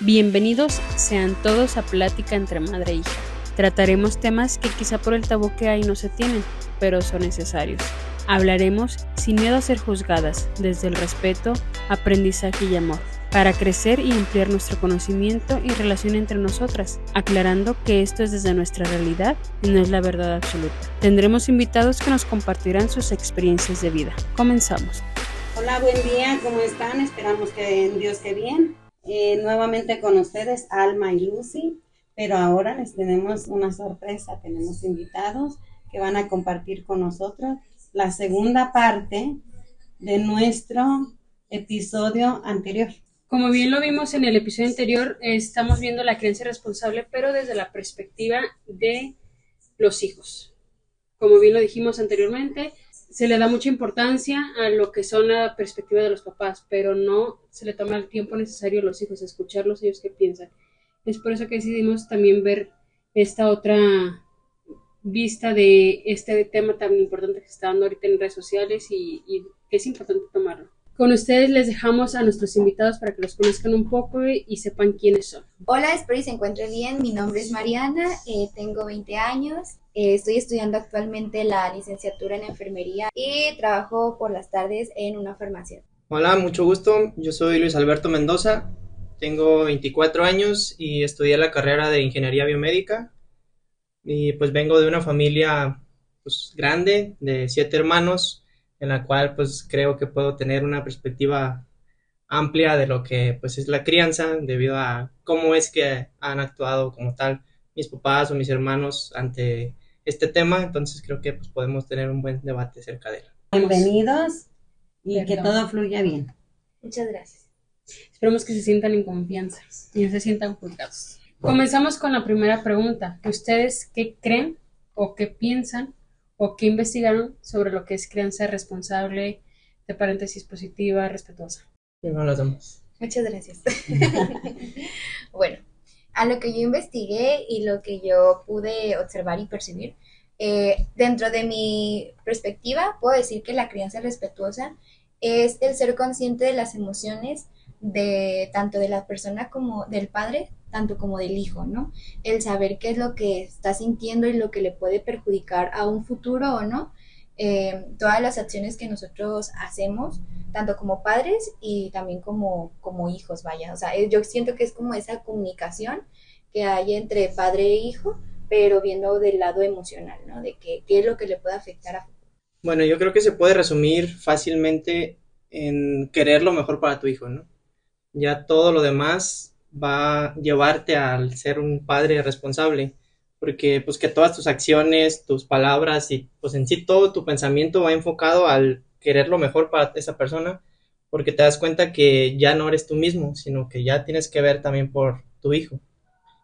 Bienvenidos sean todos a Plática entre Madre e Hija. Trataremos temas que quizá por el tabú que hay no se tienen, pero son necesarios. Hablaremos sin miedo a ser juzgadas, desde el respeto, aprendizaje y amor, para crecer y ampliar nuestro conocimiento y relación entre nosotras, aclarando que esto es desde nuestra realidad y no es la verdad absoluta. Tendremos invitados que nos compartirán sus experiencias de vida. Comenzamos. Hola, buen día, ¿cómo están? Esperamos que en Dios que bien. Eh, nuevamente con ustedes Alma y Lucy, pero ahora les tenemos una sorpresa, tenemos invitados que van a compartir con nosotros la segunda parte de nuestro episodio anterior. Como bien lo vimos en el episodio anterior, estamos viendo la creencia responsable, pero desde la perspectiva de los hijos. Como bien lo dijimos anteriormente, se le da mucha importancia a lo que son la perspectiva de los papás, pero no se le toma el tiempo necesario a los hijos, escucharlos ellos qué piensan. Es por eso que decidimos también ver esta otra vista de este tema tan importante que está dando ahorita en redes sociales y, y es importante tomarlo. Con ustedes les dejamos a nuestros invitados para que los conozcan un poco y, sepan quiénes son. Hola, espero que se encuentre bien. Mi nombre es Mariana, eh, tengo 20 años, eh, estoy estudiando actualmente la licenciatura en enfermería y trabajo por las tardes en una farmacia. Hola, mucho gusto. Yo soy Luis Alberto Mendoza, tengo 24 años y estudié la carrera de ingeniería biomédica y pues vengo de una familia pues, grande de siete hermanos en la cual pues creo que puedo tener una perspectiva amplia de lo que pues es la crianza debido a cómo es que han actuado como tal mis papás o mis hermanos ante este tema, entonces creo que pues podemos tener un buen debate acerca de él. Bienvenidos y que todo fluya bien. Muchas gracias. Esperemos que se sientan en confianza y no se sientan juzgados. Comenzamos con la primera pregunta. ¿Ustedes qué creen o qué piensan o qué investigaron sobre lo que es crianza responsable, de paréntesis positiva, respetuosa. Muchas gracias. bueno, a lo que yo investigué y lo que yo pude observar y percibir, eh, dentro de mi perspectiva, puedo decir que la crianza respetuosa es el ser consciente de las emociones de tanto de la persona como del padre tanto como del hijo, ¿no? El saber qué es lo que está sintiendo y lo que le puede perjudicar a un futuro o no. Eh, todas las acciones que nosotros hacemos, tanto como padres y también como, como hijos, vaya. O sea, yo siento que es como esa comunicación que hay entre padre e hijo, pero viendo del lado emocional, ¿no? De que, qué es lo que le puede afectar a. Bueno, yo creo que se puede resumir fácilmente en querer lo mejor para tu hijo, ¿no? Ya todo lo demás va a llevarte al ser un padre responsable, porque pues que todas tus acciones, tus palabras y pues en sí todo tu pensamiento va enfocado al querer lo mejor para esa persona, porque te das cuenta que ya no eres tú mismo, sino que ya tienes que ver también por tu hijo.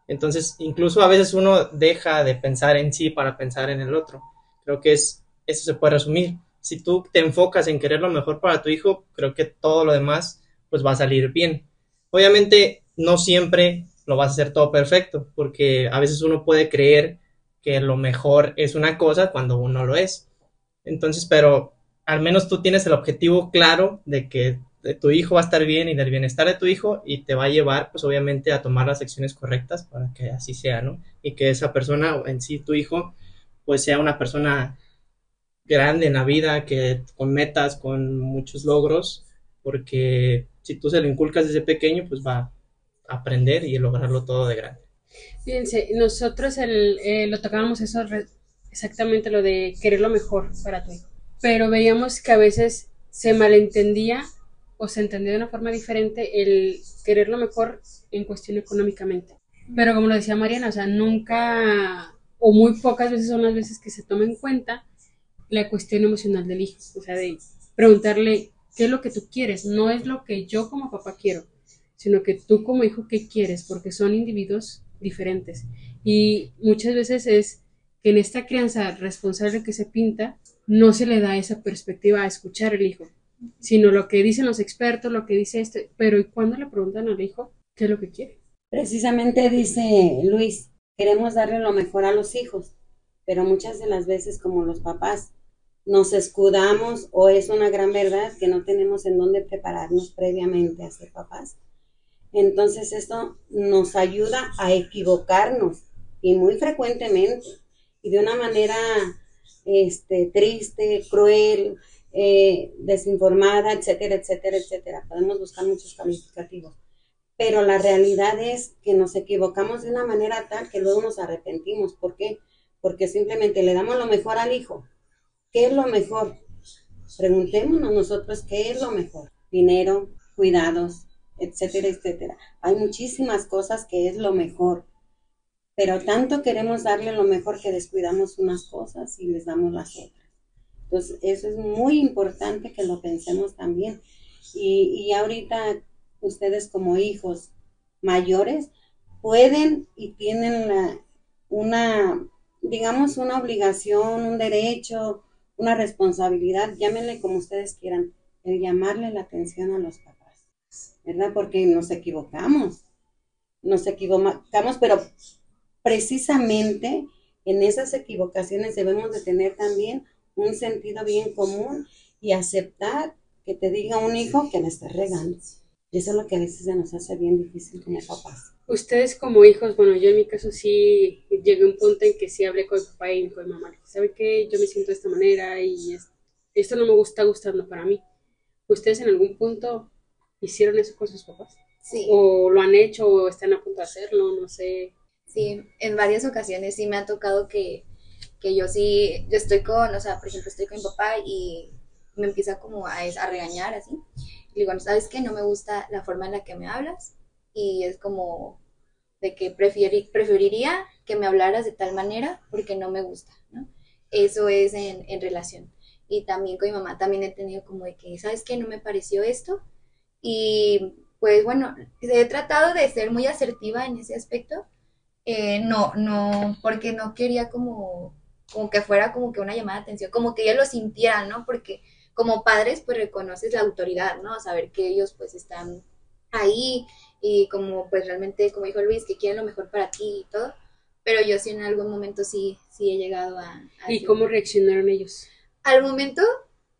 Entonces, incluso a veces uno deja de pensar en sí para pensar en el otro. Creo que es eso se puede resumir. Si tú te enfocas en querer lo mejor para tu hijo, creo que todo lo demás pues va a salir bien. Obviamente no siempre lo vas a hacer todo perfecto, porque a veces uno puede creer que lo mejor es una cosa cuando uno lo es. Entonces, pero al menos tú tienes el objetivo claro de que tu hijo va a estar bien y del bienestar de tu hijo y te va a llevar, pues obviamente, a tomar las acciones correctas para que así sea, ¿no? Y que esa persona, en sí, tu hijo, pues sea una persona grande en la vida, que con metas, con muchos logros, porque si tú se lo inculcas desde pequeño, pues va, aprender y lograrlo todo de grande. Fíjense, nosotros el, eh, lo tocábamos eso exactamente lo de querer lo mejor para tu hijo, pero veíamos que a veces se malentendía o se entendía de una forma diferente el querer lo mejor en cuestión económicamente. Pero como lo decía Mariana, o sea, nunca o muy pocas veces son las veces que se toma en cuenta la cuestión emocional del hijo, o sea, de preguntarle qué es lo que tú quieres, no es lo que yo como papá quiero, sino que tú como hijo, ¿qué quieres? Porque son individuos diferentes. Y muchas veces es que en esta crianza responsable que se pinta, no se le da esa perspectiva a escuchar al hijo, sino lo que dicen los expertos, lo que dice este, pero ¿y cuando le preguntan al hijo qué es lo que quiere? Precisamente dice Luis, queremos darle lo mejor a los hijos, pero muchas de las veces como los papás nos escudamos o es una gran verdad que no tenemos en dónde prepararnos previamente a ser papás Entonces esto nos ayuda a equivocarnos y muy frecuentemente y de una manera este, triste, cruel, eh, desinformada, etcétera, etcétera, etcétera. Podemos buscar muchos calificativos. Pero la realidad es que nos equivocamos de una manera tal que luego nos arrepentimos. ¿Por qué? Porque simplemente le damos lo mejor al hijo. ¿Qué es lo mejor? Preguntémonos nosotros qué es lo mejor. Dinero, cuidados, etcétera, etcétera. Hay muchísimas cosas que es lo mejor, pero tanto queremos darle lo mejor que descuidamos unas cosas y les damos las otras. Entonces, eso es muy importante que lo pensemos también. Y, y ahorita ustedes como hijos mayores pueden y tienen la, una, digamos, una obligación, un derecho, una responsabilidad, llámenle como ustedes quieran, el llamarle la atención a los papás ¿verdad? Porque nos equivocamos, nos equivocamos, pero precisamente en esas equivocaciones debemos de tener también un sentido bien común y aceptar que te diga un hijo que me está regando. Y eso es lo que a veces se nos hace bien difícil como papás. Ustedes como hijos, bueno, yo en mi caso sí llegué a un punto en que sí hablé con mi papá y con mi mamá. ¿Sabe qué? Yo me siento de esta manera y esto no me gusta gustando para mí. ¿Ustedes en algún punto hicieron eso con sus papás. Sí. O lo han hecho o están a punto de hacerlo, no sé. Sí, en varias ocasiones sí me ha tocado que, que yo sí, yo estoy con, o sea, por ejemplo, estoy con mi papá y me empieza como a, a regañar así. Y digo, ¿sabes qué? No me gusta la forma en la que me hablas. Y es como de que preferiría que me hablaras de tal manera porque no me gusta, ¿no? Eso es en, en relación. Y también con mi mamá también he tenido como de que, ¿sabes qué? No me pareció esto y pues bueno, he tratado de ser muy asertiva en ese aspecto. Eh, no, no, porque no quería como, como que fuera como que una llamada de atención, como que ellos lo sintieran, ¿no? Porque como padres pues reconoces la autoridad, ¿no? Saber que ellos pues están ahí y como pues realmente, como dijo Luis, que quieren lo mejor para ti y todo. Pero yo sí en algún momento sí, sí he llegado a... ¿Y cómo reaccionaron ellos? Al momento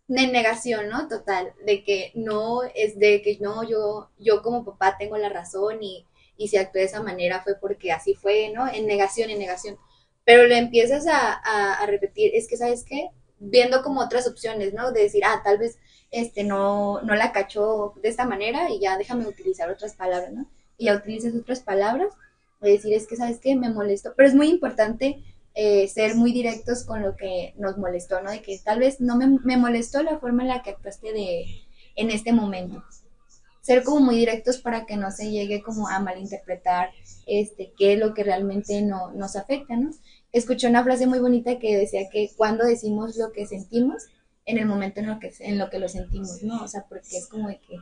de negación, ¿no? Total, de que no, es de que no, yo, yo como papá tengo la razón y, y si actué de esa manera fue porque así fue, ¿no? En negación, en negación. Pero le empiezas a, a, repetir, es que, ¿sabes qué? Viendo como otras opciones, ¿no? De decir, ah, tal vez este no, no la cachó de esta manera y ya déjame utilizar otras palabras, ¿no? Y ya utilizas otras palabras, de decir, es que, ¿sabes qué? Me molesto. Pero es muy importante eh, ser muy directos con lo que nos molestó, ¿no? De que tal vez no me, me, molestó la forma en la que actuaste de, en este momento. Ser como muy directos para que no se llegue como a malinterpretar este, qué es lo que realmente no, nos afecta, ¿no? Escuché una frase muy bonita que decía que cuando decimos lo que sentimos, en el momento en lo que en lo que lo sentimos, ¿no? O sea, porque es como de que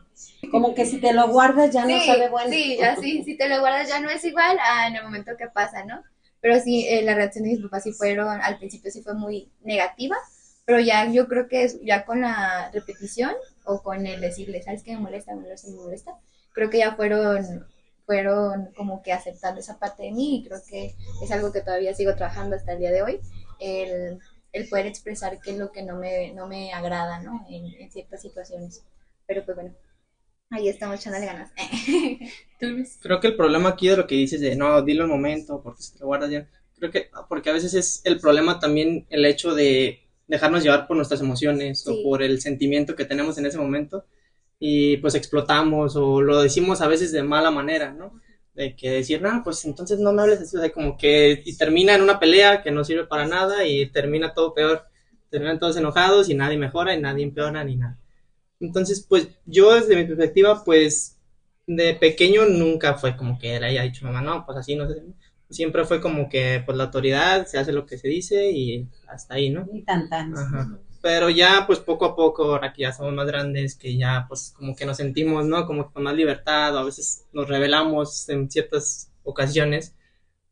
como que si te lo guardas ya no sabe bueno. Sí, ya sí, si te lo guardas ya no es igual a en el momento que pasa, ¿no? Pero sí, eh, la reacción de mis papás sí fueron, al principio sí fue muy negativa, pero ya yo creo que es, ya con la repetición o con el decirle, ¿sabes qué me molesta? Me molesta, me molesta. Creo que ya fueron, fueron como que aceptando esa parte de mí y creo que es algo que todavía sigo trabajando hasta el día de hoy. El, el poder expresar qué es lo que no me, no me agrada, ¿no? En, en ciertas situaciones. Pero pues bueno, Ahí estamos echándole ganas. Creo que el problema aquí de lo que dices de no, dilo al momento, porque se te guardas ya. Creo que, porque a veces es el problema también el hecho de dejarnos llevar por nuestras emociones o por el sentimiento que tenemos en ese momento y pues explotamos o lo decimos a veces de mala manera, ¿no? De que decir, no, pues entonces no me hables así, o sea, como que y termina en una pelea que no sirve para nada y termina todo peor, terminan todos enojados y nadie mejora y nadie empeora ni nada. Entonces, pues yo desde mi perspectiva, pues de pequeño nunca fue como que le haya dicho mamá, no, pues así no sé. Siempre fue como que pues la autoridad se hace lo que se dice y hasta ahí, ¿no? Y tan tan. Ajá. Pero ya pues poco a poco, ahora que ya somos más grandes, que ya pues como que nos sentimos, ¿no? Como con más libertad o a veces nos revelamos en ciertas ocasiones,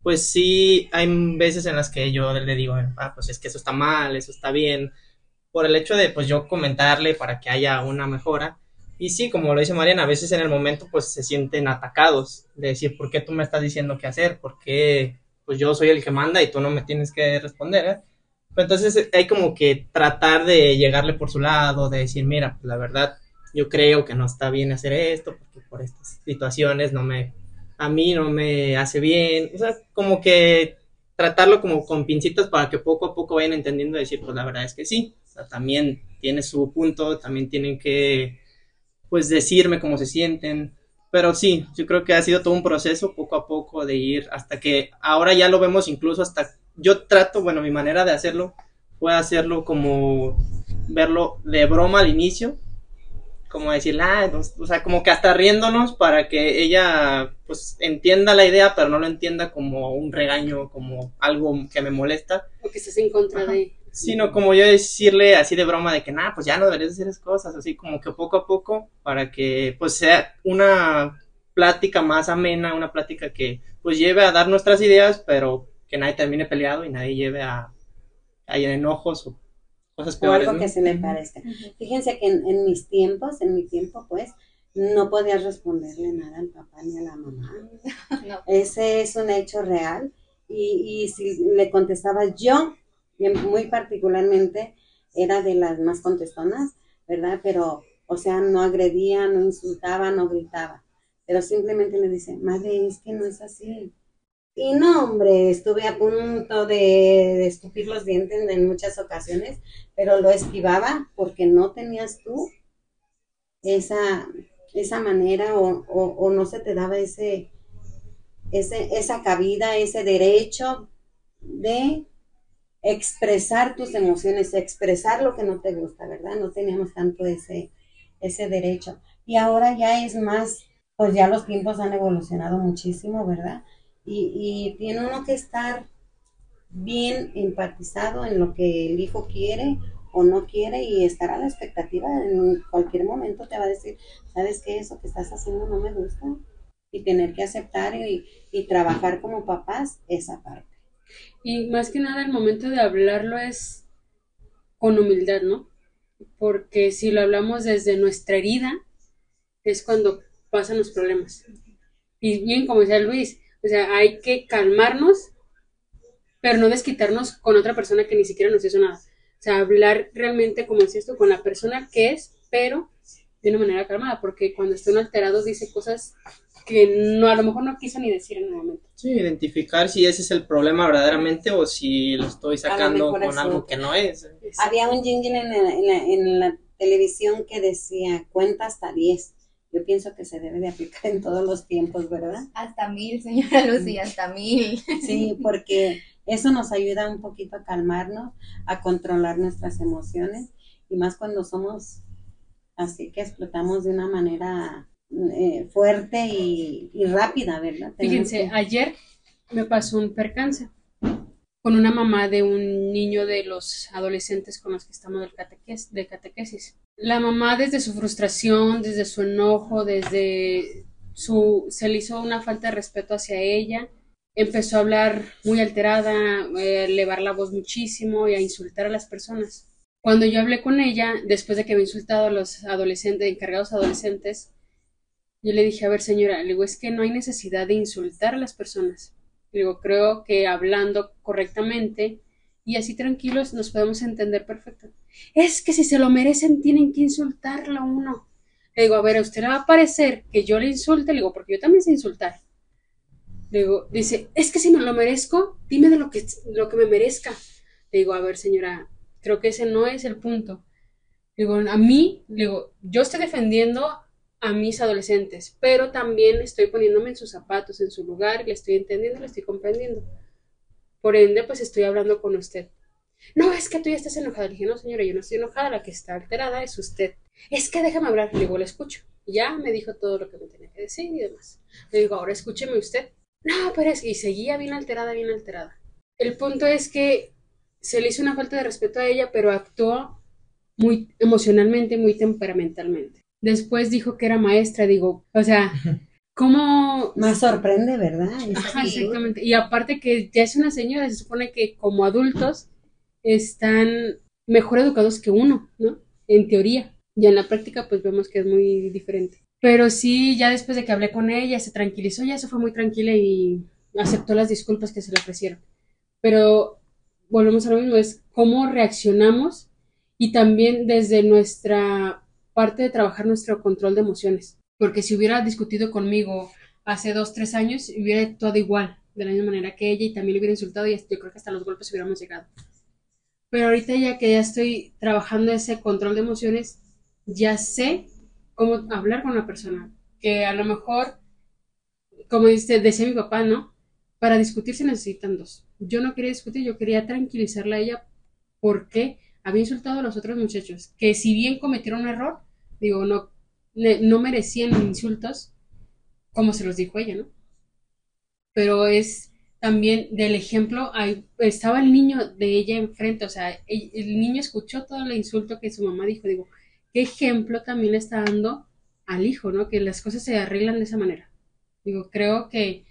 pues sí hay veces en las que yo le digo, ah, pues es que eso está mal, eso está bien, por el hecho de pues yo comentarle para que haya una mejora. Y sí, como lo dice Mariana, a veces en el momento pues se sienten atacados de decir, ¿por qué tú me estás diciendo qué hacer? ¿Por qué pues yo soy el que manda y tú no me tienes que responder? ¿eh? entonces hay como que tratar de llegarle por su lado, de decir, mira, pues la verdad, yo creo que no está bien hacer esto, porque por estas situaciones no me, a mí no me hace bien, o sea, como que tratarlo como con pincitas para que poco a poco vayan entendiendo decir, pues la verdad es que sí, también tiene su punto, también tienen que, pues decirme cómo se sienten, pero sí, yo creo que ha sido todo un proceso poco a poco de ir hasta que ahora ya lo vemos incluso hasta, yo trato, bueno, mi manera de hacerlo fue hacerlo como verlo de broma al inicio, como decir, ah, o sea, como que hasta riéndonos para que ella pues entienda la idea, pero no lo entienda como un regaño, como algo que me molesta. O que estés en contra de... Sino como yo decirle así de broma de que, nada, pues ya no deberías hacer esas cosas, así como que poco a poco, para que pues sea una plática más amena, una plática que pues lleve a dar nuestras ideas, pero que nadie termine peleado y nadie lleve a, a enojos o o algo que se le parezca. Fíjense que en, mis tiempos, en mi tiempo, pues, no podías responderle nada al papá ni a la mamá. Ese es un hecho real. Y, y si le contestabas yo, muy particularmente, era de las más contestonas, ¿verdad? Pero, o sea, no agredía, no insultaba, no gritaba. Pero simplemente le dice, madre, es que no es así. Y no, hombre, estuve a punto de, estupir los dientes en muchas ocasiones, pero lo esquivaba porque no tenías tú esa, esa manera o, no se te daba ese, ese, esa cabida, ese derecho de expresar tus emociones, expresar lo que no te gusta, ¿verdad? No teníamos tanto ese, ese derecho. Y ahora ya es más, pues ya los tiempos han evolucionado muchísimo, ¿verdad? y, tiene uno que estar bien empatizado en lo que el hijo quiere o no quiere y estar a la expectativa. En cualquier momento te va a decir, ¿sabes qué? Eso que estás haciendo no me gusta. Y tener que aceptar y, y trabajar como papás esa parte. Y más que nada el momento de hablarlo es con humildad, ¿no? Porque si lo hablamos desde nuestra herida, es cuando pasan los problemas. Y bien, como decía Luis, o sea, hay que calmarnos, pero no desquitarnos con otra persona que ni siquiera nos hizo nada. O sea, hablar realmente, como decías tú, con la persona que es, pero de una manera calmada, porque cuando está uno alterado dice cosas que no a lo mejor no quiso ni decir en el momento. Sí, identificar si ese es el problema verdaderamente o si lo estoy sacando con algo que no es. Había un jingle en en la televisión que decía cuenta hasta 10 yo pienso que se debe de aplicar en todos los tiempos, ¿verdad? Hasta mil, señora Lucy, hasta mil. Sí, porque eso nos ayuda un poquito a calmarnos, a controlar nuestras emociones y más cuando somos así que explotamos de una manera eh, fuerte y, rápida, ¿verdad? Fíjense, ayer me pasó un percance con una mamá de un niño de los adolescentes con los que estamos del de catequesis la mamá desde su frustración, desde su enojo, desde su, se le hizo una falta de respeto hacia ella, empezó a hablar muy alterada, eh, a elevar la voz muchísimo y a insultar a las personas. Cuando yo hablé con ella, después de que había insultado a los adolescentes, encargados adolescentes, yo le dije, a ver señora, le digo, es que no hay necesidad de insultar a las personas. Le digo, creo que hablando correctamente y así tranquilos nos podemos entender perfecto. Es que si se lo merecen tienen que insultarlo a uno. Le digo, a ver, a usted le va a parecer que yo le insulte, le digo, porque yo también sé insultar. Le digo, dice, es que si me lo merezco, dime de lo que, lo que me merezca. Le digo, a ver, señora, creo que ese no es el punto. Digo, a mí, digo, yo estoy defendiendo a mis adolescentes, pero también estoy poniéndome en sus zapatos, en su lugar, le estoy entendiendo, le estoy comprendiendo. Por ende, pues estoy hablando con usted. No, es que tú ya estás enojada. Le dije, no, señora, yo no estoy enojada, la que está alterada es usted. Es que déjame hablar. Le digo, le escucho. Ya me dijo todo lo que me tenía que decir y demás. Le digo, ahora escúcheme usted. No, pero es. Y seguía bien alterada, bien alterada. El punto es que se le hizo una falta de respeto a ella, pero actuó muy emocionalmente, muy temperamentalmente. Después dijo que era maestra, digo, o sea, ¿Cómo? Más sorprende, ¿verdad? exactamente. Y aparte que ya es una señora, se supone que como adultos están mejor educados que uno, ¿no? En teoría. Y en la práctica, pues vemos que es muy diferente. Pero sí, ya después de que hablé con ella, se tranquilizó, ya se fue muy tranquila y aceptó las disculpas que se le ofrecieron. Pero volvemos a lo mismo, es cómo reaccionamos y también desde nuestra parte de trabajar nuestro control de emociones. Porque si hubiera discutido conmigo hace dos, tres años, hubiera actuado igual, de la misma manera que ella, y también le hubiera insultado, y yo creo que hasta los golpes hubiéramos llegado. Pero ahorita ya que ya estoy trabajando ese control de emociones, ya sé cómo hablar con una persona. Que a lo mejor, como dice, decía mi papá, ¿no? Para discutir se necesitan dos. Yo no quería discutir, yo quería tranquilizarla a ella porque había insultado a los otros muchachos, que si bien cometieron un error, digo, no, no merecían insultos, como se los dijo ella, ¿no? Pero es también del ejemplo, estaba el niño de ella enfrente, o sea, el, el, niño escuchó todo el insulto que su mamá dijo, digo, ¿qué ejemplo también le está dando al hijo, ¿no? Que las cosas se arreglan de esa manera. Digo, creo que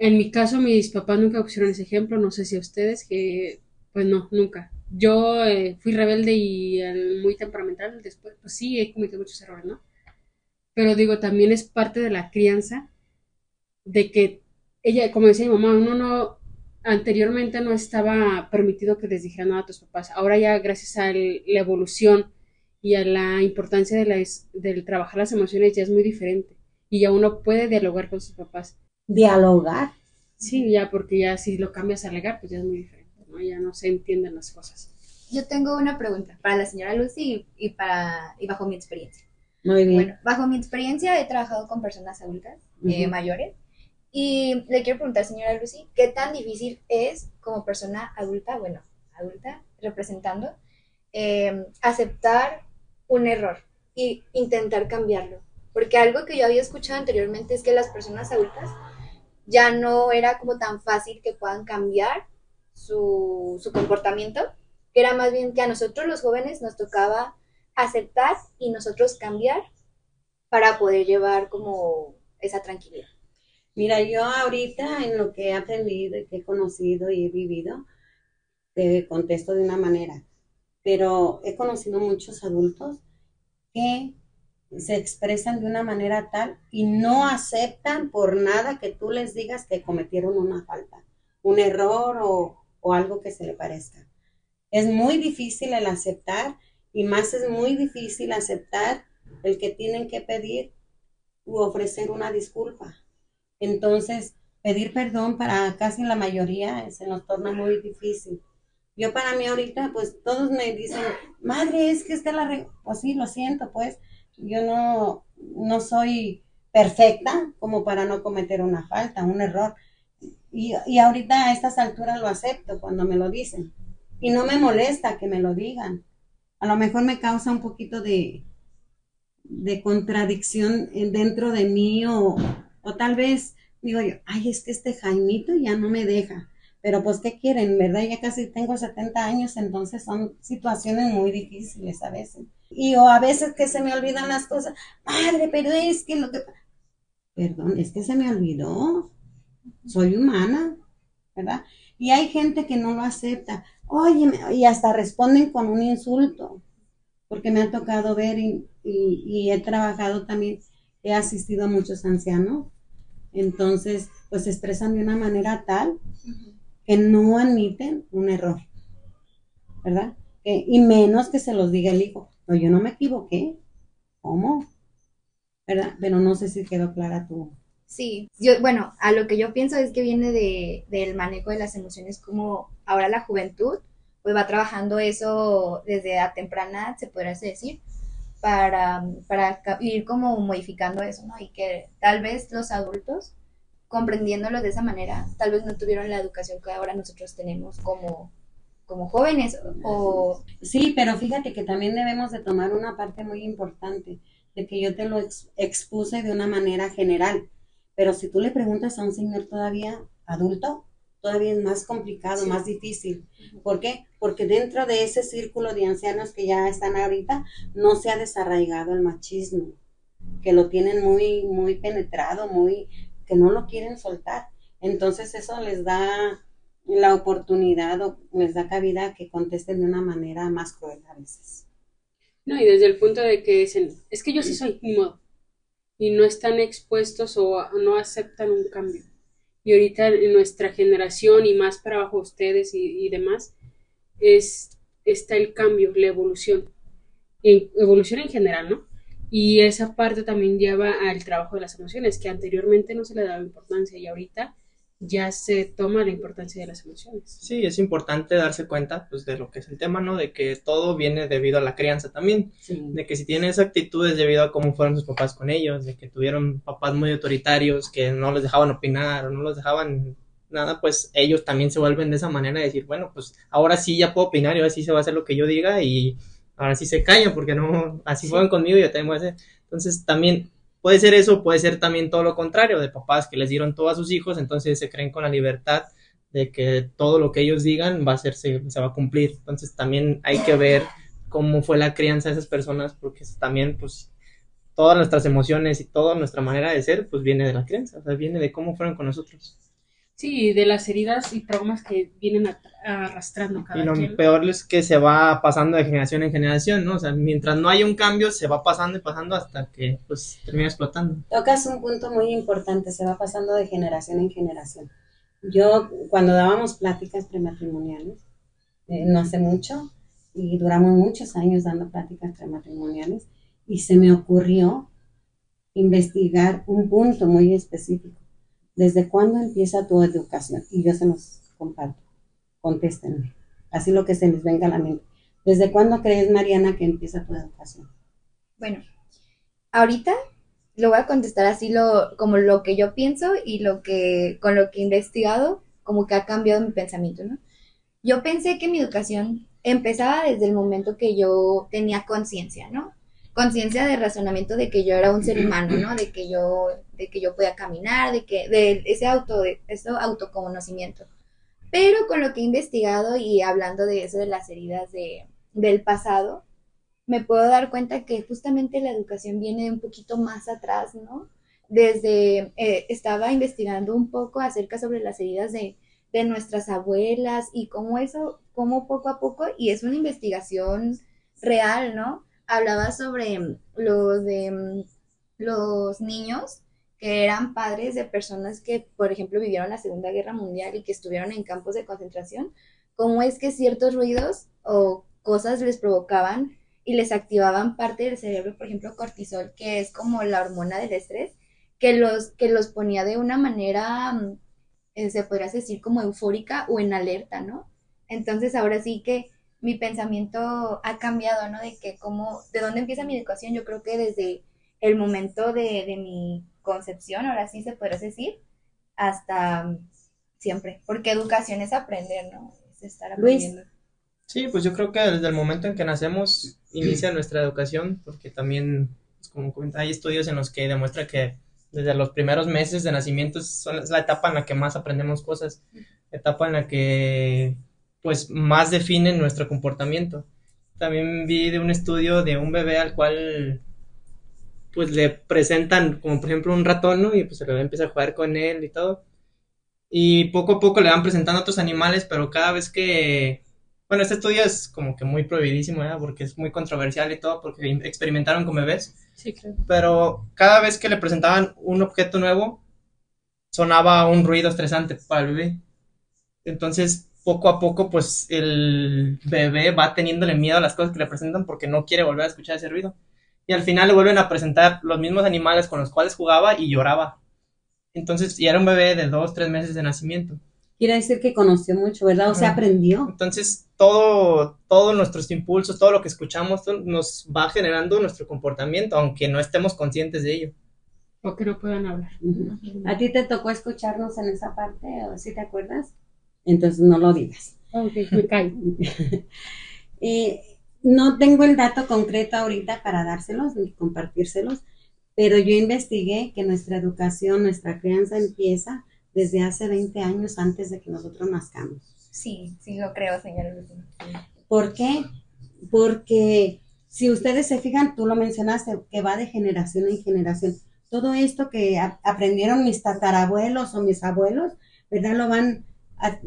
en mi caso mis papás nunca pusieron ese ejemplo, no sé si a ustedes, que pues no, nunca. Yo eh, fui rebelde y muy temperamental, después, pues sí, he cometido muchos errores, ¿no? Pero digo, también es parte de la crianza de que ella, como decía mi mamá, uno no, anteriormente no estaba permitido que les dijeran nada a tus papás. Ahora ya gracias a la evolución y a la importancia del trabajar las emociones ya es muy diferente. Y ya uno puede dialogar con sus papás. Dialogar. Sí, ya porque ya si lo cambias a alegar, pues ya es muy diferente, ¿no? Ya no se entienden las cosas. Yo tengo una pregunta para la señora Lucy y, para, y bajo mi experiencia. Muy bien. Bueno, bajo mi experiencia he trabajado con personas adultas, eh, mayores, y le quiero preguntar, señora Lucy, ¿qué tan difícil es como persona adulta, bueno, adulta, representando, eh, aceptar un error y intentar cambiarlo? Porque algo que yo había escuchado anteriormente es que las personas adultas ya no era como tan fácil que puedan cambiar su, su comportamiento, que era más bien que a nosotros los jóvenes nos tocaba aceptar y nosotros cambiar para poder llevar como esa tranquilidad. Mira, yo ahorita en lo que he aprendido y que he conocido y he vivido, te contesto de una manera, pero he conocido muchos adultos que se expresan de una manera tal y no aceptan por nada que tú les digas que cometieron una falta, un error o, o algo que se le parezca. Es muy difícil el aceptar y más es muy difícil aceptar el que tienen que pedir u ofrecer una disculpa. Entonces, pedir perdón para casi la mayoría se nos torna muy difícil. Yo para mí ahorita, pues todos me dicen, madre, es que está la... Re pues sí, lo siento, pues yo no, no soy perfecta como para no cometer una falta, un error. Y, y ahorita a estas alturas lo acepto cuando me lo dicen. Y no me molesta que me lo digan a lo mejor me causa un poquito de, de contradicción dentro de mí o, o tal vez digo yo, ay, es que este Jaimito ya no me deja. Pero pues, ¿qué quieren? ¿Verdad? Ya casi tengo 70 años, entonces son situaciones muy difíciles a veces. Y o a veces que se me olvidan las cosas. Padre, pero es que lo que... Perdón, es que se me olvidó. Soy humana, ¿verdad? Y hay gente que no lo acepta. Oye, y hasta responden con un insulto, porque me ha tocado ver y, he trabajado también, he asistido a muchos ancianos, entonces pues se expresan de una manera tal que no admiten un error, ¿verdad? y menos que se los diga el hijo, no, yo no me equivoqué, ¿cómo? ¿Verdad? Pero no sé si quedó clara tu, Sí, yo, bueno, a lo que yo pienso es que viene de, del manejo de las emociones, como ahora la juventud, pues va trabajando eso desde a temprana, se podría decir, para, para ir como modificando eso, ¿no? Y que tal vez los adultos, comprendiéndolo de esa manera, tal vez no tuvieron la educación que ahora nosotros tenemos como, como jóvenes o... Sí, pero fíjate que también debemos de tomar una parte muy importante, de que yo te lo expuse de una manera general pero si tú le preguntas a un señor todavía adulto, todavía es más complicado, más difícil. ¿Por qué? Porque dentro de ese círculo de ancianos que ya están ahorita, no se ha desarraigado el machismo, que lo tienen muy, muy penetrado, muy, que no lo quieren soltar. Entonces eso les da la oportunidad o les da cabida que contesten de una manera más cruel a veces. No, y desde el punto de que dicen, es que yo sí soy, ni modo y no están expuestos o no aceptan un cambio. Y ahorita en nuestra generación y más para abajo ustedes y, demás, es, está el cambio, la evolución. evolución en general, ¿no? Y esa parte también lleva al trabajo de las emociones, que anteriormente no se le daba importancia y ahorita ya se toma la importancia de las emociones. Sí, es importante darse cuenta pues de lo que es el tema, ¿no? De que todo viene debido a la crianza también, de que si tienes actitudes debido a cómo fueron sus papás con ellos, de que tuvieron papás muy autoritarios que no les dejaban opinar o no los dejaban nada, pues ellos también se vuelven de esa manera de decir, bueno, pues ahora sí ya puedo opinar y ahora sí se va a hacer lo que yo diga y ahora sí se callan porque no, así sí. conmigo y yo a hacer. Entonces también puede ser eso, puede ser también todo lo contrario, de papás que les dieron todo a sus hijos, entonces se creen con la libertad de que todo lo que ellos digan va a ser, se, va a cumplir. Entonces también hay que ver cómo fue la crianza de esas personas, porque también pues todas nuestras emociones y toda nuestra manera de ser pues viene de la crianza, o sea, viene de cómo fueron con nosotros. Sí, de las heridas y traumas que vienen arrastrando cada Y lo peor es que se va pasando de generación en generación, ¿no? O sea, mientras no hay un cambio, se va pasando y pasando hasta que, pues, termina explotando. Tocas un punto muy importante, se va pasando de generación en generación. Yo, cuando dábamos pláticas prematrimoniales, eh, no hace mucho, y duramos muchos años dando pláticas prematrimoniales, y se me ocurrió investigar un punto muy específico ¿Desde cuándo empieza tu educación? Y yo se los comparto. Contéstenme. Así lo que se les venga a la mente. ¿Desde cuándo crees, Mariana, que empieza tu educación? Bueno, ahorita lo voy a contestar así lo, como lo que yo pienso y lo que, con lo que he investigado, como que ha cambiado mi pensamiento, ¿no? Yo pensé que mi educación empezaba desde el momento que yo tenía conciencia, ¿no? Conciencia de razonamiento de que yo era un ser humano, ¿no? De que yo, de que yo podía caminar, de que, de ese auto, de ese autoconocimiento. Pero con lo que he investigado y hablando de eso, de las heridas de, del pasado, me puedo dar cuenta que justamente la educación viene un poquito más atrás, ¿no? Desde, eh, estaba investigando un poco acerca sobre las heridas de, de nuestras abuelas y cómo eso, cómo poco a poco, y es una investigación real, ¿no? Hablaba sobre los de mm, los niños que eran padres de personas que, por ejemplo, vivieron la Segunda Guerra Mundial y que estuvieron en campos de concentración, cómo es que ciertos ruidos o cosas les provocaban y les activaban parte del cerebro, por ejemplo, cortisol, que es como la hormona del estrés, que los, que los ponía de una manera, mm, eh, se podría decir, como eufórica o en alerta, ¿no? Entonces, ahora sí que mi pensamiento ha cambiado, ¿no? De que cómo, de dónde empieza mi educación, yo creo que desde el momento de, de mi concepción, ahora sí se puede decir, hasta siempre, porque educación es aprender, ¿no? Es estar aprendiendo. Sí, pues yo creo que desde el momento en que nacemos inicia nuestra educación, porque también, pues como hay estudios en los que demuestra que desde los primeros meses de nacimiento es la etapa en la que más aprendemos cosas, etapa en la que pues más definen nuestro comportamiento. También vi de un estudio de un bebé al cual pues le presentan como por ejemplo un ratón, ¿no? Y pues el bebé empieza a jugar con él y todo. Y poco a poco le van presentando otros animales, pero cada vez que... Bueno, este estudio es como que muy prohibidísimo, ¿verdad? Porque es muy controversial y todo, porque experimentaron con bebés. Sí, claro. Pero cada vez que le presentaban un objeto nuevo, sonaba un ruido estresante para el bebé. Entonces, poco a poco, pues el bebé va teniéndole miedo a las cosas que le presentan porque no quiere volver a escuchar ese ruido. Y al final le vuelven a presentar los mismos animales con los cuales jugaba y lloraba. Entonces, y era un bebé de dos, tres meses de nacimiento. Quiere decir que conoció mucho, ¿verdad? O sea, aprendió. Entonces, todo, todos nuestros impulsos, todo lo que escuchamos nos va generando nuestro comportamiento, aunque no estemos conscientes de ello. O que no puedan hablar. ¿A ti te tocó escucharnos en esa parte? ¿O si te acuerdas? Entonces no lo digas. y no tengo el dato concreto ahorita para dárselos ni compartírselos, pero yo investigué que nuestra educación, nuestra crianza empieza desde hace 20 años antes de que nosotros nazcamos. Sí, sí lo creo, señora. ¿Por qué? Porque si ustedes se fijan, tú lo mencionaste, que va de generación en generación. Todo esto que aprendieron mis tatarabuelos o mis abuelos, ¿verdad? Lo van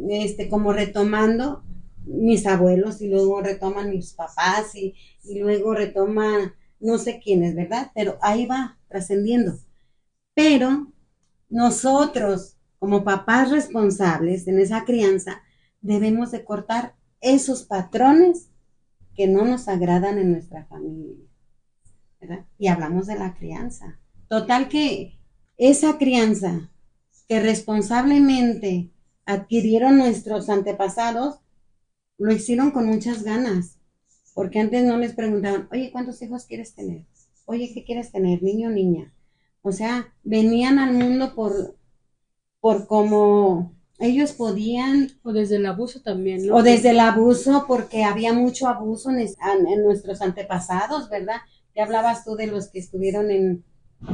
este, como retomando mis abuelos y luego retoman mis papás y, y luego retoma no sé quiénes, ¿verdad? Pero ahí va trascendiendo. Pero nosotros, como papás responsables en esa crianza, debemos de cortar esos patrones que no nos agradan en nuestra familia. ¿verdad? Y hablamos de la crianza. Total que esa crianza que responsablemente adquirieron nuestros antepasados, lo hicieron con muchas ganas, porque antes no les preguntaban, oye, ¿cuántos hijos quieres tener? Oye, ¿qué quieres tener, niño o niña? O sea, venían al mundo por, por como ellos podían. O desde el abuso también, ¿no? O desde el abuso, porque había mucho abuso en, en nuestros antepasados, ¿verdad? Ya hablabas tú de los que estuvieron en,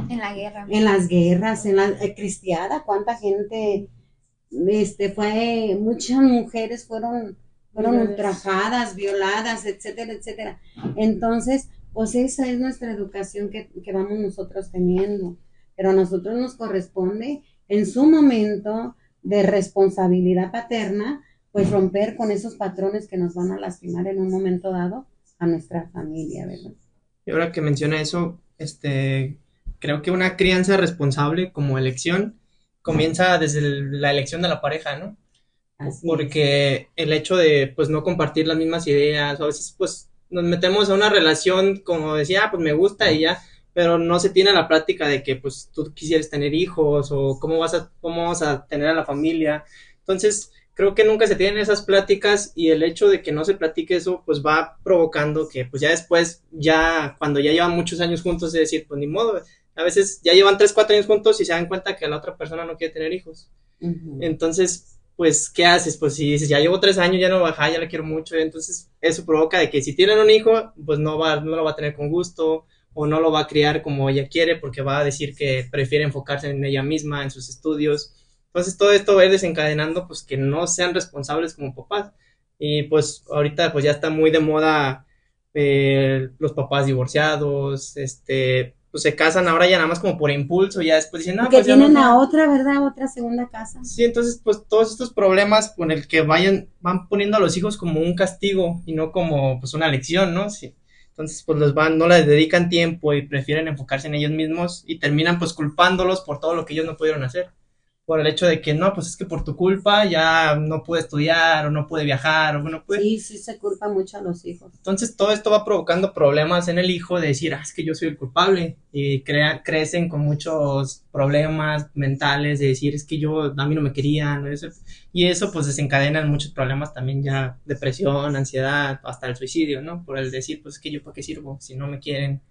en la guerra. En las guerras, en la eh, cristiada, cuánta gente, este, fue, muchas mujeres fueron, fueron ultrajadas, violadas, etcétera, etcétera. Entonces, pues esa es nuestra educación que, que vamos nosotros teniendo. Pero a nosotros nos corresponde, en su momento de responsabilidad paterna, pues romper con esos patrones que nos van a lastimar en un momento dado a nuestra familia, ¿verdad? Y ahora que menciona eso, este, creo que una crianza responsable como elección comienza desde la elección de la pareja, ¿no? Porque el hecho de, pues, no compartir las mismas ideas, a veces, pues, nos metemos a una relación como decía, ah, pues me gusta y ya, pero no se tiene la práctica de que, pues, tú quisieras tener hijos o cómo vas a, cómo vas a tener a la familia. Entonces, creo que nunca se tienen esas pláticas y el hecho de que no se platique eso, pues va provocando que, pues, ya después, ya, cuando ya llevan muchos años juntos, es decir, pues, ni modo, a veces ya llevan 3, 4 años juntos y se dan cuenta que la otra persona no quiere tener hijos. Entonces, pues, ¿qué haces? Pues si dices, ya llevo 3 años, ya no baja, ya la quiero mucho, entonces eso provoca de que si tienen un hijo, pues no, va, no lo va a tener con gusto o no lo va a criar como ella quiere porque va a decir que prefiere enfocarse en ella misma, en sus estudios. Entonces todo esto va a ir desencadenando pues que no sean responsables como papás. Y pues ahorita pues ya está muy de moda eh, los papás divorciados, este, pues se casan ahora ya nada más como por impulso, ya después dicen, no, Porque pues tienen a otra, ¿verdad? Otra segunda casa. Sí, entonces pues todos estos problemas con el que vayan, van poniendo a los hijos como un castigo y no como pues una lección, ¿no? Sí. Entonces pues los van, no les dedican tiempo y prefieren enfocarse en ellos mismos y terminan pues culpándolos por todo lo que ellos no pudieron hacer por el hecho de que no, pues es que por tu culpa ya no pude estudiar o no pude viajar o no pude. Sí, sí se culpa mucho a los hijos. Entonces todo esto va provocando problemas en el hijo de decir, ah, es que yo soy el culpable y crea, crecen con muchos problemas mentales de decir, es que yo, a mí no me querían, y eso pues desencadena muchos problemas también ya, depresión, ansiedad, hasta el suicidio, ¿no? Por el decir, pues es que yo para qué sirvo si no me quieren.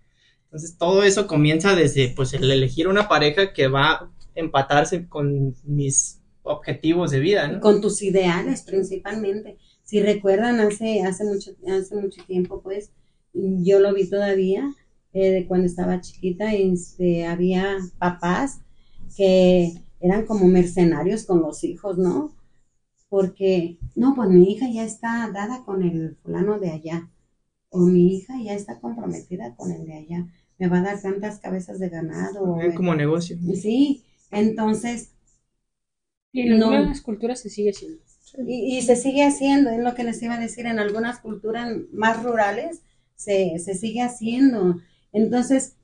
Entonces todo eso comienza desde pues el elegir una pareja que va empatarse con mis objetivos de vida, ¿no? Con tus ideales principalmente. Si recuerdan, hace, hace, mucho, hace mucho tiempo, pues, yo lo vi todavía, eh, de cuando estaba chiquita, este, había papás que eran como mercenarios con los hijos, ¿no? Porque, no, pues mi hija ya está dada con el fulano de allá, o mi hija ya está comprometida con el de allá, me va a dar tantas cabezas de ganado. Es como negocio. Sí, entonces... Y en algunas culturas se sigue haciendo. Y, se sigue haciendo, es lo que les iba a decir, en algunas culturas más rurales se, se sigue haciendo. Entonces,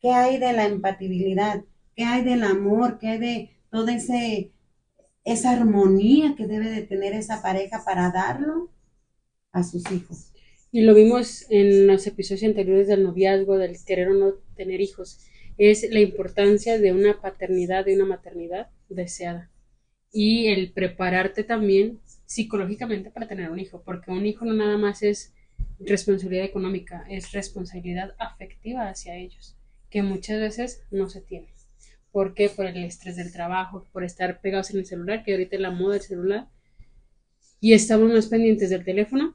¿qué hay de la empatibilidad? ¿Qué hay del amor? ¿Qué hay de toda ese, esa armonía que debe de tener esa pareja para darlo a sus hijos? Y lo vimos en los episodios anteriores del noviazgo, del querer o no tener hijos es la importancia de una paternidad, de una maternidad deseada. Y el prepararte también psicológicamente para tener un hijo, porque un hijo no nada más es responsabilidad económica, es responsabilidad afectiva hacia ellos, que muchas veces no se tiene. ¿Por qué? Por el estrés del trabajo, por estar pegados en el celular, que ahorita es la moda del celular, y estamos más pendientes del teléfono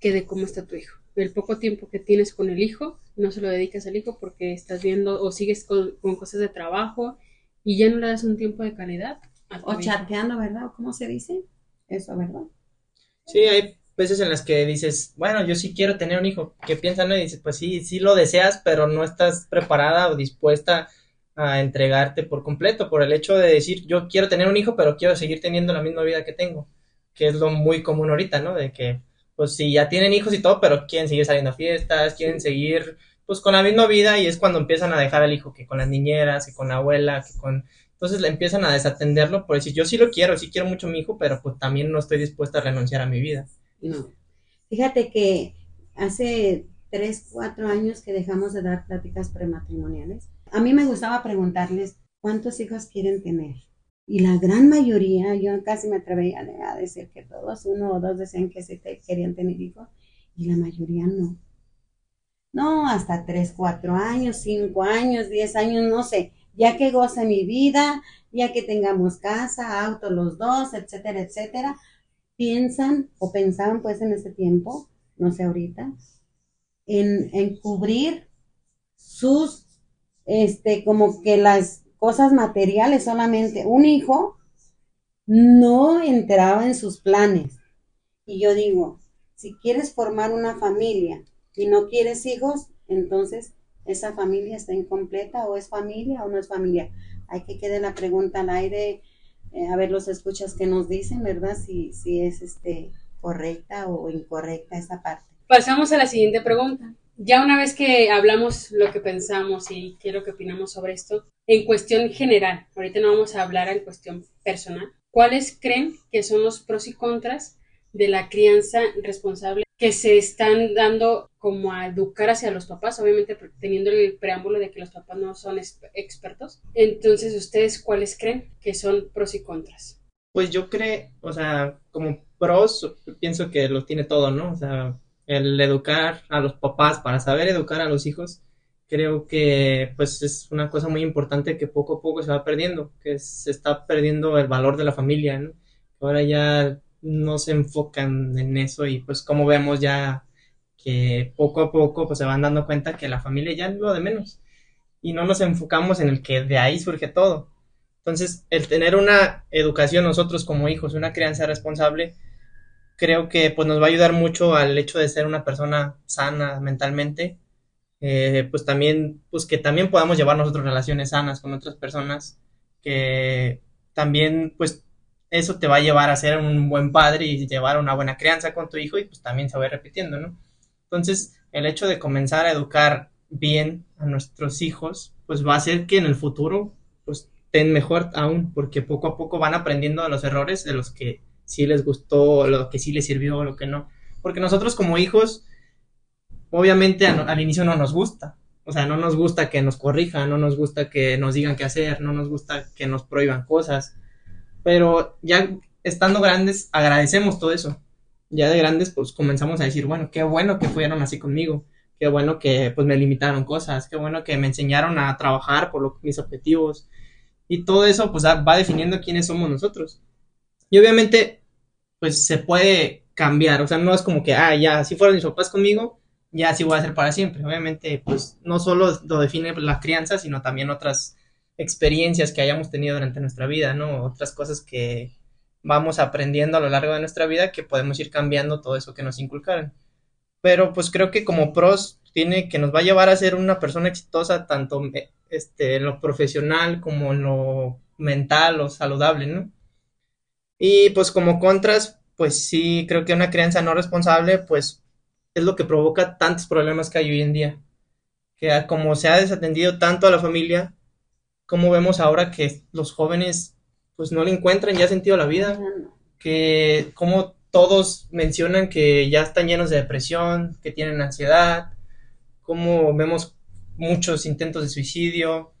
que de cómo está tu hijo el poco tiempo que tienes con el hijo, no se lo dedicas al hijo porque estás viendo o sigues con, cosas de trabajo y ya no le das un tiempo de calidad. O chateando, ¿verdad? ¿Cómo se dice? Eso, ¿verdad? Sí, hay veces en las que dices, bueno, yo sí quiero tener un hijo. ¿Qué piensan? Y dices, pues sí, sí lo deseas, pero no estás preparada o dispuesta a entregarte por completo por el hecho de decir, yo quiero tener un hijo, pero quiero seguir teniendo la misma vida que tengo, que es lo muy común ahorita, ¿no? De que pues sí, ya tienen hijos y todo, pero quieren seguir saliendo a fiestas, quieren seguir pues con la misma vida y es cuando empiezan a dejar al hijo que con las niñeras, que con la abuela, que con... Entonces le empiezan a desatenderlo por decir, yo sí lo quiero, sí quiero mucho a mi hijo, pero pues también no estoy dispuesta a renunciar a mi vida. No. Fíjate que hace tres, cuatro años que dejamos de dar pláticas prematrimoniales. A mí me gustaba preguntarles cuántos hijos quieren tener. Y la gran mayoría, yo casi me atrevería a decir que todos, uno o dos decían que sí querían tener hijos, y la mayoría no. No, hasta tres, cuatro años, cinco años, diez años, no sé, ya que goce mi vida, ya que tengamos casa, auto los dos, etcétera, etcétera, piensan o pensaban pues en ese tiempo, no sé ahorita, en, en cubrir sus, este, como que las cosas materiales solamente. Un hijo no entraba en sus planes. Y yo digo, si quieres formar una familia y no quieres hijos, entonces esa familia está incompleta o es familia o no es familia. Hay que quede la pregunta al aire, eh, a ver los escuchas que nos dicen, ¿verdad? Si, si es este correcta o incorrecta esa parte. Pasamos a la siguiente pregunta. Ya una vez que hablamos lo que pensamos y qué es lo que opinamos sobre esto, en cuestión general, ahorita no vamos a hablar en cuestión personal, ¿cuáles creen que son los pros y contras de la crianza responsable que se están dando como a educar hacia los papás, obviamente teniendo el preámbulo de que los papás no son expertos. Entonces, ¿ustedes cuáles creen que son pros y contras? Pues yo creo, o sea, como pros, pienso que lo tiene todo, ¿no? O sea, el educar a los papás para saber educar a los hijos, creo que pues es una cosa muy importante que poco a poco se va perdiendo, que se está perdiendo el valor de la familia, ¿no? Ahora ya no se enfocan en eso y pues como vemos ya que poco a poco pues se van dando cuenta que la familia ya es lo de menos y no nos enfocamos en el que de ahí surge todo. Entonces, el tener una educación nosotros como hijos, una crianza responsable, creo que pues nos va a ayudar mucho al hecho de ser una persona sana mentalmente, eh, pues también, pues que también podamos llevar nosotros relaciones sanas con otras personas, que también pues eso te va a llevar a ser un buen padre y llevar una buena crianza con tu hijo y pues también se va repitiendo, ¿no? Entonces, el hecho de comenzar a educar bien a nuestros hijos, pues va a hacer que en el futuro, pues, estén mejor aún, porque poco a poco van aprendiendo de los errores, de los que sí les gustó, lo que sí les sirvió, lo que no. Porque nosotros como hijos, obviamente al inicio no nos gusta. O sea, no nos gusta que nos corrijan, no nos gusta que nos digan qué hacer, no nos gusta que nos prohíban cosas pero ya estando grandes, agradecemos todo eso. Ya de grandes, pues comenzamos a decir, bueno, qué bueno que fueron así conmigo, qué bueno que pues me limitaron cosas, qué bueno que me enseñaron a trabajar por mis objetivos. Y todo eso pues va definiendo quiénes somos nosotros. Y obviamente, pues se puede cambiar, o sea, no es como que, ah, ya, si fueron mis papás conmigo, ya así voy a ser para siempre. Obviamente, pues no solo lo define la crianza, sino también otras experiencias que hayamos tenido durante nuestra vida, ¿no? Otras cosas que vamos aprendiendo a lo largo de nuestra vida que podemos ir cambiando todo eso que nos inculcaron. Pero pues creo que como pros tiene que nos va a llevar a ser una persona exitosa tanto este, en lo profesional como en lo mental o saludable, ¿no? Y pues como contras, pues sí, creo que una crianza no responsable, pues es lo que provoca tantos problemas que hay hoy en día. Que como se ha desatendido tanto a la familia, como vemos ahora que los jóvenes pues no le encuentran ya sentido a la vida, que como todos mencionan que ya están llenos de depresión, que tienen ansiedad, como vemos muchos intentos de suicidio,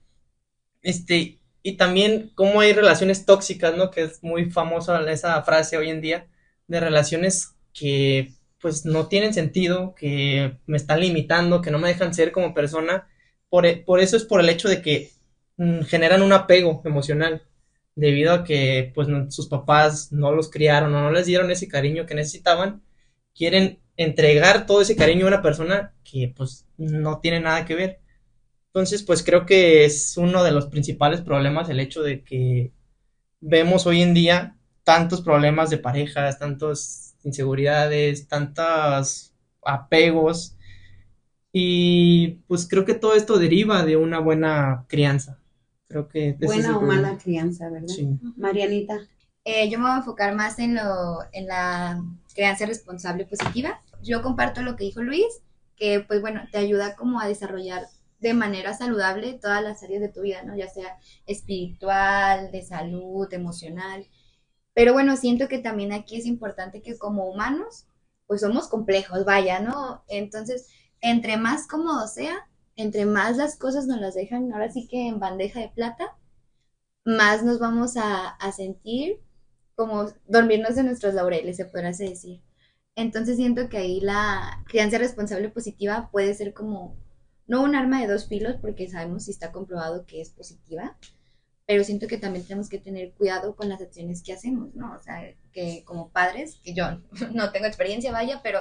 este, y también cómo hay relaciones tóxicas, ¿no? Que es muy famosa esa frase hoy en día, de relaciones que pues no tienen sentido, que me están limitando, que no me dejan ser como persona. Por, por eso es por el hecho de que Mm, generan un apego emocional debido a que pues sus papás no los criaron o no les dieron ese cariño que necesitaban, quieren entregar todo ese cariño a una persona que pues no tiene nada que ver. Entonces, pues creo que es uno de los principales problemas el hecho de que vemos hoy en día tantos problemas de parejas, tantas inseguridades, tantos apegos y pues creo que todo esto deriva de una buena crianza. Creo que... Buena o mala crianza, ¿verdad? Sí. Marianita. Eh, yo me voy a enfocar más en, lo, en la crianza responsable positiva. Yo comparto lo que dijo Luis, que pues bueno, te ayuda como a desarrollar de manera saludable todas las áreas de tu vida, ¿no? Ya sea espiritual, de salud, emocional. Pero bueno, siento que también aquí es importante que como humanos pues somos complejos, vaya, ¿no? Entonces, entre más cómodo sea, entre más las cosas nos las dejan, ahora sí que en bandeja de plata, más nos vamos a, a sentir como dormirnos de nuestros laureles, se podrá decir. Entonces siento que ahí la crianza responsable positiva puede ser como, no un arma de dos filos, porque sabemos si está comprobado que es positiva, pero siento que también tenemos que tener cuidado con las acciones que hacemos, ¿no? O sea, que como padres, que yo no tengo experiencia, vaya, pero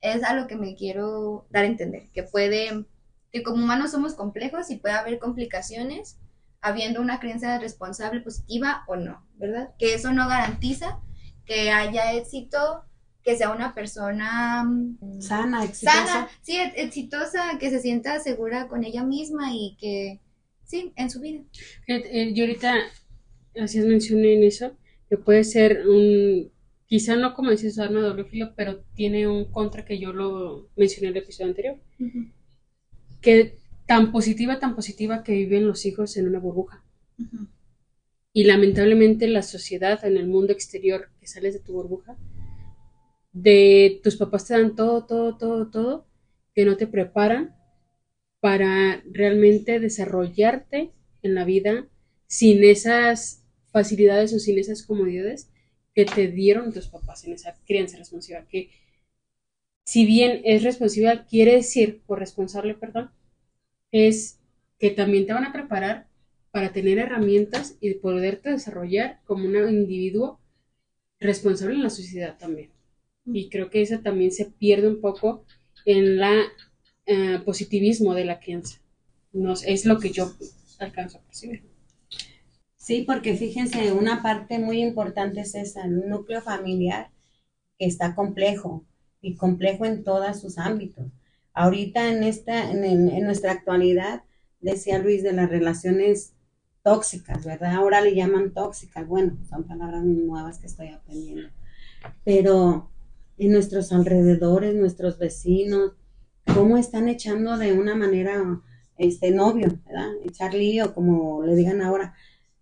es a lo que me quiero dar a entender, que puede, que como humanos somos complejos y puede haber complicaciones habiendo una crianza responsable, positiva o no, ¿verdad? Que eso no garantiza que haya éxito, que sea una persona mm, sana, exitosa. Sana, sí, exitosa, que se sienta segura con ella misma y que, sí, en su vida. Eh, yo ahorita, así es mencioné en eso, que puede ser un, quizá no como dices arma de doble filo, pero tiene un contra que yo lo mencioné en el episodio anterior. Que tan positiva, tan positiva que viven los hijos en una burbuja. Y lamentablemente la sociedad en el mundo exterior que sales de tu burbuja, de tus papás te dan todo, todo, todo, todo, que no te preparan para realmente desarrollarte en la vida sin esas facilidades o sin esas comodidades que te dieron tus papás en esa crianza responsiva, que si bien es responsiva, quiere decir, por responsable, perdón, es que también te van a preparar para tener herramientas y poderte desarrollar como un individuo responsable en la sociedad también. Y creo que eso también se pierde un poco en la eh, positivismo de la crianza. No, es lo que yo alcanzo a percibir. Sí, porque fíjense, una parte muy importante es esa, el núcleo familiar que está complejo y complejo en todos sus ámbitos. Ahorita en esta, en, nuestra actualidad, decía Luis de las relaciones tóxicas, ¿verdad? Ahora le llaman tóxicas, bueno, son palabras nuevas que estoy aprendiendo. Pero en nuestros alrededores, nuestros vecinos, cómo están echando de una manera, este novio, ¿verdad? Echar lío, como le digan ahora,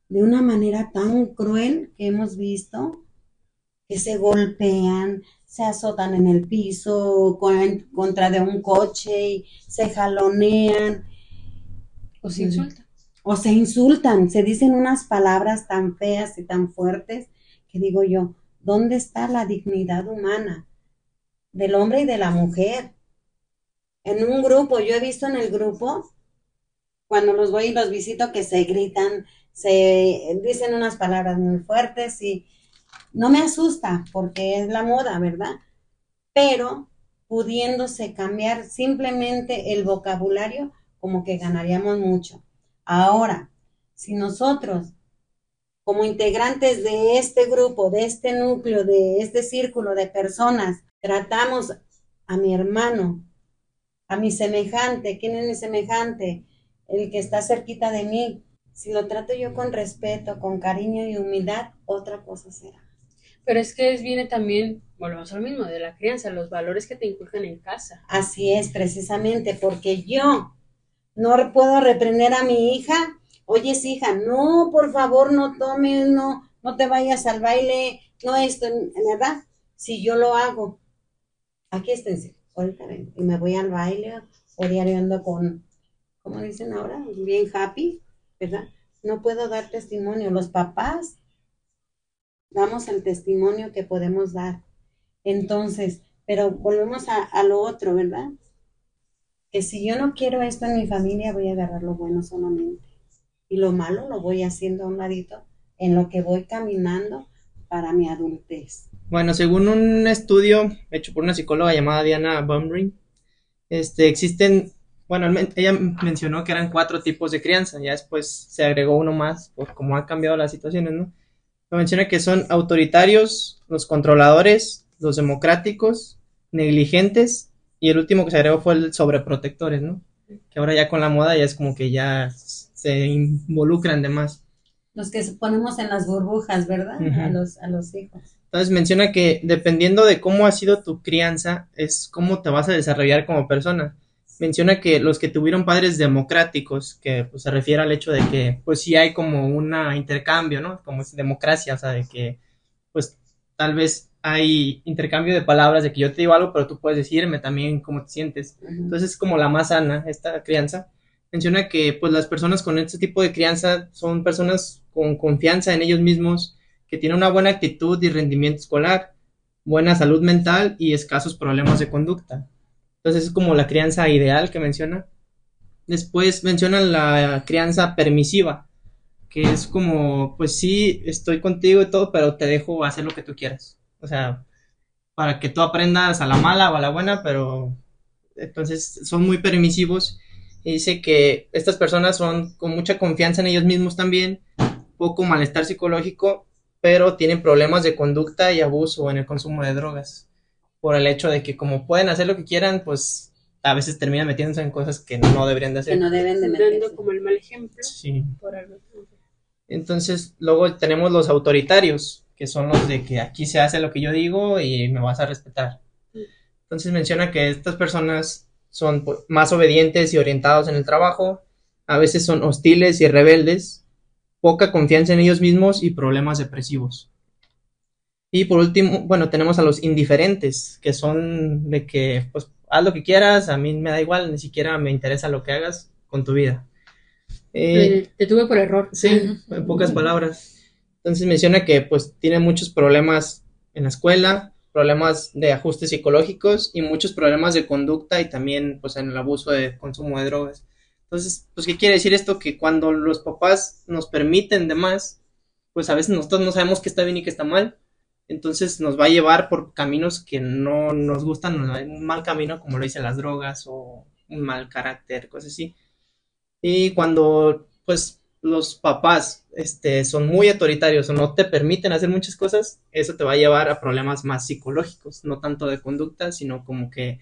de una manera tan cruel que hemos visto, que se golpean, se azotan en el piso contra de un coche y se jalonean. O se insultan. O se insultan, se dicen unas palabras tan feas y tan fuertes que digo yo, ¿dónde está la dignidad humana del hombre y de la mujer? En un grupo, yo he visto en el grupo, cuando los voy y los visito, que se gritan, se dicen unas palabras muy fuertes y no me asusta porque es la moda, ¿verdad? Pero pudiéndose cambiar simplemente el vocabulario, como que ganaríamos mucho. Ahora, si nosotros, como integrantes de este grupo, de este núcleo, de este círculo de personas, tratamos a mi hermano, a mi semejante, ¿quién es mi semejante? El que está cerquita de mí. Si lo trato yo con respeto, con cariño y humildad, otra cosa será. Pero es que viene también, volvemos al mismo, de la crianza, los valores que te inculcan en casa. Así es, precisamente, porque yo no puedo reprender a mi hija. Oye, hija, no, por favor, no tomes, no, no te vayas al baile, no esto, ¿verdad? Si yo lo hago, aquí esténse, ahorita ven, y me voy al baile, o diario ando con, ¿cómo dicen ahora? Bien happy, ¿verdad? No puedo dar testimonio. Los papás damos el testimonio que podemos dar. Entonces, pero volvemos a, lo otro, ¿verdad? Que si yo no quiero esto en mi familia, voy a agarrar lo bueno solamente. Y lo malo lo voy haciendo a un ladito en lo que voy caminando para mi adultez. Bueno, según un estudio hecho por una psicóloga llamada Diana Bumring, este, existen, bueno, ella mencionó que eran cuatro tipos de crianza, ya después se agregó uno más por cómo han cambiado las situaciones, ¿no? menciona que son autoritarios, los controladores, los democráticos, negligentes y el último que se agregó fue el sobreprotectores, ¿no? Que ahora ya con la moda ya es como que ya se involucran de más. Los que ponemos en las burbujas, ¿verdad? a, los, a los hijos. Entonces menciona que dependiendo de cómo ha sido tu crianza, es cómo te vas a desarrollar como persona menciona que los que tuvieron padres democráticos, que pues, se refiere al hecho de que pues sí hay como un intercambio, ¿no? Como es democracia, o sea, de que pues tal vez hay intercambio de palabras, de que yo te digo algo, pero tú puedes decirme también cómo te sientes. Entonces es como la más sana esta crianza. Menciona que pues las personas con este tipo de crianza son personas con confianza en ellos mismos, que tienen una buena actitud y rendimiento escolar, buena salud mental y escasos problemas de conducta. Entonces es como la crianza ideal que menciona. Después mencionan la crianza permisiva, que es como, pues sí, estoy contigo y todo, pero te dejo hacer lo que tú quieras. O sea, para que tú aprendas a la mala o a la buena, pero entonces son muy permisivos. Y dice que estas personas son con mucha confianza en ellos mismos también, poco malestar psicológico, pero tienen problemas de conducta y abuso en el consumo de drogas. Por el hecho de que como pueden hacer lo que quieran, pues a veces terminan metiéndose en cosas que no deberían de hacer. Que no deben de Dando meterse. como el mal ejemplo. Sí. Por algo. Entonces, luego tenemos los autoritarios, que son los de que aquí se hace lo que yo digo y me vas a respetar. Entonces menciona que estas personas son pues, más obedientes y orientados en el trabajo, a veces son hostiles y rebeldes, poca confianza en ellos mismos y problemas depresivos. Y por último, bueno, tenemos a los indiferentes, que son de que, pues, haz lo que quieras, a mí me da igual, ni siquiera me interesa lo que hagas con tu vida. Eh, Eh, te tuve por error. Sí, en pocas palabras. Entonces menciona que pues tiene muchos problemas en la escuela, problemas de ajustes psicológicos y muchos problemas de conducta y también pues en el abuso de consumo de drogas. Entonces, pues ¿qué quiere decir esto? Que cuando los papás nos permiten de más, pues a veces nosotros no sabemos qué está bien y qué está mal. Entonces nos va a llevar por caminos que no nos gustan, un mal camino como lo dicen las drogas o un mal carácter, cosas así. Y cuando, pues, los papás, este, son muy autoritarios o no te permiten hacer muchas cosas, eso te va a llevar a problemas más psicológicos, no tanto de conducta, sino como que,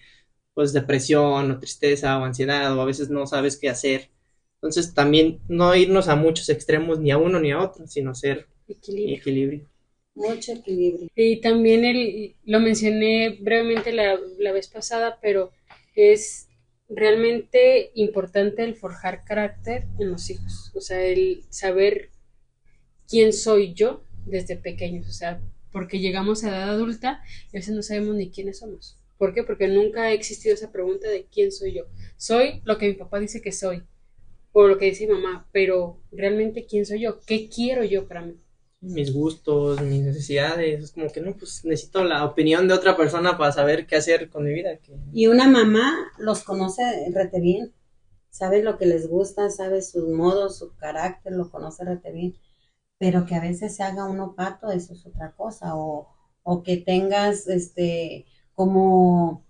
pues, depresión o tristeza o ansiedad o a veces no sabes qué hacer. Entonces, también no irnos a muchos extremos, ni a uno ni a otro, sino ser Equilibrio. equilibrio. Mucho equilibrio. Y también el, lo mencioné brevemente la, la vez pasada, pero es realmente importante el forjar carácter en los hijos. O sea, el saber quién soy yo desde pequeños. O sea, porque llegamos a edad adulta y a veces no sabemos ni quiénes somos. ¿Por qué? Porque nunca ha existido esa pregunta de quién soy yo. Soy lo que mi papá dice que soy, o lo que dice mi mamá, pero realmente quién soy yo, qué quiero yo para mí. Mis gustos, mis necesidades, es como que no, pues necesito la opinión de otra persona para saber qué hacer con mi vida. que- Y una mamá los conoce rete bien. Sabe lo que les gusta, sabe sus modos, su carácter, lo conoce rete bien. Pero que a veces se haga uno pato, eso es otra cosa. O, o que tengas este como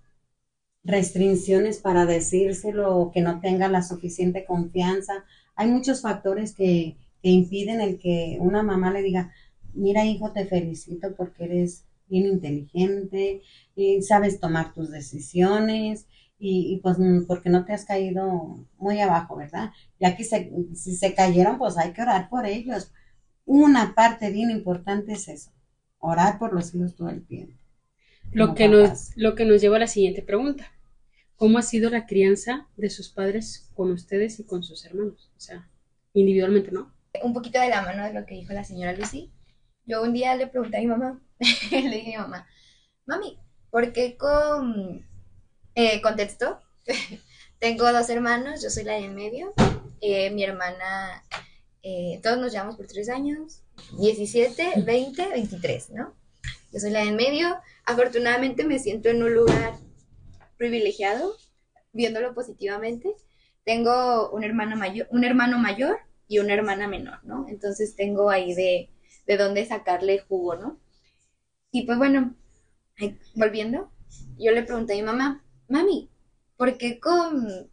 restricciones para decírselo o que no tenga la suficiente confianza. Hay muchos factores que, que impiden el que una mamá le diga, mira hijo, te felicito porque eres bien inteligente y sabes tomar tus decisiones y, y, pues mm, porque no te has caído muy abajo, ¿verdad? Y aquí se, si se cayeron, pues hay que orar por ellos. Una parte bien importante es eso, orar por los hijos todo el tiempo. Lo que, nos, lo que nos lleva a la siguiente pregunta. ¿Cómo ha sido la crianza de sus padres con ustedes y con sus hermanos? O sea, individualmente, ¿no? Un poquito de la mano de lo que dijo la señora Lucy. Yo un día le pregunté a mi mamá, le dije a mi mamá, mami, ¿por qué con... Eh, contestó, tengo dos hermanos, yo soy la de en medio, eh, mi hermana, eh, todos nos llevamos por tres años, 17, 20, 23, ¿no? Yo soy la de en medio, afortunadamente me siento en un lugar privilegiado, viéndolo positivamente. Tengo un hermano mayor, un hermano mayor y una hermana menor, ¿no? Entonces tengo ahí de, de dónde sacarle jugo, ¿no? Y pues bueno, volviendo, yo le pregunté a mi mamá, mami, ¿por qué con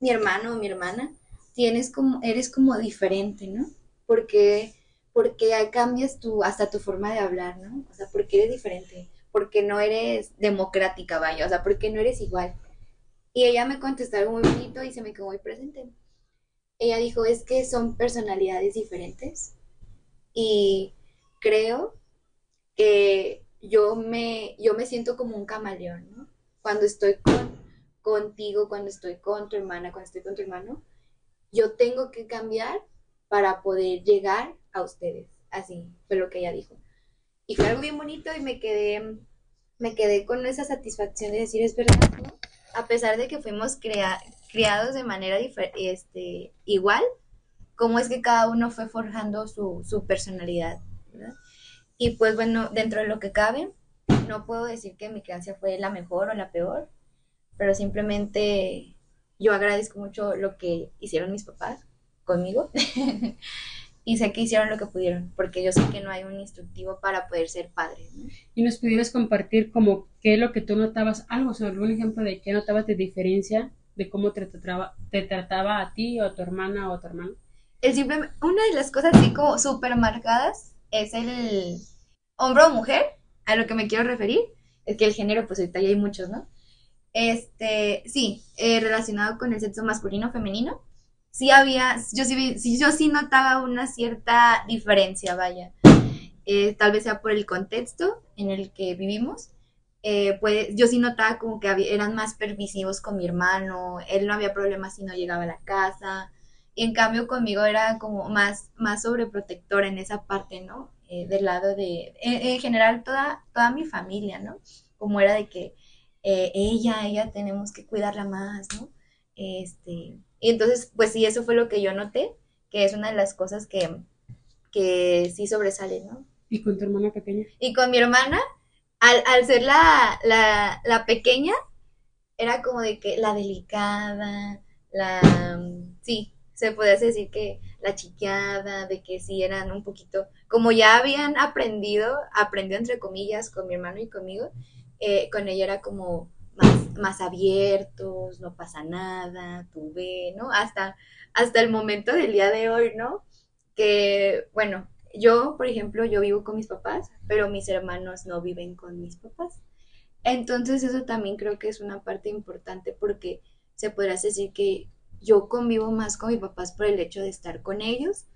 mi hermano o mi hermana tienes como, eres como diferente, ¿no? Porque, porque cambias tu, hasta tu forma de hablar, ¿no? O sea, ¿por qué eres diferente? Porque no eres democrática, vaya, o sea, porque no eres igual. Y ella me contestó algo muy bonito y se me quedó muy presente ella dijo es que son personalidades diferentes y creo que yo me, yo me siento como un camaleón. Cuando estoy con, contigo, cuando estoy con tu hermana, cuando estoy con tu hermano, yo tengo que cambiar para poder llegar a ustedes. Así fue lo que ella dijo. Y fue algo bien bonito y me quedé, me quedé con esa satisfacción de decir, es verdad. A pesar de que fuimos criados de manera este, igual, cómo es que cada uno fue forjando su, su personalidad, ¿verdad? Y pues bueno, dentro de lo que cabe, no puedo decir que mi crianza fue la mejor o la peor, pero simplemente yo agradezco mucho lo que hicieron mis papás conmigo y sé que hicieron lo que pudieron, porque yo sé que no hay un instructivo para poder ser padre. Y nos pudieras compartir como qué es lo que tú notabas, algo sobre algún ejemplo de qué notabas de diferencia de cómo te trataba, te trataba a ti o a tu hermana o a tu hermano. El simple, una de las cosas así como súper marcadas es el hombre o mujer, a lo que me quiero referir, es que el género, pues ahorita ya hay muchos, ¿no? Este, sí, eh, relacionado con el sexo masculino femenino, sí había, yo sí, yo sí notaba una cierta diferencia, vaya. Eh, tal vez sea por el contexto en el que vivimos. Eh, pues yo sí notaba como que eran más permisivos con mi hermano, él no había problemas si no llegaba a la casa, y en cambio conmigo era como más, más sobreprotector en esa parte, ¿no? Eh, del lado de, en, general toda, toda mi familia, ¿no? Como era de que ella, ella tenemos que cuidarla más, ¿no? Este, y entonces, pues sí, eso fue lo que yo noté, que es una de las cosas que, que sí sobresale, ¿no? ¿Y con tu hermana pequeña? Y con mi hermana, al, al ser la, la, pequeña, era como de que la delicada, la... Sí, se puede decir que la chiqueada, de que sí eran un poquito, como ya habían aprendido, aprendió entre comillas con mi hermano y conmigo, eh, con ella era como más, abiertos, no pasa nada, tú ve, ¿no? Hasta, hasta el momento del día de hoy, ¿no? Que, bueno, yo, por ejemplo, yo vivo con mis papás, pero mis hermanos no viven con mis papás. Entonces eso también creo que es una parte importante porque se podrá decir que yo convivo más con mis papás por el hecho de estar con ellos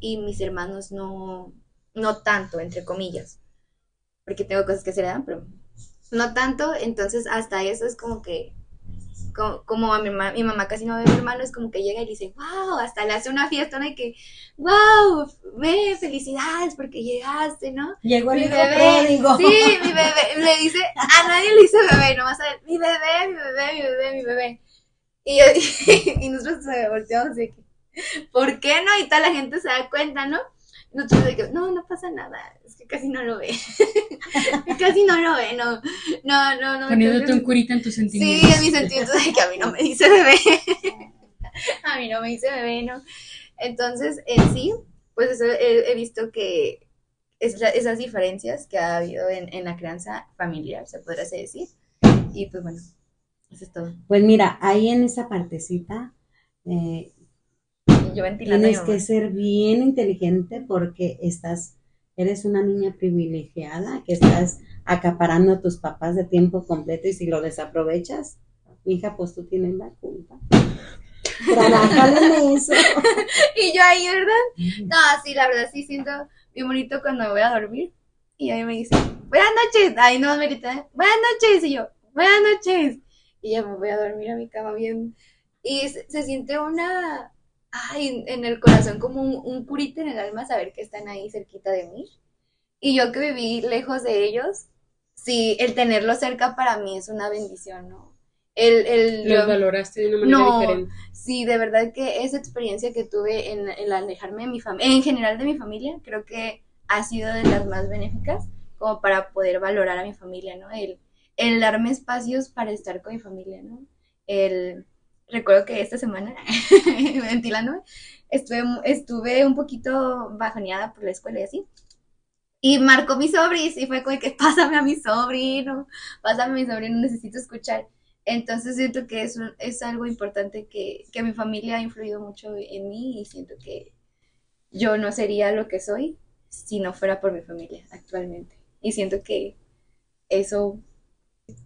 y mis hermanos no, no tanto, entre comillas, porque tengo cosas que hacer, pero no tanto, entonces hasta eso es como que, como, a mi, mi, mamá casi no ve a mi hermano, es como que llega y dice, wow, hasta le hace una fiesta, ¿no? Y que, wow, ve, felicidades porque llegaste, ¿no? Llegó el mi bebé. Sí, mi bebé, le dice, a nadie le dice bebé, nomás a ver, mi bebé, mi bebé, mi bebé, mi bebé. Y, y, nosotros se volteamos de que, ¿por qué no? Y toda la gente se da cuenta, ¿no? no, no pasa nada, que casi no lo ve. casi no lo ve, no, no, no. no Poniéndote un curita en tus sentimientos. Sí, en mis sentimientos de que a mí no me dice bebé. a mí no me dice bebé, ¿no? Entonces, en sí, pues eso he, visto que es esas diferencias que ha habido en, en la crianza familiar, se podría decir. Y pues bueno, eso es todo. Pues mira, ahí en esa partecita, eh, Tienes que ser bien inteligente porque estás, eres una niña privilegiada que estás acaparando a tus papás de tiempo completo y si lo desaprovechas, hija, pues tú tienes la culpa. Trabájale en eso. y yo ahí, ¿verdad? No, sí, la verdad sí siento bien bonito cuando me voy a dormir. Y ahí me dice, buenas noches. Ahí no me grita, buenas noches. Y yo, buenas noches. Y ya me voy a dormir a mi cama bien. Y se siente una, ay, en el corazón como un, un purito en el alma saber que están ahí cerquita de mí. Y yo que viví lejos de ellos, sí, el tenerlo cerca para mí es una bendición, ¿no? El, el, Los valoraste de una manera no, diferente. Sí, de verdad que esa experiencia que tuve en, el alejarme de mi familia, en general de mi familia, creo que ha sido de las más benéficas como para poder valorar a mi familia, ¿no? El, el darme espacios para estar con mi familia, ¿no? El, recuerdo que esta semana, ventilándome, estuve, estuve un poquito bajoneada por la escuela y así. Y marcó mi sobrino y fue como que pásame a mi sobrino, pásame a mi sobrino, necesito escuchar. Entonces siento que es, es algo importante que, que mi familia ha influido mucho en mí y siento que yo no sería lo que soy si no fuera por mi familia actualmente. Y siento que eso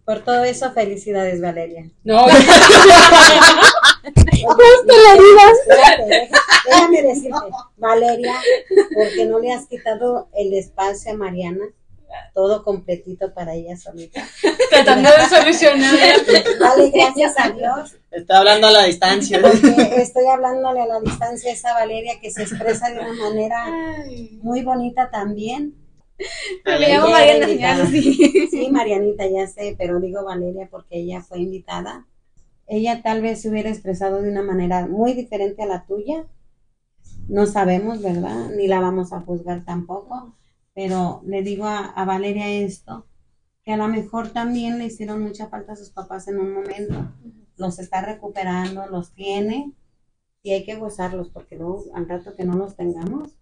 por todo eso, felicidades, Valeria. No. Justo le digas. Déjame decirte, Valeria, porque no le has quitado el espacio a Mariana, todo completito para ella solita. Tratando de solucionar. Vale, gracias a Dios. Está hablando a la distancia. Porque estoy hablándole a la distancia a esa Valeria que se expresa de una manera muy bonita también Me llamo Mariana, Lucy. Sí, Marianita, ya sé, pero digo Valeria porque ella fue invitada. Ella tal vez se hubiera expresado de una manera muy diferente a la tuya. No sabemos, ¿verdad? Ni la vamos a juzgar tampoco. Pero le digo a, a Valeria esto, que a lo mejor también le hicieron mucha falta a sus papás en un momento. Los está recuperando, los tiene y hay que gozarlos porque luego al rato que no los tengamos.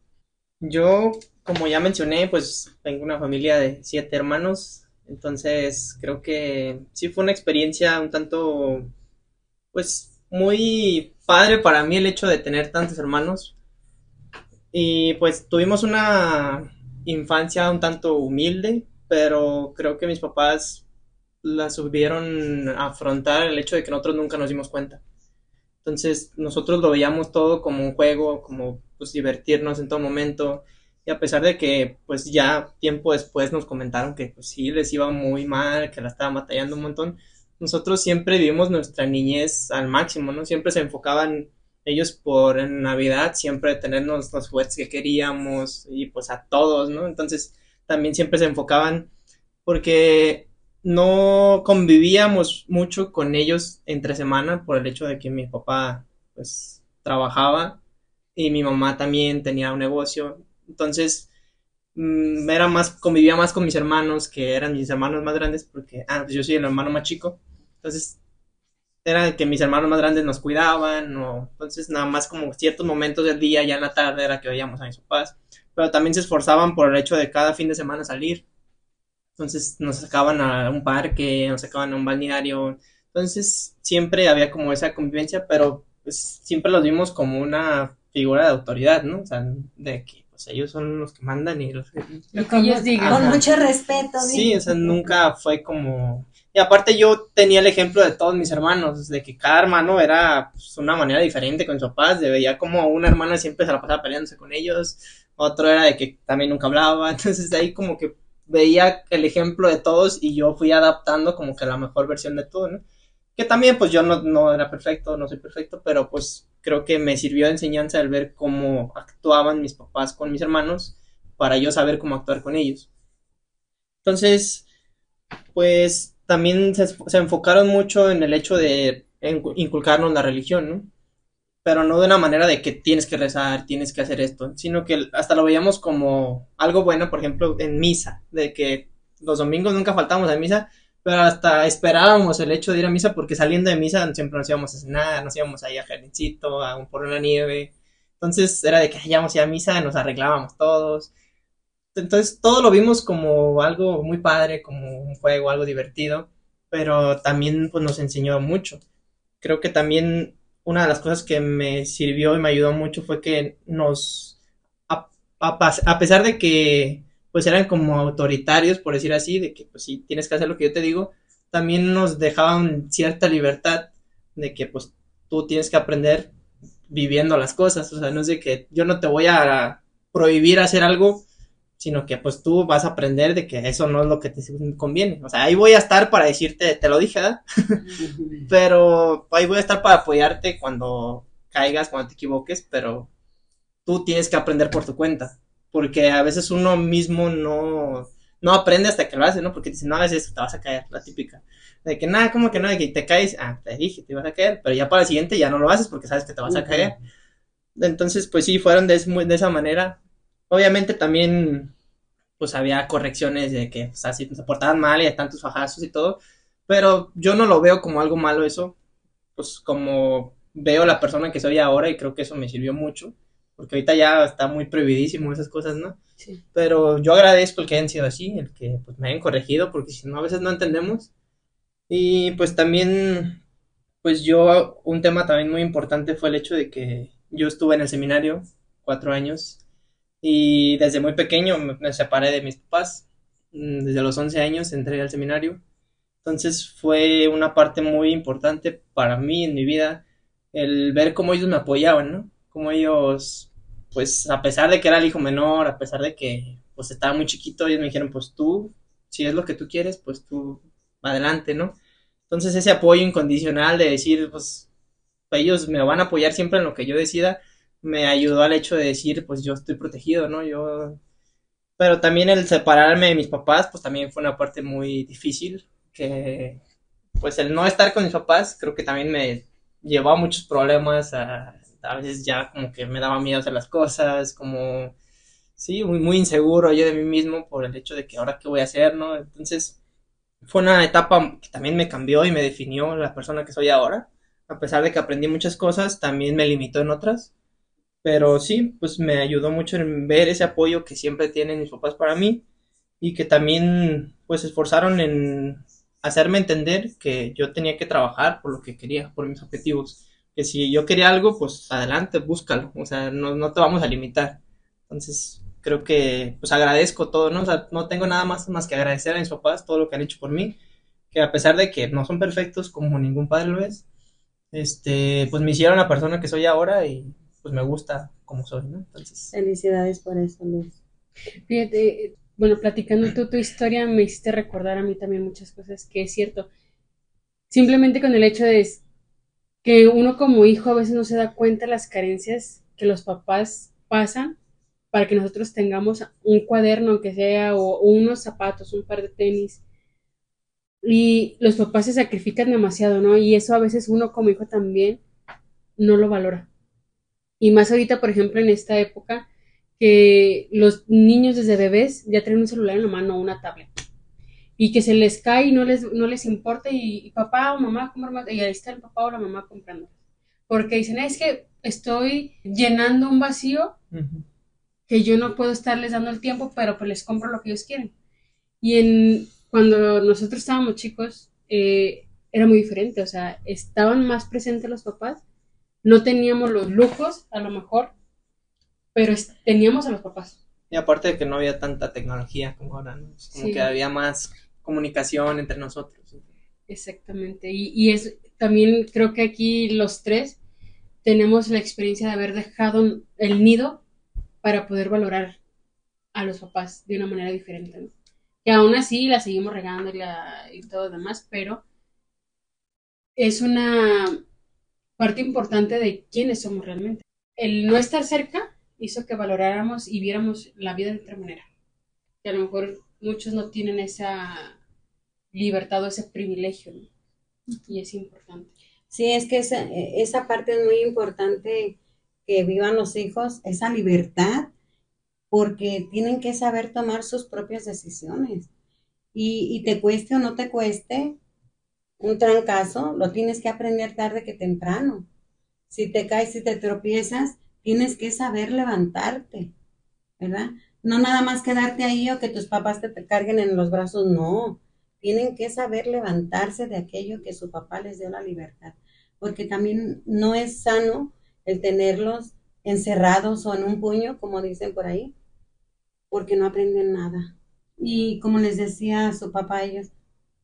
Yo, como ya mencioné, pues tengo una familia de siete hermanos, entonces creo que sí fue una experiencia un tanto, pues muy padre para mí el hecho de tener tantos hermanos. Y pues tuvimos una infancia un tanto humilde, pero creo que mis papás la supieron afrontar el hecho de que nosotros nunca nos dimos cuenta. Entonces nosotros lo veíamos todo como un juego, como pues divertirnos en todo momento. Y a pesar de que pues ya tiempo después nos comentaron que pues sí les iba muy mal, que la estaban batallando un montón, nosotros siempre vivimos nuestra niñez al máximo, ¿no? Siempre se enfocaban ellos por en Navidad, siempre tenernos los juguetes que queríamos y pues a todos, ¿no? Entonces también siempre se enfocaban porque no convivíamos mucho con ellos entre semana por el hecho de que mi papá pues trabajaba y mi mamá también tenía un negocio. Entonces mm, era más, convivía más con mis hermanos, que eran mis hermanos más grandes, porque ah, pues yo soy el hermano más chico. Entonces era que mis hermanos más grandes nos cuidaban, o entonces nada más como ciertos momentos del día, ya en la tarde era que veíamos a mis papás, pero también se esforzaban por el hecho de cada fin de semana salir. Entonces nos sacaban a un parque, nos sacaban a un balneario. Entonces siempre había como esa convivencia, pero pues siempre los vimos como una figura de autoridad, ¿no? O sea, de que pues ellos son los que mandan y los que... Lo que ellos digan. Con mucho respeto. Sí, o sea, nunca fue como... Y aparte yo tenía el ejemplo de todos mis hermanos, de que cada hermano era pues, una manera diferente con sus papás, de veía como una hermana siempre se la pasaba peleándose con ellos, otro era de que también nunca hablaba, entonces de ahí como que veía el ejemplo de todos y yo fui adaptando como que la mejor versión de todo, ¿no? Que también pues yo no, no era perfecto, no soy perfecto, pero pues creo que me sirvió de enseñanza el ver cómo actuaban mis papás con mis hermanos para yo saber cómo actuar con ellos. Entonces, pues también se, enfocaron mucho en el hecho de inculcarnos la religión, ¿no? Pero no de una manera de que tienes que rezar, tienes que hacer esto, sino que hasta lo veíamos como algo bueno, por ejemplo, en misa, de que los domingos nunca faltábamos a misa, pero hasta esperábamos el hecho de ir a misa porque saliendo de misa siempre nos íbamos a cenar, nos íbamos ahí a jardincito, a un por una nieve. Entonces era de que íbamos a a misa, nos arreglábamos todos. Entonces todo lo vimos como algo muy padre, como un juego, algo divertido, pero también pues nos enseñó mucho. Creo que también una de las cosas que me sirvió y me ayudó mucho fue que nos, a, a pesar de que pues eran como autoritarios, por decir así, de que pues sí, tienes que hacer lo que yo te digo, también nos dejaban cierta libertad de que pues tú tienes que aprender viviendo las cosas, o sea, no es de que yo no te voy a prohibir hacer algo, sino que pues tú vas a aprender de que eso no es lo que te conviene, o sea, ahí voy a estar para decirte, te lo dije, ¿verdad? pero ahí voy a estar para apoyarte cuando caigas, cuando te equivoques, pero tú tienes que aprender por tu cuenta, porque a veces uno mismo no, no aprende hasta que lo hace, ¿no? Porque dicen, no hagas eso, te vas a caer, la típica. De que nada, como que no, de que te caes, ah, te dije, te vas a caer, pero ya para el siguiente ya no lo haces porque sabes que te vas a Ujú. caer. Entonces, pues sí, fueron de, de esa manera. Obviamente también, pues había correcciones de que, o sea, si se portaban mal y de tantos fajazos y todo, pero yo no lo veo como algo malo eso, pues como veo la persona que soy ahora y creo que eso me sirvió mucho, porque ahorita ya está muy prohibidísimo esas cosas, ¿no? Sí. Pero yo agradezco el que hayan sido así, el que pues me hayan corregido, porque si no, a veces no entendemos. Y pues también, pues yo, un tema también muy importante fue el hecho de que yo estuve en el seminario cuatro años y desde muy pequeño me, me separé de mis papás. Mm, Desde los 11 años entré al seminario. Entonces fue una parte muy importante para mí en mi vida el ver cómo ellos me apoyaban, ¿no? Cómo ellos, pues a pesar de que era el hijo menor, a pesar de que pues estaba muy chiquito, ellos me dijeron, pues tú, si es lo que tú quieres, pues tú adelante, ¿no? Entonces ese apoyo incondicional de decir, pues ellos me van a apoyar siempre en lo que yo decida, me ayudó al hecho de decir, pues yo estoy protegido, ¿no? Yo Pero también el separarme de mis papás, pues también fue una parte muy difícil, que pues el no estar con mis papás creo que también me llevó a muchos problemas, a, a veces ya como que me daba miedo hacer las cosas, como, sí, muy, muy inseguro yo de mí mismo por el hecho de que ahora qué voy a hacer, ¿no? Entonces, fue una etapa que también me cambió y me definió la persona que soy ahora. A pesar de que aprendí muchas cosas, también me limitó en otras. Pero sí, pues me ayudó mucho en ver ese apoyo que siempre tienen mis papás para mí y que también pues se esforzaron en hacerme entender que yo tenía que trabajar por lo que quería, por mis objetivos. Que si yo quería algo, pues adelante, búscalo. O sea, no, no te vamos a limitar. Entonces, creo que pues agradezco todo, ¿no? O sea, no tengo nada más más que agradecer a mis papás todo lo que han hecho por mí, que a pesar de que no son perfectos como ningún padre lo es, este, pues me hicieron la persona que soy ahora y pues me gusta como soy, ¿no? Entonces. Felicidades por eso, Luis. Fíjate, bueno, platicando tú tu historia me hiciste recordar a mí también muchas cosas que es cierto. Simplemente con el hecho de que uno como hijo a veces no se da cuenta de las carencias que los papás pasan para que nosotros tengamos un cuaderno, aunque sea, o, unos zapatos, un par de tenis. Y los papás se sacrifican demasiado, ¿no? Y eso a veces uno como hijo también no lo valora. Y más ahorita, por ejemplo, en esta época, que los niños desde bebés ya tienen un celular en la mano o una tablet. Y que se les cae y no les, no les importa y, papá o mamá compran y ahí está el papá o la mamá comprando. Porque dicen, es que estoy llenando un vacío que yo no puedo estarles dando el tiempo, pero pues les compro lo que ellos quieren. Y en, cuando nosotros estábamos chicos, eh, era muy diferente, o sea, estaban más presentes los papás, no teníamos los lujos, a lo mejor, pero teníamos a los papás. Y aparte de que no había tanta tecnología como ahora, ¿no? como que había más comunicación entre nosotros. Exactamente, y, y es también creo que aquí los tres tenemos la experiencia de haber dejado el nido para poder valorar a los papás de una manera diferente, ¿no? Que aún así la seguimos regando y, y todo lo demás, pero es una parte importante de quiénes somos realmente. El no estar cerca hizo que valoráramos y viéramos la vida de otra manera. Que a lo mejor muchos no tienen esa libertad o ese privilegio, ¿no? Y es importante. Sí, es que esa, esa parte es muy importante que vivan los hijos esa libertad, porque tienen que saber tomar sus propias decisiones. Y, te cueste o no te cueste un trancazo, lo tienes que aprender tarde que temprano. Si te caes, si te tropiezas, tienes que saber levantarte, ¿verdad? No nada más quedarte ahí o que tus papás te, te carguen en los brazos, no. Tienen que saber levantarse de aquello que su papá les dio la libertad, porque también no es sano el tenerlos encerrados o en un puño, como dicen por ahí, porque no aprenden nada. Y como les decía su papá a ellos,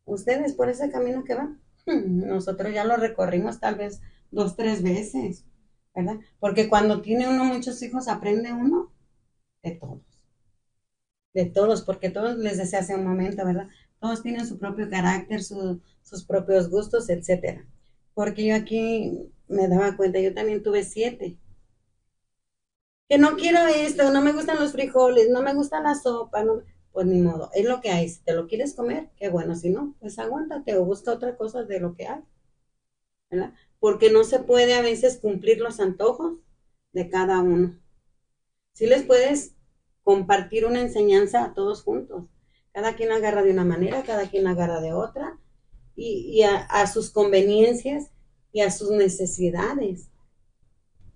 ustedes por ese camino que van, nosotros ya lo recorrimos tal vez dos, tres veces, ¿verdad? Porque cuando tiene uno muchos hijos, aprende uno de todos. De todos, porque todos les decía hace un momento, ¿verdad? Todos tienen su propio carácter, sus propios gustos, etcétera. Porque yo aquí me daba cuenta, yo también tuve siete. Que no quiero esto, no me gustan los frijoles, no me gusta la sopa, pues ni modo, es lo que hay. Si te lo quieres comer, qué bueno, si no, pues aguántate o busca otra cosa de lo que hay. ¿verdad? Porque no se puede a veces cumplir los antojos de cada uno. Si les puedes compartir una enseñanza a todos juntos. Cada quien agarra de una manera, cada quien agarra de otra, y, a sus conveniencias y a sus necesidades.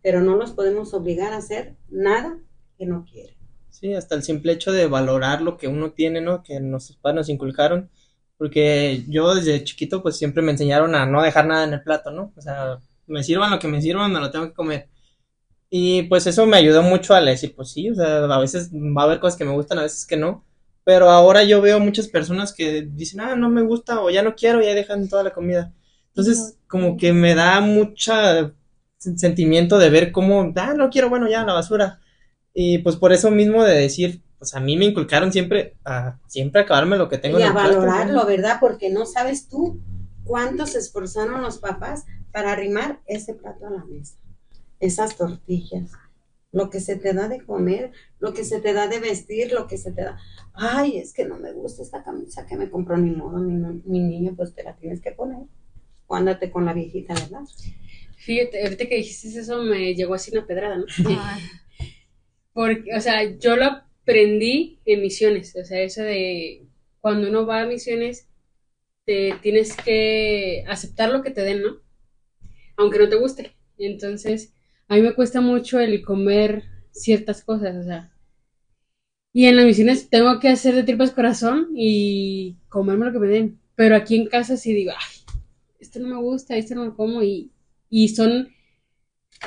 Pero no los podemos obligar a hacer nada que no quieren. Sí, hasta el simple hecho de valorar lo que uno tiene, ¿no? Que nuestros padres nos inculcaron. Porque yo desde chiquito pues siempre me enseñaron a no dejar nada en el plato, ¿no? O sea, me sirvan lo que me sirvan, me lo tengo que comer. Y pues eso me ayudó mucho a decir, pues sí, o sea, a veces va a haber cosas que me gustan, a veces que no. Pero ahora yo veo muchas personas que dicen, ah, no me gusta o ya no quiero, y ya dejan toda la comida. Entonces, como que me da mucha sentimiento de ver cómo, ah, no quiero, bueno, ya, la basura. Y pues por eso mismo de decir, pues a mí me inculcaron siempre a siempre acabarme lo que tengo. Y a valorarlo, ¿verdad? Porque no sabes tú cuánto se esforzaron los papás para arrimar ese plato a la mesa, esas tortillas. Lo que se te da de comer, lo que se te da de vestir, lo que se te da. Ay, es que no me gusta esta camisa que me compró ni modo mi, mi niño, pues te la tienes que poner. O ándate con la viejita, ¿verdad? Fíjate, ahorita que dijiste eso me llegó así una pedrada, ¿no? Porque, o sea, yo lo aprendí en misiones, o sea, eso de cuando uno va a misiones, te tienes que aceptar lo que te den, ¿no? Aunque no te guste. Entonces, a mí me cuesta mucho el comer ciertas cosas, o sea. Y en las misiones tengo que hacer de tripas corazón y comerme lo que me den. Pero aquí en casa sí digo, ay, esto no me gusta, esto no me como y, y son,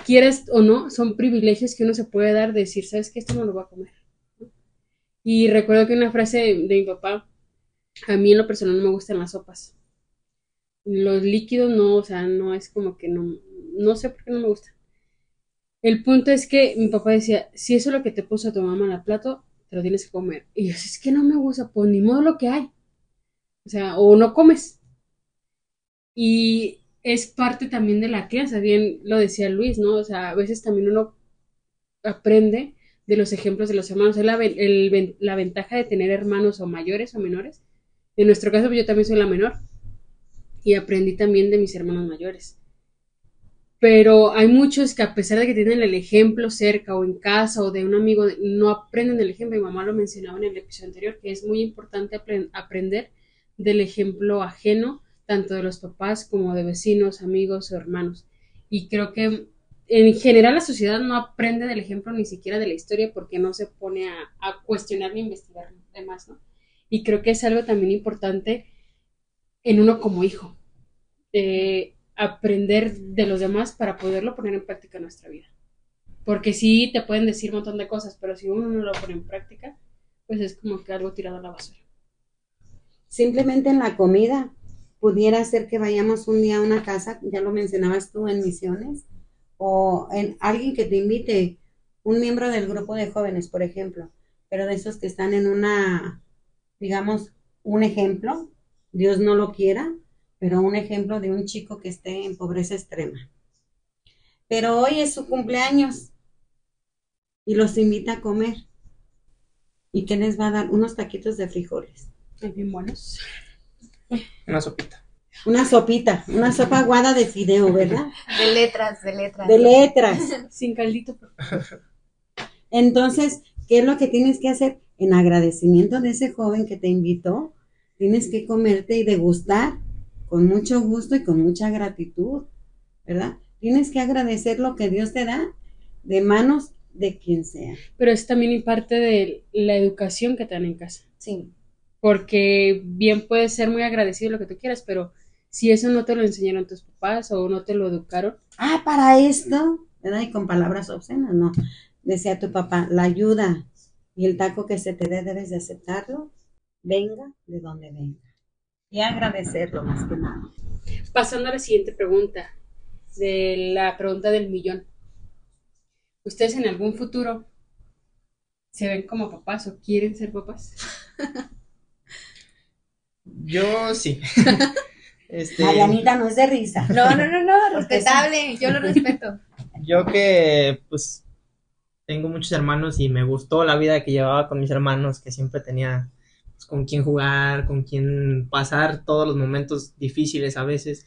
quieres o no, son privilegios que uno se puede dar de decir, sabes que esto no lo voy a comer. Y recuerdo que una frase de, de mi papá, a mí en lo personal no me gustan las sopas. Los líquidos no, o sea, no es como que no, no sé por qué no me gusta. El punto es que mi papá decía, si eso es lo que te puso a tu mamá en el plato, te lo tienes que comer. Y yo, es que no me gusta, pues ni modo lo que hay. O sea, o no comes. Y es parte también de la crianza, bien lo decía Luis, ¿no? O sea, a veces también uno aprende de los ejemplos de los hermanos. Es la, la ventaja de tener hermanos o mayores o menores. En nuestro caso, yo también soy la menor. Y aprendí también de mis hermanos mayores pero hay muchos que a pesar de que tienen el ejemplo cerca o en casa o de un amigo, no aprenden el ejemplo. Mi mamá lo mencionaba en el episodio anterior, que es muy importante aprender del ejemplo ajeno, tanto de los papás como de vecinos, amigos o hermanos. Y creo que en general la sociedad no aprende del ejemplo ni siquiera de la historia porque no se pone a, a cuestionar ni investigar demás, ¿no? Y creo que es algo también importante en uno como hijo. Eh, aprender de los demás para poderlo poner en práctica en nuestra vida. Porque sí te pueden decir un montón de cosas, pero si uno no lo pone en práctica, pues es como que algo tirado a la basura. Simplemente en la comida, pudiera ser que vayamos un día a una casa, ya lo mencionabas tú en misiones, o en alguien que te invite, un miembro del grupo de jóvenes, por ejemplo, pero de esos que están en una, digamos, un ejemplo, Dios no lo quiera, pero un ejemplo de un chico que esté en pobreza extrema. Pero hoy es su cumpleaños y los invita a comer. ¿Y qué les va a dar? Unos taquitos de frijoles. Bien buenos. Una sopita. Una sopita, una sopa aguada de fideo, ¿verdad? De letras, de letras. De letras. Sin caldito. Entonces, ¿qué es lo que tienes que hacer? En agradecimiento de ese joven que te invitó, tienes que comerte y degustar con mucho gusto y con mucha gratitud, ¿verdad? Tienes que agradecer lo que Dios te da de manos de quien sea. Pero es también parte de la educación que te dan en casa. Sí. Porque bien puedes ser muy agradecido lo que tú quieras, pero si eso no te lo enseñaron tus papás o no te lo educaron. Ah, para esto, ¿verdad? Y con palabras obscenas, no. Decía tu papá, la ayuda y el taco que se te dé debes de aceptarlo, venga de donde venga y agradecerlo más que nada. Pasando a la siguiente pregunta, de la pregunta del millón. ¿Ustedes en algún futuro se ven como papás o quieren ser papás? Yo sí. este, Marianita no es de risa. No, no, no, no, respetable, yo lo respeto. Yo que pues tengo muchos hermanos y me gustó la vida que llevaba con mis hermanos, que siempre tenía con quién jugar, con quién pasar todos los momentos difíciles a veces.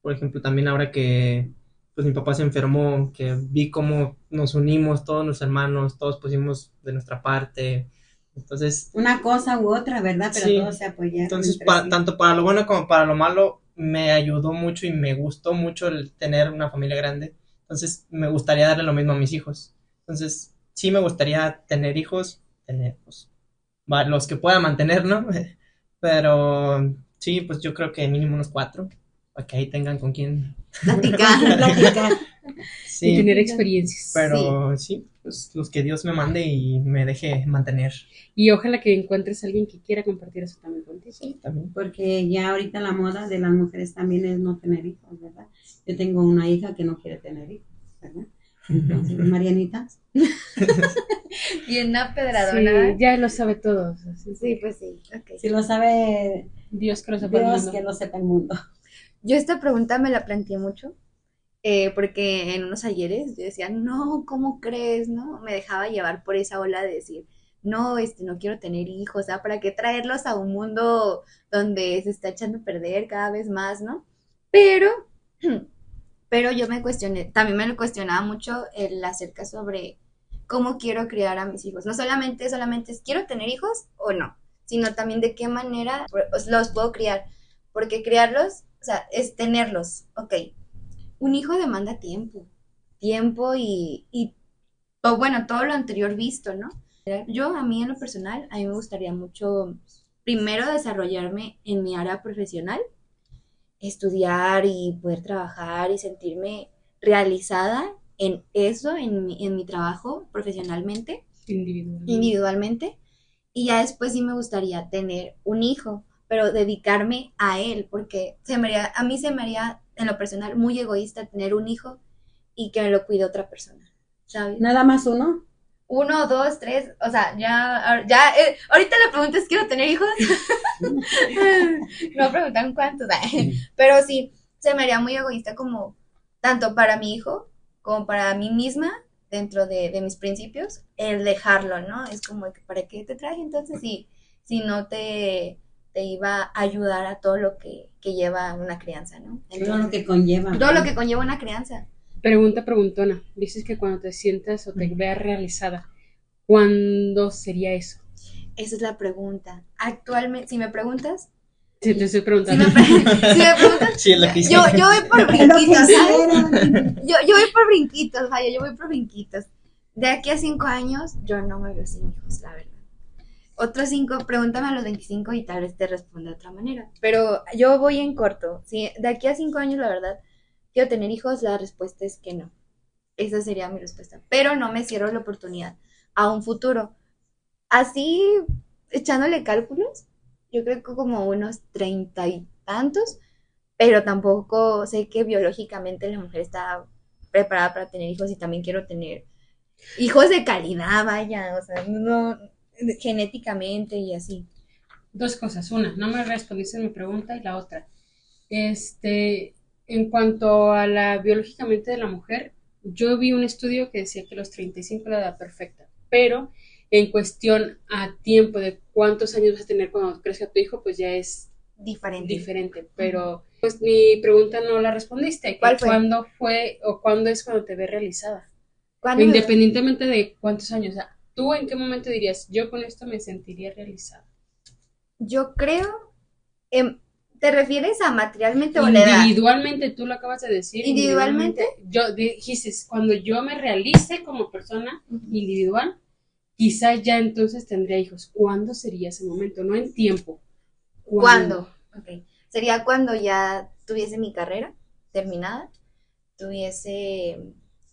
Por ejemplo, también ahora que pues mi papá se enfermó, que vi cómo nos unimos todos los hermanos, todos pusimos de nuestra parte. Entonces, una cosa u otra, ¿verdad? Pero todos se apoyaron. Entonces, tanto para lo bueno como para lo malo, me ayudó mucho y me gustó mucho el tener una familia grande. Entonces, me gustaría darle lo mismo a mis hijos. Entonces, sí me gustaría tener hijos, tener, los que pueda mantener, ¿no? Pero sí, pues yo creo que mínimo unos cuatro, para que ahí tengan con quién platicar, platicar. Sí, y tener experiencias. Pero sí. pues los que Dios me mande y me deje mantener. Y ojalá que encuentres a alguien que quiera compartir eso también contigo. Sí, también. Porque ya ahorita la moda de las mujeres también es no tener hijos, ¿verdad? Yo tengo una hija que no quiere tener hijos, ¿verdad? Entonces, Marianita. una pedradona. Sí, ya lo sabe todo. Sí, pues sí. Si lo sabe Dios que lo sepa el mundo. que lo sepa el mundo. Yo esta pregunta me la planteé mucho eh, porque en unos ayeres yo decía, no, ¿cómo crees? ¿No? Me dejaba llevar por esa ola de decir, no, este, no quiero tener hijos, sea, ¿para qué traerlos a un mundo donde se está echando a perder cada vez más, ¿no? Pero, pero yo me cuestioné, también me lo cuestionaba mucho el acerca sobre cómo quiero criar a mis hijos. No solamente, solamente es quiero tener hijos o no, sino también de qué manera los puedo criar. Porque criarlos, o sea, es tenerlos, ok. Un hijo demanda tiempo, tiempo y, y o bueno, todo lo anterior visto, ¿no? Yo, a mí en lo personal, a mí me gustaría mucho, primero, desarrollarme en mi área profesional, estudiar y poder trabajar y sentirme realizada en eso, en mi, en mi trabajo profesionalmente, Individualmente. individualmente. Y ya después sí me gustaría tener un hijo, pero dedicarme a él, porque se me haría, a mí se me haría en lo personal muy egoísta tener un hijo y que me lo cuide otra persona, ¿sabes? Nada más uno. Uno, dos, tres, o sea, ya, ya, eh, ahorita la pregunta es, ¿quiero tener hijos? no preguntan cuántos, pero sí, se me haría muy egoísta como, tanto para mi hijo como para mí misma, dentro de, de mis principios, el dejarlo, ¿no? Es como, que, ¿para qué te traje entonces si, si no te, te iba a ayudar a todo lo que, que lleva una crianza, ¿no? Todo lo que conlleva. todo lo que conlleva una crianza. Pregunta preguntona. Dices que cuando te sientas o te veas realizada, ¿cuándo sería eso? Esa es la pregunta. Actualmente, si me preguntas, Si te estoy si preguntando. me, pre- si me preguntas, Sí, lo que yo, yo voy por brinquitos. Yo, yo voy por brinquitos, vaya, yo voy por brinquitos. De aquí a cinco años, yo no me veo sin hijos, la verdad. Otros cinco, pregúntame a los 25 y tal vez te responda de otra manera. Pero yo voy en corto. Si de aquí a cinco años, la verdad, quiero tener hijos, la respuesta es que no. Esa sería mi respuesta. Pero no me cierro la oportunidad a un futuro. Así, echándole cálculos, yo creo que como unos treinta y tantos, pero tampoco sé que biológicamente la mujer está preparada para tener hijos y también quiero tener hijos de calidad, vaya, o sea, no genéticamente y así. Dos cosas. Una, no me respondiste mi pregunta y la otra. Este, en cuanto a la biológicamente de la mujer, yo vi un estudio que decía que los 35 era la edad perfecta, pero en cuestión a tiempo de cuántos años vas a tener cuando crezca tu hijo, pues ya es Diferente. diferente. Pero pues mi pregunta no la respondiste. que ¿Cuál fue? ¿Cuándo fue o cuándo es cuando te ves realizada? Independientemente de cuántos años. O sea, ¿tú en qué momento dirías, yo con esto me sentiría realizada? Yo creo, em, ¿te refieres a materialmente o? Individualmente, tú lo acabas de decir. Individualmente. Yo dijiste, cuando yo me realice como persona individual, quizás ya entonces tendría hijos. ¿Cuándo sería ese momento? No en tiempo. ¿Cuándo? Ok. Sería cuando ya tuviese mi carrera terminada, tuviese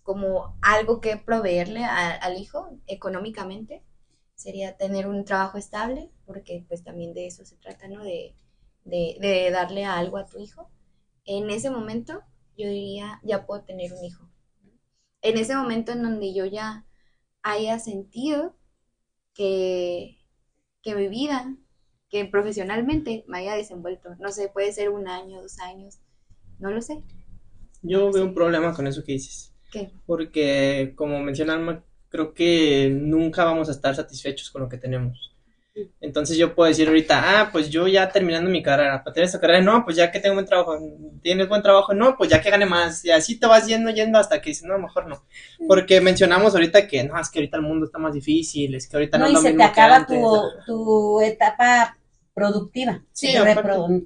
como algo que proveerle a- al hijo económicamente. Sería tener un trabajo estable, porque pues también de eso se trata, ¿no? De, de, de darle algo a tu hijo. En ese momento, yo diría, ya puedo tener un hijo. En ese momento en donde yo ya haya sentido que, que mi vida que profesionalmente me haya desenvuelto. No sé, puede ser un año, dos años, no lo sé. Yo veo un problema con eso que dices. ¿Qué? Porque, como menciona Alma, creo que nunca vamos a estar satisfechos con lo que tenemos. Entonces yo puedo decir ahorita, ah, pues yo ya terminando mi carrera, para tener esta carrera, no, pues ya que tengo buen trabajo, tienes buen trabajo, no, pues ya que gane más, y así te vas yendo, yendo hasta que dices, no, mejor no. Porque mencionamos ahorita que, no, es que ahorita el mundo está más difícil, es que ahorita no, No, es y lo se te mismo que acaba antes. tu, tu etapa productiva. Sí,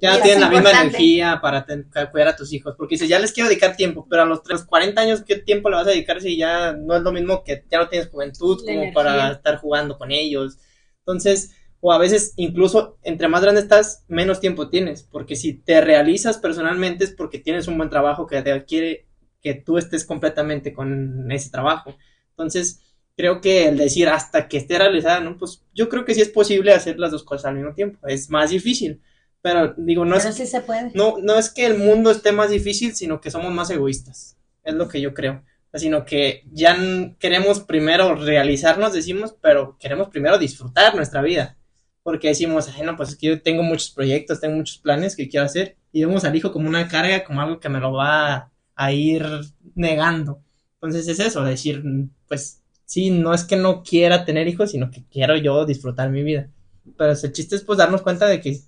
ya tienen la misma energía para cuidar a tus hijos, porque dices, ya les quiero dedicar tiempo, pero a los, tres- 40 años, ¿qué tiempo le vas a dedicar si ya no es lo mismo que ya no tienes juventud La como energía. para estar jugando con ellos? Entonces, o a veces incluso entre más grande estás, menos tiempo tienes, porque si te realizas personalmente es porque tienes un buen trabajo que te quiere que tú estés completamente con ese trabajo. Entonces, creo que el decir hasta que esté realizada, ¿no? Pues yo creo que sí es posible hacer las dos cosas al mismo tiempo. Es más difícil, pero digo, no Pero es, sí se puede. no, no es que el mundo esté más difícil, sino que somos más egoístas. Es lo que yo creo. Sino que ya queremos primero realizarnos, decimos, pero queremos primero disfrutar nuestra vida. Porque decimos, ay, no, pues es que yo tengo muchos proyectos, tengo muchos planes que quiero hacer. Y vemos al hijo como una carga, como algo que me lo va a ir negando. Entonces es eso, decir, pues sí, no es que no quiera tener hijos, sino que quiero yo disfrutar mi vida. Pero el chiste es pues darnos cuenta de que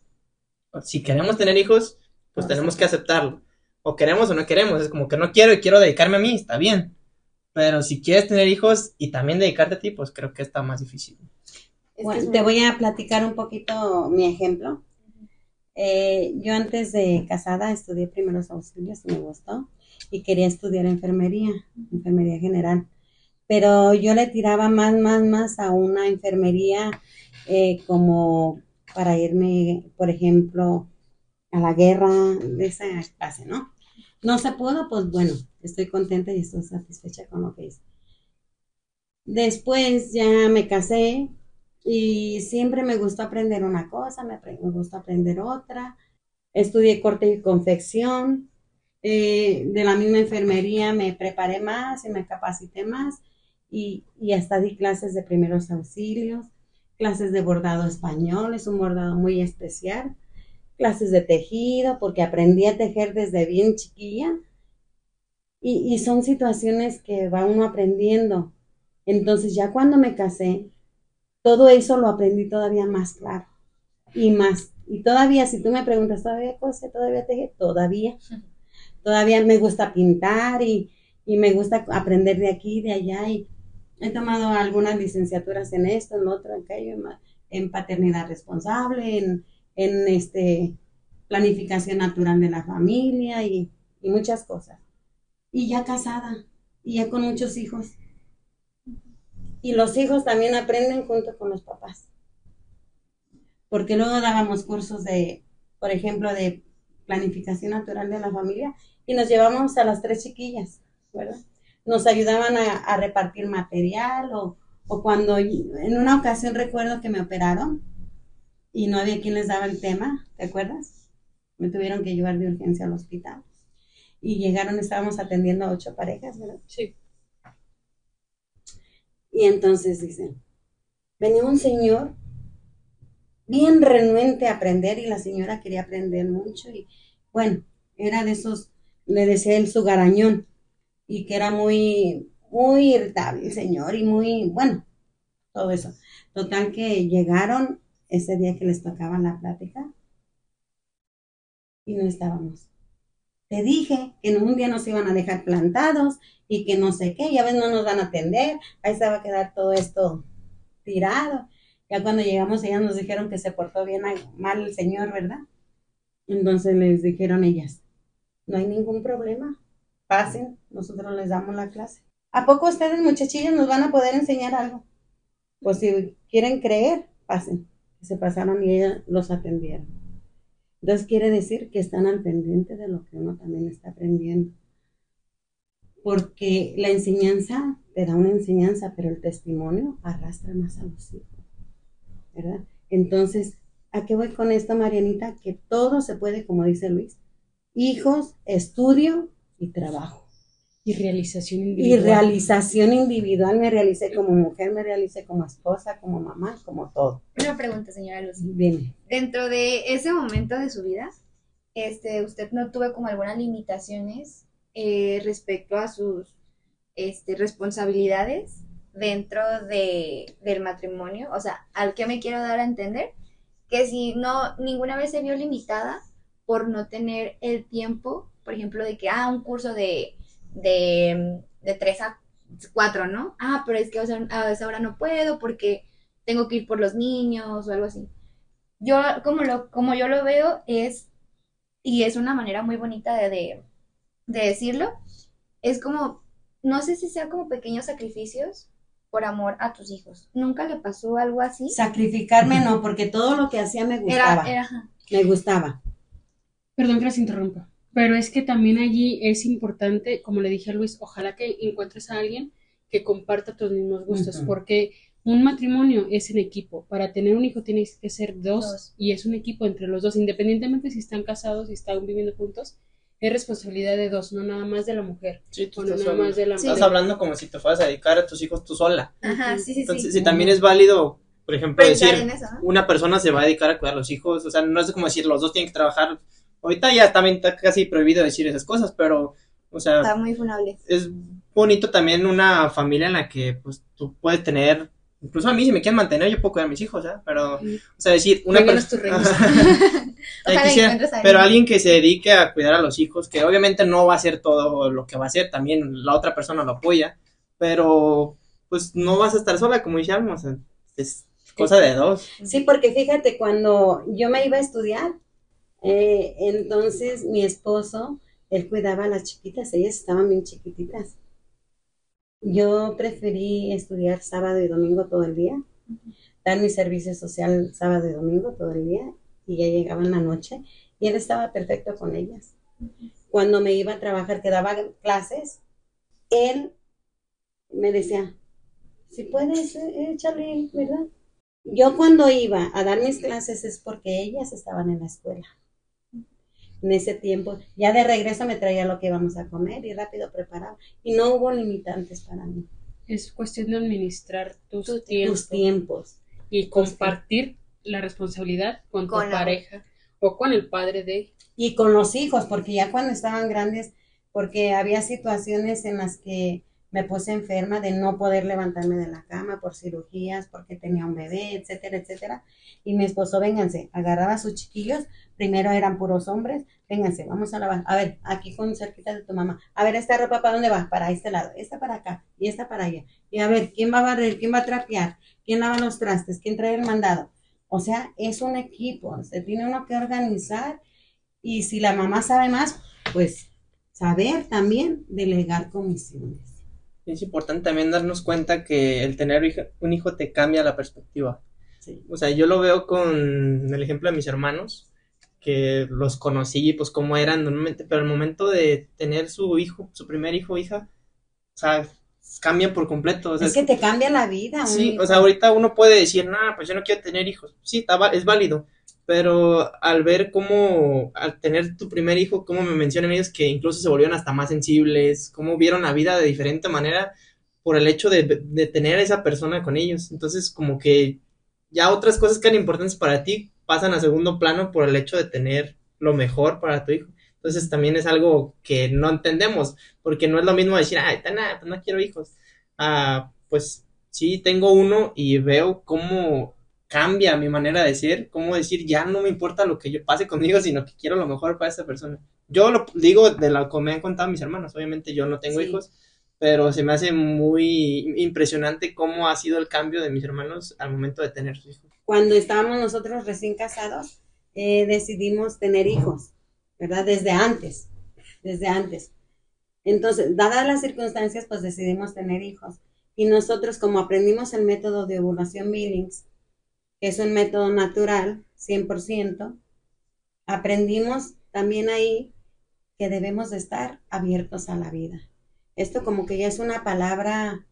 si queremos tener hijos, pues tenemos que aceptarlo. O queremos o no queremos, es como que no quiero y quiero dedicarme a mí, está bien. Pero si quieres tener hijos y también dedicarte a ti, pues creo que está más difícil. Bueno, te voy a platicar un poquito mi ejemplo. Eh, yo antes de casada estudié primeros auxilios y me gustó y quería estudiar enfermería, enfermería general. Pero yo le tiraba más, más, más a una enfermería eh, como para irme, por ejemplo, a la guerra de esa clase, ¿no? No se pudo, pues bueno, estoy contenta y estoy satisfecha con lo que hice. Después ya me casé y siempre me gustó aprender una cosa, me, me gustó aprender otra. Estudié corte y confección. Eh, de la misma enfermería me preparé más y me capacité más y, y hasta di clases de primeros auxilios, clases de bordado español, es un bordado muy especial clases de tejido, porque aprendí a tejer desde bien chiquilla. Y, son situaciones que va uno aprendiendo. Entonces ya cuando me casé, todo eso lo aprendí todavía más claro y más. Y todavía, si tú me preguntas, ¿todavía cose? ¿Todavía teje? Todavía. Todavía me gusta pintar y, y me gusta aprender de aquí, de allá. Y he tomado algunas licenciaturas en esto, en otro, en aquello, en paternidad responsable, en, en este, planificación natural de la familia y, muchas cosas. Y ya casada, y ya con muchos hijos. Y los hijos también aprenden junto con los papás. Porque luego dábamos cursos de, por ejemplo, de planificación natural de la familia y nos llevamos a las tres chiquillas, ¿verdad? Nos ayudaban a, repartir material o, o, cuando en una ocasión recuerdo que me operaron y no había quien les daba el tema, ¿te acuerdas? Me tuvieron que llevar de urgencia al hospital. Y llegaron, estábamos atendiendo a ocho parejas, ¿verdad? Sí. Y entonces dicen, venía un señor bien renuente a aprender y la señora quería aprender mucho y bueno, era de esos, le decía él su garañón y que era muy, muy irritable el señor y muy, bueno, todo eso. Total que llegaron ese día que les tocaba la plática y no estábamos. Te dije que en un día nos iban a dejar plantados y que no sé qué, ya ves, no nos van a atender, ahí se va a quedar todo esto tirado. Ya cuando llegamos, ellas nos dijeron que se portó bien mal el señor, ¿verdad? Entonces les dijeron ellas, no hay ningún problema, pasen, nosotros les damos la clase. ¿A poco ustedes, muchachillos, nos van a poder enseñar algo? Pues si quieren creer, pasen se pasaron y ella los atendieron. Entonces quiere decir que están al pendiente de lo que uno también está aprendiendo. Porque la enseñanza te da una enseñanza, pero el testimonio arrastra más a los hijos. ¿Verdad? Entonces, ¿a qué voy con esto, Marianita? Que todo se puede, como dice Luis, hijos, estudio y trabajo. Y realización individual. Y realización individual, me realicé como mujer, me realicé como esposa, como mamá, como todo. Una pregunta, señora Lucy. Dime. Dentro de ese momento de su vida, este, ¿usted no tuvo como algunas limitaciones eh, respecto a sus este, responsabilidades dentro de, del matrimonio? O sea, ¿al que me quiero dar a entender? Que si no, ninguna vez se vio limitada por no tener el tiempo, por ejemplo, de que, ah, un curso de de, de 3 a 4, ¿no? Ah, pero es que a esa hora no puedo porque tengo que ir por los niños o algo así. Yo, como, lo, como yo lo veo, es, y es una manera muy bonita de, de, de decirlo, es como, no sé si sea como pequeños sacrificios por amor a tus hijos. ¿Nunca le pasó algo así? Sacrificarme no, porque todo lo que hacía me gustaba. me gustaba. Perdón que las interrumpa. Pero es que también allí es importante, como le dije a Luis, ojalá que encuentres a alguien que comparta tus mismos gustos, porque un matrimonio es en equipo. Para tener un hijo tienes que ser dos, y es un equipo entre los dos, independientemente si están casados, si están viviendo juntos, es responsabilidad de dos, no nada más de la mujer. Sí, tú estás, más de la estás hablando como si te fueras a dedicar a tus hijos tú sola. Ajá, sí, sí, Entonces, si también es válido, por ejemplo, decir, una persona se va a dedicar a cuidar a los hijos, o sea, no es como decir los dos tienen que trabajar Ahorita ya también está casi prohibido decir esas cosas, pero O sea, Está muy funable. es bonito también una familia en la que pues tú puedes tener, incluso a mí si me quieren mantener yo puedo cuidar a mis hijos, ¿eh? Pero, o sea, decir, una persona... pero alguien. alguien que se dedique a cuidar a los hijos, que obviamente no va a hacer todo lo que va a hacer, también la otra persona lo apoya, pero pues no vas a estar sola, como decíamos, es cosa de dos. Sí, porque fíjate, cuando yo me iba a estudiar, eh, entonces mi esposo, él cuidaba a las chiquitas, ellas estaban bien chiquititas. Yo preferí estudiar sábado y domingo todo el día, dar mi servicio social sábado y domingo todo el día, y ya llegaba en la noche, y él estaba perfecto con ellas. Cuando me iba a trabajar, que daba clases, él me decía, si puedes, eh, échale, ¿verdad? Yo cuando iba a dar mis clases es porque ellas estaban en la escuela. En ese tiempo, ya de regreso me traía lo que íbamos a comer y rápido preparaba. Y no hubo limitantes para mí. Es cuestión de administrar tus Tus tiempos Tus tiempos. y compartir la responsabilidad con tu la- pareja o con el padre de Y con los hijos, porque ya cuando estaban grandes, porque había situaciones en las que me puse enferma de no poder levantarme de la cama por cirugías, porque tenía un bebé, etcétera, etcétera. Y mi esposo, vénganse, agarraba a sus chiquillos, primero eran puros hombres, vénganse, vamos a lavar. A ver, aquí con cerquita de tu mamá. A ver, esta ropa para dónde va? Para este lado, esta para acá y esta para allá. Y a ver, ¿quién va a barrer? ¿Quién va a trapear? ¿Quién lava los trastes? ¿Quién trae el mandado? O sea, es un equipo, se tiene uno que organizar y si la mamá sabe más, pues saber también delegar comisiones. Es importante también darnos cuenta que el tener un hijo te cambia la perspectiva. Sí. O sea, yo lo veo con el ejemplo de mis hermanos, que los conocí, pues cómo eran normalmente, pero al momento de tener su hijo, su primer hijo o hija, o sea, cambia por completo. O sea, es que te cambia la vida. Sí, hijo. o sea, ahorita uno puede decir, no, pues yo no quiero tener hijos. Sí, está es válido, pero al ver cómo, al tener tu primer hijo, cómo me mencionan ellos que incluso se volvieron hasta más sensibles, cómo vieron la vida de diferente manera por el hecho de, de tener a esa persona con ellos. Entonces, como que ya otras cosas que eran importantes para ti pasan a segundo plano por el hecho de tener lo mejor para tu hijo. Entonces, también es algo que no entendemos, porque no es lo mismo decir, ay, ah, pues no quiero hijos. Ah, pues sí, tengo uno y veo cómo cambia mi manera de ser, cómo decir, ya no me importa lo que yo pase conmigo, sino que quiero lo mejor para esta persona. Yo lo digo de lo que me han contado mis hermanos, obviamente yo no tengo Sí. hijos, pero se me hace muy impresionante cómo ha sido el cambio de mis hermanos al momento de tener sus hijos. Cuando estábamos nosotros recién casados, eh, decidimos tener hijos, ¿verdad? Desde antes, desde antes. Entonces, dadas las circunstancias, pues decidimos tener hijos. Y nosotros, como aprendimos el método de ovulación Billings, es un método natural, 100%, aprendimos también ahí que debemos de estar abiertos a la vida. Esto como que ya es una palabra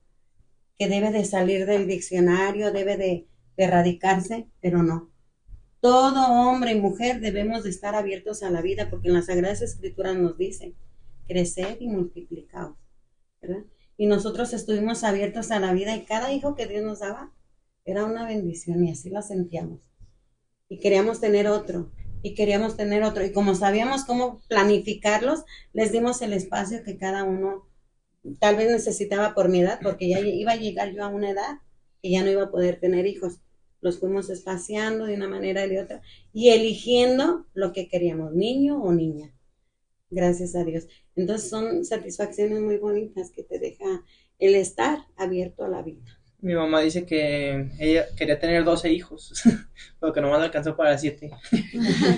que debe de salir del diccionario, debe de, erradicarse, pero no. Todo hombre y mujer debemos de estar abiertos a la vida, porque en las Sagradas Escrituras nos dicen, crecer y multiplicaos. Y nosotros estuvimos abiertos a la vida y cada hijo que Dios nos daba era una bendición y así lo sentíamos. Y queríamos tener otro, y queríamos tener otro. Y como sabíamos cómo planificarlos, les dimos el espacio que cada uno tal vez necesitaba por mi edad, porque ya iba a llegar yo a una edad que ya no iba a poder tener hijos. Los fuimos espaciando de una manera y de otra y eligiendo lo que queríamos, niño o niña. Gracias a Dios. Entonces son satisfacciones muy bonitas que te deja el estar abierto a la vida. Mi mamá dice que ella quería tener 12 hijos, pero que nomás alcanzó para 7.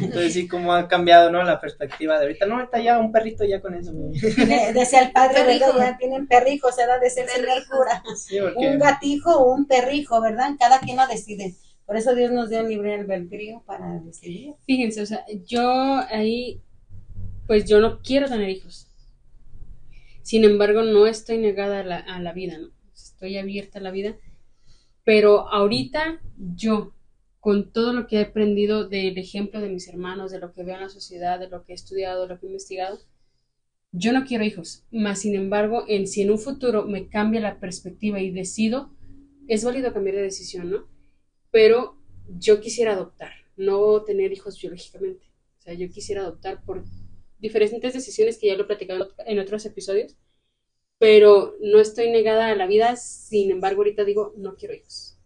Entonces sí, cómo ha cambiado, ¿no? La perspectiva de ahorita. No, está ya un perrito ya con eso. De- Decía el padre, Perrijo. ¿verdad? Ya tienen perrijos, era de ser Perrijo. cura. Sí, porque... Un gatijo o un perrijo, ¿verdad? Cada quien lo decide. Por eso Dios nos dio el libre albedrío para decidir. Fíjense, o sea, yo ahí, pues yo no quiero tener hijos. Sin embargo, no estoy negada a la, a la vida, ¿no? Estoy abierta a la vida. Pero ahorita yo, con todo lo que he aprendido del ejemplo de mis hermanos, de lo que veo en la sociedad, de lo que he estudiado, de lo que he investigado, yo no quiero hijos. Más sin embargo, en si en un futuro me cambia la perspectiva y decido, es válido cambiar de decisión, ¿no? Pero yo quisiera adoptar, no tener hijos biológicamente. O sea, yo quisiera adoptar por diferentes decisiones que ya lo he platicado en otros episodios, pero no estoy negada a la vida, sin embargo ahorita digo, no quiero hijos.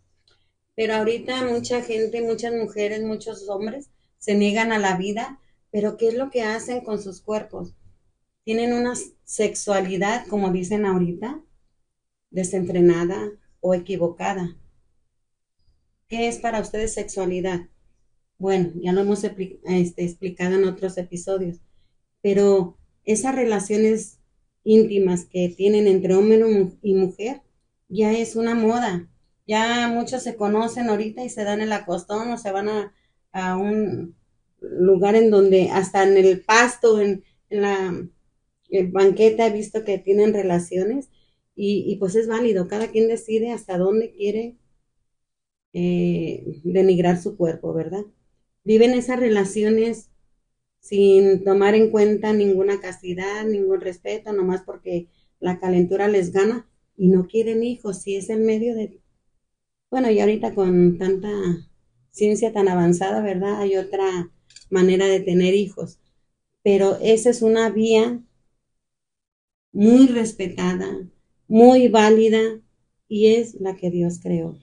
Pero ahorita mucha gente, muchas mujeres, muchos hombres se niegan a la vida, pero ¿qué es lo que hacen con sus cuerpos? Tienen una sexualidad, como dicen ahorita, desenfrenada o equivocada. ¿Qué es para ustedes sexualidad? Bueno, ya lo hemos este, explicado en otros episodios, pero esas relaciones íntimas que tienen entre hombre y mujer ya es una moda. Ya muchos se conocen ahorita y se dan el acostón o se van a, a un lugar en donde hasta en el pasto, en, la banqueta he visto que tienen relaciones y, y, pues es válido, cada quien decide hasta dónde quiere eh, denigrar su cuerpo, ¿verdad? Viven esas relaciones sin tomar en cuenta ninguna castidad, ningún respeto, nomás porque la calentura les gana y no quieren hijos, si es el medio de... Bueno, y ahorita con tanta ciencia tan avanzada, ¿verdad? Hay otra manera de tener hijos, pero esa es una vía muy respetada, muy válida y es la que Dios creó.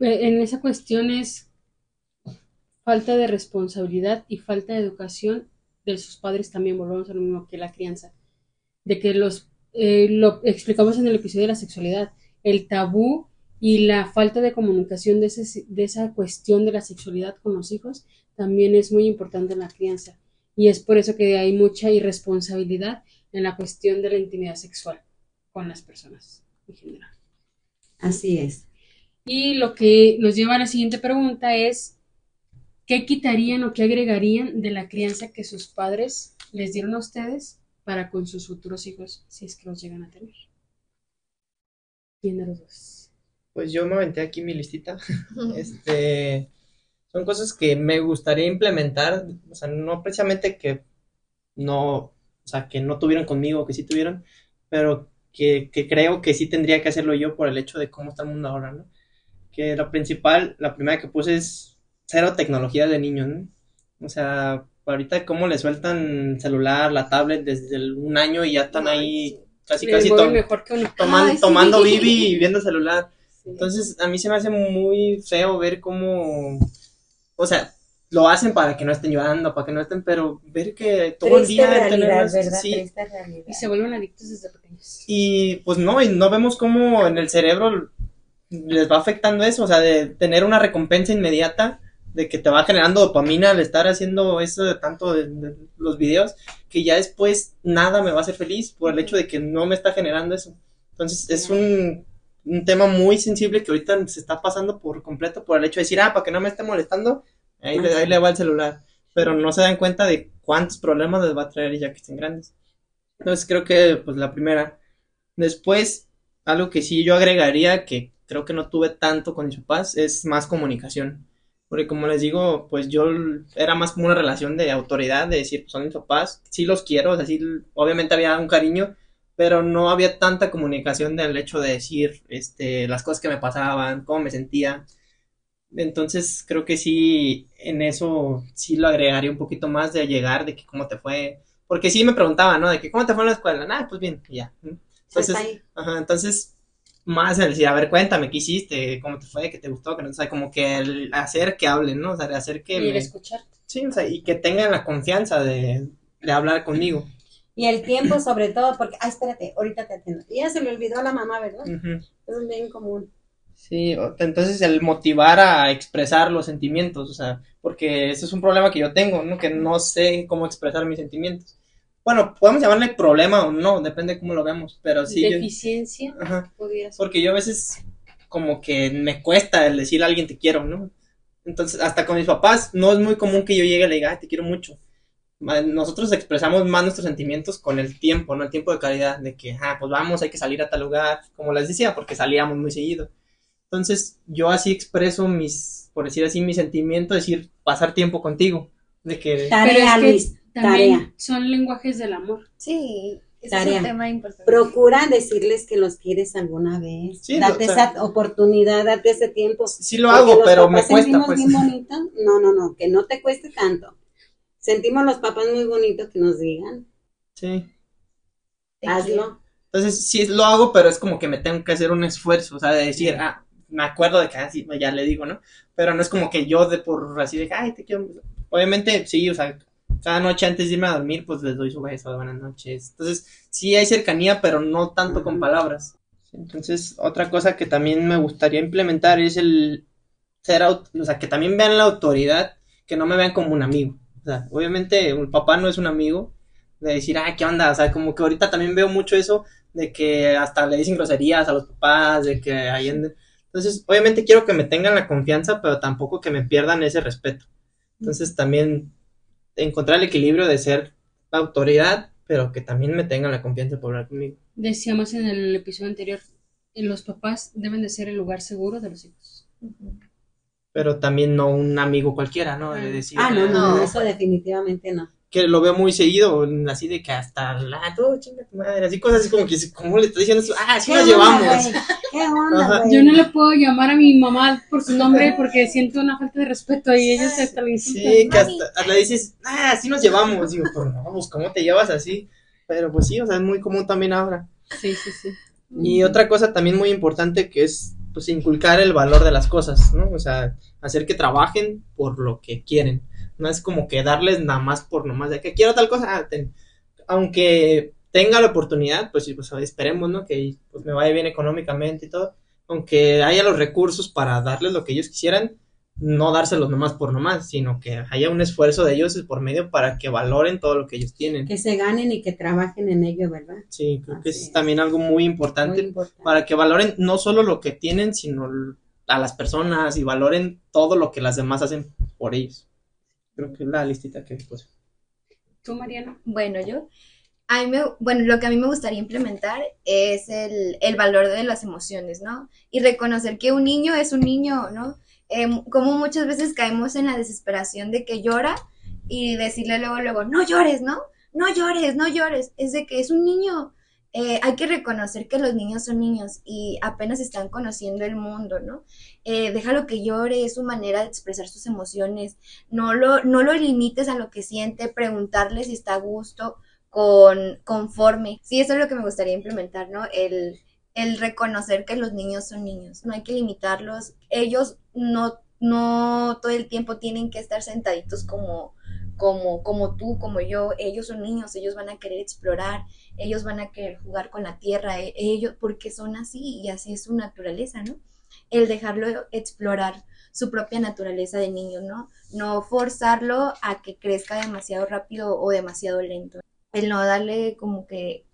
Eh, en esa cuestión es falta de responsabilidad y falta de educación de sus padres también, volvemos a lo mismo que la crianza, de que los, eh, lo explicamos en el episodio de la sexualidad, el tabú y la falta de comunicación de, de esa cuestión de la sexualidad con los hijos también es muy importante en la crianza. Y es por eso que hay mucha irresponsabilidad en la cuestión de la intimidad sexual con las personas en general. Así es. Y lo que nos lleva a la siguiente pregunta es, ¿qué quitarían o qué agregarían de la crianza que sus padres les dieron a ustedes para con sus futuros hijos, si es que los llegan a tener? ¿Quién de los dos? Pues yo me aventé aquí mi listita. este, son cosas que me gustaría implementar, o sea, no precisamente que no, o sea, que no tuvieron conmigo, que sí tuvieron, pero que, creo que sí tendría que hacerlo yo por el hecho de cómo está el mundo ahora, ¿no? Que lo principal, la primera que puse es cero tecnología de niños, ¿no? O sea, ahorita cómo le sueltan celular, la tablet desde un año y ya están ahí casi casi tomando, tomando bibi y viendo celular. Entonces, a mí se me hace muy feo ver cómo o sea, lo hacen para que no estén llorando, para que no estén, pero ver que todo el día realidad, ¿verdad? Sí, y se vuelven adictos desde pequeños. Y pues no, y no vemos cómo en el cerebro les va afectando eso, o sea, de tener una recompensa inmediata, de que te va generando dopamina al estar haciendo eso de tanto de, los videos, que ya después nada me va a hacer feliz por el hecho de que no me está generando eso. Entonces es un un tema muy sensible que ahorita se está pasando por completo por el hecho de decir, ah, para que no me esté molestando, ahí, le, ahí le va el celular. Pero no se dan cuenta de cuántos problemas les va a traer ya que estén grandes. Entonces creo que, pues, la primera. Después, algo que sí yo agregaría, que creo que no tuve tanto con mis papás, es más comunicación. Porque como les digo, pues yo era más como una relación de autoridad, de decir, pues son mis papás, sí los quiero, o sea, sí, obviamente había un cariño, pero no había tanta comunicación del hecho de decir este, las cosas que me pasaban, cómo me sentía. Entonces creo que sí, en eso sí lo agregaría un poquito más de llegar, de que cómo te fue, porque sí me preguntaba, ¿no? De que cómo te fue en la escuela, nada, pues bien, ya. Entonces, ajá, entonces más el decir, a ver, cuéntame, ¿qué hiciste? ¿Cómo te fue? ¿Qué te gustó? Que no, o como que el hacer que hablen, ¿no? O sea, hacer que... Y escucharte. Sí, o sea, y que tengan la confianza de, de hablar conmigo. Y el tiempo sobre todo, porque, ay, espérate, ahorita te atiendo. Y ya se le olvidó a la mamá, ¿verdad? Es un bien común. Sí, entonces el motivar a expresar los sentimientos, o sea, porque ese es un problema que yo tengo, ¿no? Que no sé cómo expresar mis sentimientos. Bueno, podemos llamarle problema o no, depende de cómo lo veamos, pero sí. Deficiencia. ajá, porque yo a veces como que me cuesta el decir a alguien te quiero, ¿no? Entonces, hasta con mis papás no es muy común que yo llegue y le diga, ay, te quiero mucho nosotros expresamos más nuestros sentimientos con el tiempo, ¿no? El tiempo de calidad, de que, ah, pues vamos, hay que salir a tal lugar, como les decía, porque salíamos muy seguido. Entonces, yo así expreso mis, por decir así, mis sentimientos, decir, pasar tiempo contigo. De que... Tarea, Luis, tarea. Son lenguajes del amor. Sí, es un tema importante. Procura decirles que los quieres alguna vez. date esa oportunidad, date ese tiempo. Sí lo hago, pero me cuesta. Pues. Bien bonito. No, no, no, que no te cueste tanto sentimos los papás muy bonito que nos digan, Sí. Hazlo. Entonces, sí lo hago, pero es como que me tengo que hacer un esfuerzo, o sea, de decir, ah, me acuerdo de que así, ya le digo, ¿no? Pero no es como que yo de por así de, ay, te quiero. Obviamente, sí, o sea, cada noche antes de irme a dormir, pues les doy su beso de buenas noches. Entonces, sí hay cercanía, pero no tanto con palabras. Entonces, otra cosa que también me gustaría implementar es el ser, o sea, que también vean la autoridad, que no me vean como un amigo. O sea, obviamente, un papá no es un amigo, de decir, ah, ¿qué onda? O sea, como que ahorita también veo mucho eso de que hasta le dicen groserías a los papás, de que ahí en- Entonces, obviamente quiero que me tengan la confianza, pero tampoco que me pierdan ese respeto. Entonces, también encontrar el equilibrio de ser la autoridad, pero que también me tengan la confianza por hablar conmigo. Decíamos en el episodio anterior, eh, los papás deben de ser el lugar seguro de los hijos. Pero también no un amigo cualquiera, ¿no? De decir, Ah, no, no, No. eso definitivamente no. Que lo veo muy seguido, así de que hasta la, todo chinga tu madre, así cosas así como que, ¿cómo le estoy diciendo eso? Ah, así ¿Qué nos onda, llevamos. Yo no le puedo llamar a mi mamá por su nombre porque siento una falta de respeto y ellos hasta le. Sí, que hasta, hasta le dices, ah, así nos llevamos. Digo, pues no, pues ¿cómo te llevas así? Pero pues sí, o sea, es muy común también ahora. Sí, sí, sí. Y otra cosa también muy importante que es, pues, inculcar el valor de las cosas, ¿no? O sea, hacer que trabajen por lo que quieren. No es como que darles nada más por nomás de que quiero tal cosa, ah, ten. Aunque tenga la oportunidad, pues, pues esperemos, ¿no? Que pues, me vaya bien económicamente y todo. Aunque haya los recursos para darles lo que ellos quisieran, no dárselos nomás por nomás, sino que haya un esfuerzo de ellos por medio para que valoren todo lo que ellos tienen. Que se ganen y que trabajen en ello, ¿verdad? Sí, creo que es es. también algo muy Muy importante para que valoren no solo lo que tienen, sino a las personas y valoren todo lo que las demás hacen por ellos. Creo que la listita que puse. ¿Tú, Mariana? Bueno, yo, a mí me, bueno, lo que a mí me gustaría implementar es el, el valor de las emociones, ¿no? Y reconocer que un niño es un niño, ¿no? Em, como muchas veces caemos en la desesperación de que llora y decirle luego, luego, no llores, ¿no? No llores, no llores. Es de que es un niño. Eh, hay que reconocer que los niños son niños y apenas están conociendo el mundo, ¿no? Eh, déjalo que llore, es su manera de expresar sus emociones no lo, no limites a lo que siente, preguntarle si está a gusto, con, conforme. Sí, eso es lo que me gustaría implementar, ¿no? El, el reconocer que los niños son niños, no hay que limitarlos. Ellos no, no todo el tiempo tienen que estar sentaditos como, como, como tú, como yo. Ellos son niños, ellos van a querer explorar, ellos van a querer jugar con la tierra, e- ellos, porque son así y así es su naturaleza, ¿no? El dejarlo explorar su propia naturaleza de niño, ¿no? No forzarlo a que crezca demasiado rápido o demasiado lento. El no darle como que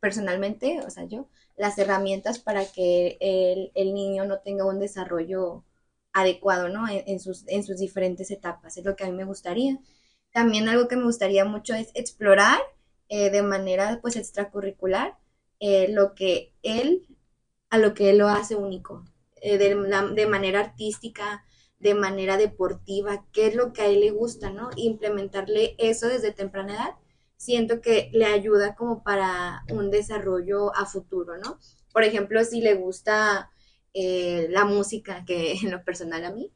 personalmente, o sea, yo, las herramientas para que el, el niño no tenga un desarrollo adecuado, ¿no? En, sus, en sus diferentes etapas, es lo que a mí me gustaría. También algo que me gustaría mucho es explorar eh, de manera pues extracurricular eh, lo que él, a lo que él lo hace único, eh, de, de manera artística, de manera deportiva, qué es lo que a él le gusta, ¿no? Implementarle eso desde temprana edad, siento que le ayuda como para un desarrollo a futuro, ¿no? Por ejemplo, si le gusta eh, la música, que en lo personal a mí,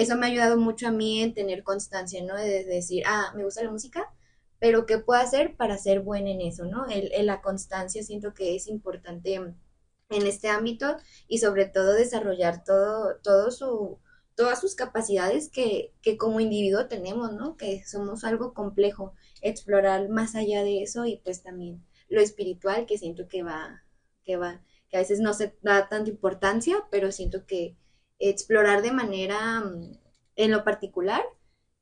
eso me ha ayudado mucho a mí en tener constancia, ¿no? De decir, ah, me gusta la música, pero ¿qué puedo hacer para ser buena en eso, ¿no? El, el- la constancia siento que es importante en este ámbito y sobre todo desarrollar todo, todo su, todas sus capacidades que, que como individuo tenemos, ¿no? Que somos algo complejo, explorar más allá de eso y pues también lo espiritual que siento que va, que va, que a veces no se da tanta importancia, pero siento que explorar de manera, mm, en lo particular,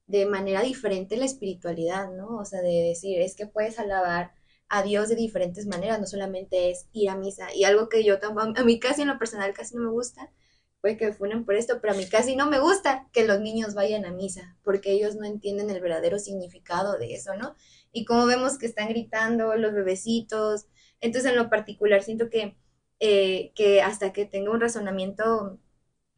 de manera diferente la espiritualidad, ¿no? O sea, de decir, es que puedes alabar a Dios de diferentes maneras, no solamente es ir a misa. Y algo que yo tampoco, a mí casi en lo personal casi no me gusta, puede que me funen por esto, pero a mí casi no me gusta que los niños vayan a misa, porque ellos no entienden el verdadero significado de eso, ¿no? Y como vemos que están gritando los bebecitos, entonces en lo particular siento que, eh, que hasta que tenga un razonamiento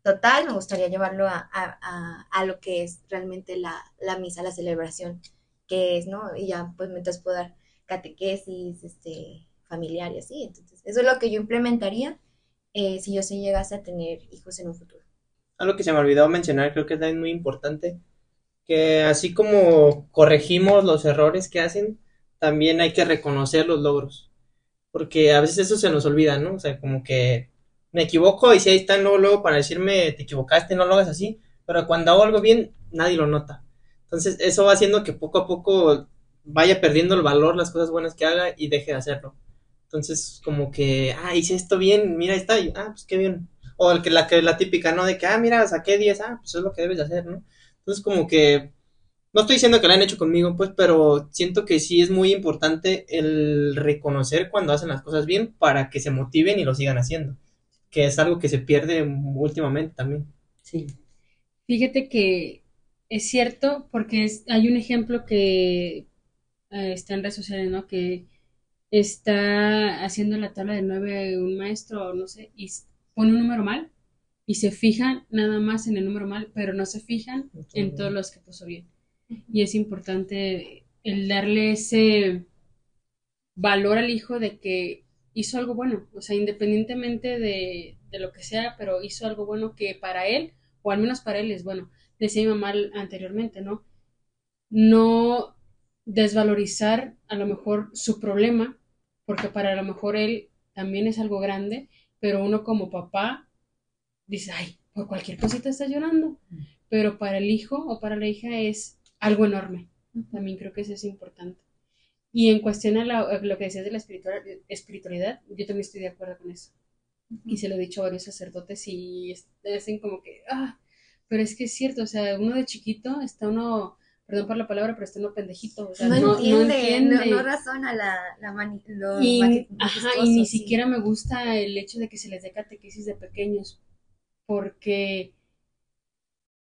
total, me gustaría llevarlo a, a, a, lo que es realmente la, la, misa, la celebración, que es, ¿no? Y ya, pues mientras puedo dar catequesis, este, familiar y así. Entonces, eso es lo que yo implementaría eh, si yo se llegase a tener hijos en un futuro. Algo que se me olvidó mencionar, creo que es muy importante, que así como corregimos los errores que hacen, también hay que reconocer los logros, porque a veces eso se nos olvida, ¿no? O sea, como que me equivoco y si ahí están luego, luego para decirme te equivocaste, no lo hagas así, pero cuando hago algo bien, nadie lo nota. Entonces, eso va haciendo que poco a poco vaya perdiendo el valor las cosas buenas que haga y deje de hacerlo. Entonces, como que, ah, hice esto bien, mira, ahí está, y, ah, pues qué bien. O el que, la, que la típica, ¿no? De que, ah, mira, saqué 10, ah, pues es lo que debes de hacer, ¿no? Entonces, como que, no estoy diciendo que lo han hecho conmigo, pues, pero siento que sí es muy importante el reconocer cuando hacen las cosas bien para que se motiven y lo sigan haciendo, que es algo que se pierde últimamente también. Sí. Fíjate que es cierto porque es- hay un ejemplo que eh, está en redes sociales, ¿no? Que está haciendo la tabla de nueve un maestro, o no sé, y pone un número mal y se fijan nada más en el número mal, pero no se fijan en todos los que puso bien. Y es importante el darle ese valor al hijo de que hizo algo bueno, o sea, independientemente de, de lo que sea, pero hizo algo bueno que para él, o al menos para él es bueno. Decía mi mamá anteriormente, ¿no? No desvalorizar a lo mejor su problema, porque para lo mejor él también es algo grande, pero uno como papá dice, ay, por cualquier cosita está llorando, pero para el hijo o para la hija es algo enorme. También creo que eso es importante. Y en cuestión a, la- a lo que decías de la espiritual- espiritualidad, yo también estoy de acuerdo con eso. Y se lo he dicho a varios sacerdotes y dicen como que, ah, pero es que es cierto, o sea, uno de chiquito está uno, perdón por la palabra, pero está uno pendejito, o sea, no, entiende, no, entiende. no razona la, la mani- lo Y, ajá, y ni sí. siquiera me gusta el hecho de que se les dé catequesis de pequeños, porque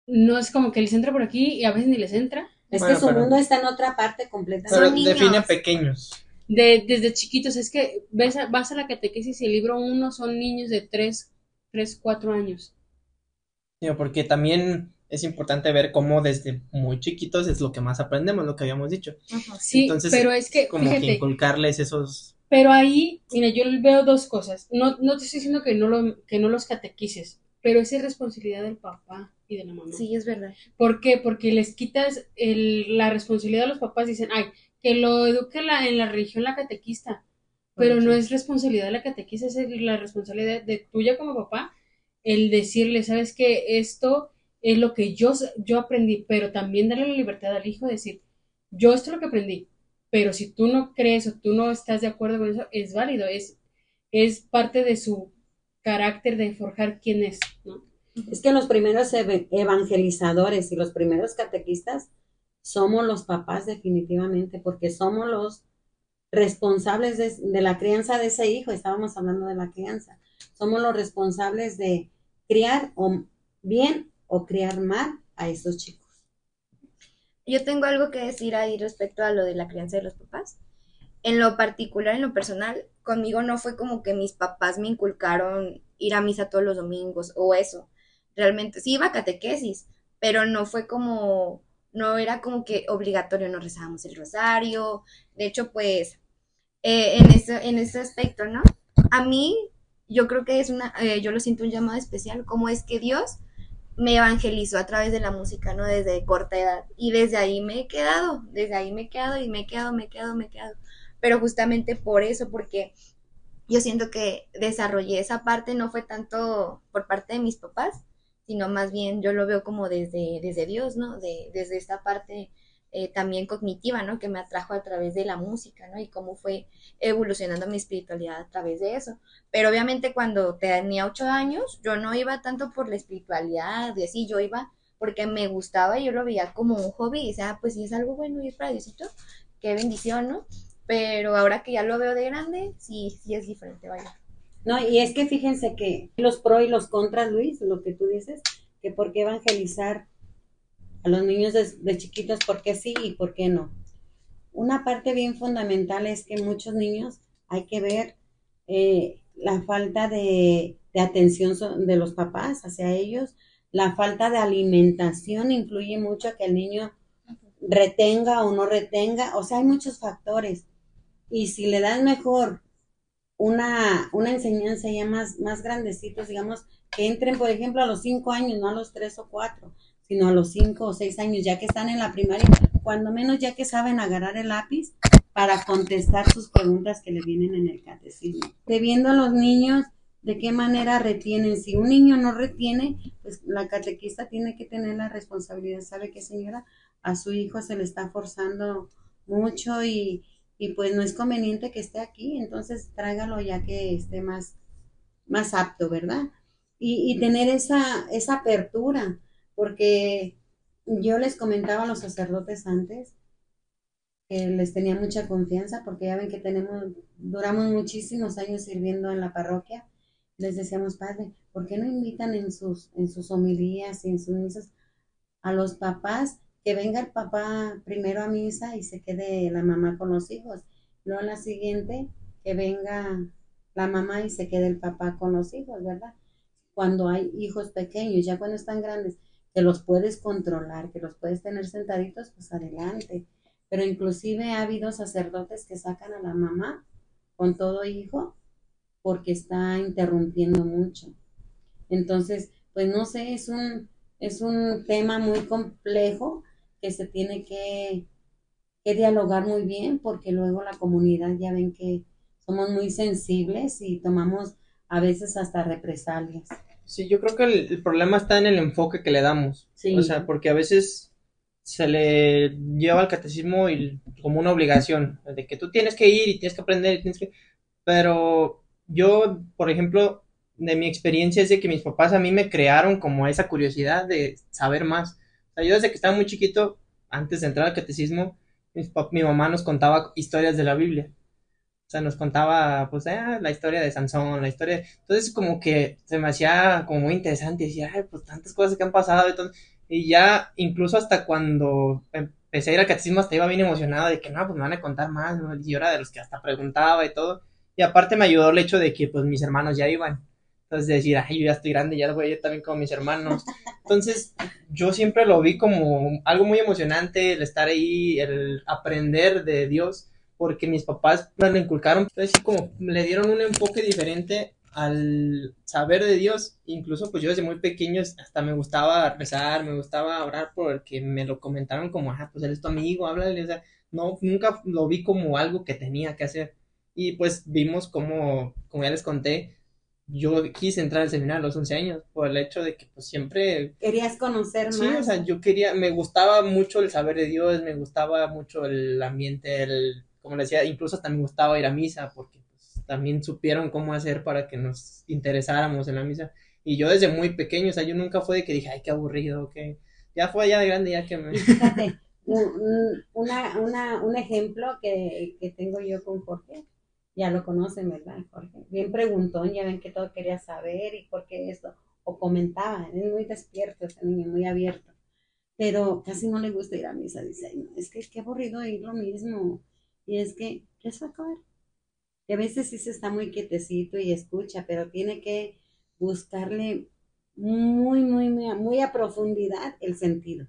no es como que les entra por aquí y a veces ni les entra. Es Bueno, que su pero- mundo está en otra parte completamente. Pero niños. define pequeños. De, desde chiquitos, es que ves a- vas a la catequesis y el libro uno son niños de 3, 3 4 años. Porque también es importante ver cómo desde muy chiquitos es lo que más aprendemos, lo que habíamos dicho. Ajá. Sí, Entonces, pero es que, Como que fíjate, inculcarles esos... pero ahí, mira, yo veo dos cosas. No, no te estoy diciendo que no, lo, que no los catequices, pero esa es responsabilidad del papá y de la mamá. Sí, es verdad. ¿Por qué? Porque les quitas el- la responsabilidad a los papás. Dicen, ay, que lo eduque la, en la religión la catequista. Pero Bueno, no sí. es responsabilidad de la catequista, es la responsabilidad de tuya como papá el decirle, sabes que esto es lo que yo, yo aprendí, pero también darle la libertad al hijo de decir, yo esto es lo que aprendí, pero si tú no crees o tú no estás de acuerdo con eso, es válido, es, es parte de su carácter de forjar quién es, ¿no? Es que los primeros evangelizadores y los primeros catequistas somos los papás definitivamente, porque somos los responsables de, de la crianza de ese hijo. Estábamos hablando de la crianza. Somos los responsables de criar o bien o criar mal a esos chicos. Yo tengo algo que decir ahí respecto a lo de la crianza de los papás. En lo particular, en lo personal, conmigo no fue como que mis papás me inculcaron ir a misa todos los domingos o eso. Realmente, sí iba a catequesis, pero no fue como, no era como que obligatorio, no rezábamos el rosario. De hecho, pues, eh, en ese, en ese aspecto, ¿no? A mí, yo creo que es una, eh, yo lo siento un llamado especial, como es que Dios me evangelizó a través de la música, ¿no? Desde corta edad. Y desde ahí me he quedado, desde ahí me he quedado y me he quedado, me he quedado, me he quedado. Pero justamente por eso, porque yo siento que desarrollé esa parte, no fue tanto por parte de mis papás, sino más bien yo lo veo como desde, desde Dios, ¿no? De, desde esta parte eh, también cognitiva, ¿no? Que me atrajo a través de la música, ¿no? Y cómo fue evolucionando mi espiritualidad a través de eso. Pero obviamente cuando tenía ocho años, yo no iba tanto por la espiritualidad y así, yo iba porque me gustaba y yo lo veía como un hobby y decía, ah, pues si es algo bueno ir para Diosito, qué bendición, ¿no? Pero ahora que ya lo veo de grande, sí, sí es diferente, vaya. No, y es que fíjense que los pro y los contras, Luis, lo que tú dices, que por qué evangelizar a los niños de, chiquitos, por qué sí y por qué no. Una parte bien fundamental es que muchos niños hay que ver eh, la falta de, de atención de los papás hacia ellos, la falta de alimentación influye mucho a que el niño retenga o no retenga, o sea, hay muchos factores. Y si le das mejor una, una enseñanza ya más, más grandecitos, digamos, que entren, por ejemplo, a los cinco años, no a los tres o cuatro. sino a los cinco o seis años, ya que están en la primaria, cuando menos ya que saben agarrar el lápiz para contestar sus preguntas que le vienen en el catecismo. Debiendo a los niños de qué manera retienen. Si un niño no retiene, pues la catequista tiene que tener la responsabilidad. ¿Sabe qué, señora? A su hijo se le está forzando mucho y, y pues no es conveniente que esté aquí, entonces tráigalo ya que esté más, más apto, ¿verdad? Y, y tener esa, esa apertura, porque yo les comentaba a los sacerdotes antes que les tenía mucha confianza, porque ya ven que tenemos, duramos muchísimos años sirviendo en la parroquia. Les decíamos, padre, ¿por qué no invitan en sus, en sus homilías y en sus misas a los papás que venga el papá primero a misa y se quede la mamá con los hijos. Luego la siguiente, que venga la mamá y se quede el papá con los hijos, ¿verdad? Cuando hay hijos pequeños, ya cuando están grandes, que los puedes controlar, que los puedes tener sentaditos, pues adelante. Pero inclusive ha habido sacerdotes que sacan a la mamá con todo hijo porque está interrumpiendo mucho. Entonces, pues no sé, es un, es un tema muy complejo que se tiene que, que dialogar muy bien porque luego la comunidad ya ven que somos muy sensibles y tomamos a veces hasta represalias. Sí, yo creo que el, el problema está en el enfoque que le damos. Sí. O sea, porque a veces se le lleva al catecismo y, como una obligación, de que tú tienes que ir y tienes que aprender y tienes que... Pero yo, por ejemplo, de mi experiencia es de que mis papás a mí me crearon como esa curiosidad de saber más. Sea, yo desde que estaba muy chiquito, antes de entrar al catecismo, mi mamá nos contaba historias de la Biblia. O sea, nos contaba, pues, ah, la historia de Sansón, la historia. Entonces, como que se me hacía como muy interesante. Decía, ay, pues, tantas cosas que han pasado. Y, todo. y ya, incluso hasta cuando empecé a ir al catecismo, hasta iba bien emocionado de que, no, pues, me van a contar más. Y yo era de los que hasta preguntaba y todo. Y aparte me ayudó el hecho de que, pues, mis hermanos ya iban. Entonces, decir, ay, yo ya estoy grande, ya voy a ir también como mis hermanos. Entonces, yo siempre lo vi como algo muy emocionante, el estar ahí, el aprender de Dios porque mis papás me inculcaron, entonces sí como le dieron un enfoque diferente al saber de Dios, incluso pues yo desde muy pequeño hasta me gustaba rezar, me gustaba orar porque me lo comentaron como, ah, pues él es tu amigo, háblale, o sea, no, nunca lo vi como algo que tenía que hacer, y pues vimos como, como ya les conté, yo quise entrar al seminario a los 11 años por el hecho de que pues siempre Querías conocer Sí, más. o sea, yo quería, me gustaba mucho el saber de Dios, me gustaba mucho el ambiente, el, como le decía, incluso hasta me gustaba ir a misa, porque pues, también supieron cómo hacer para que nos interesáramos en la misa. Y yo desde muy pequeño, o sea, yo nunca fue de que dije, ay, qué aburrido, que ya fue ya de grande, ya que me... Fíjate, un, un- una, una, un ejemplo que, que tengo yo con Jorge, ya lo conocen, ¿verdad, Jorge? Bien preguntón, ya ven que todo quería saber y por qué esto, o comentaba, es muy despierto ese niño, muy abierto, pero casi no le gusta ir a misa, dice, "Ay, no, es que qué aburrido ir lo mismo, y es que, ¿qué se va a acabar? Y a veces sí se está muy quietecito y escucha, pero tiene que buscarle muy, muy, muy, muy a profundidad el sentido.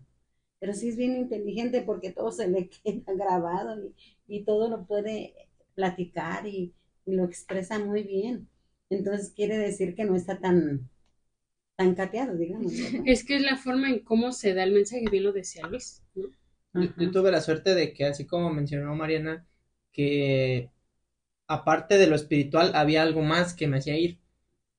Pero sí es bien inteligente porque todo se le queda grabado y, y todo lo puede platicar y, y lo expresa muy bien. Entonces quiere decir que no está tan, tan cateado, digamos. Es que es la forma en cómo se da el mensaje, bien lo decía Luis, ¿no? Yo, yo tuve la suerte de que, así como mencionó Mariana, que aparte de lo espiritual había algo más que me hacía ir.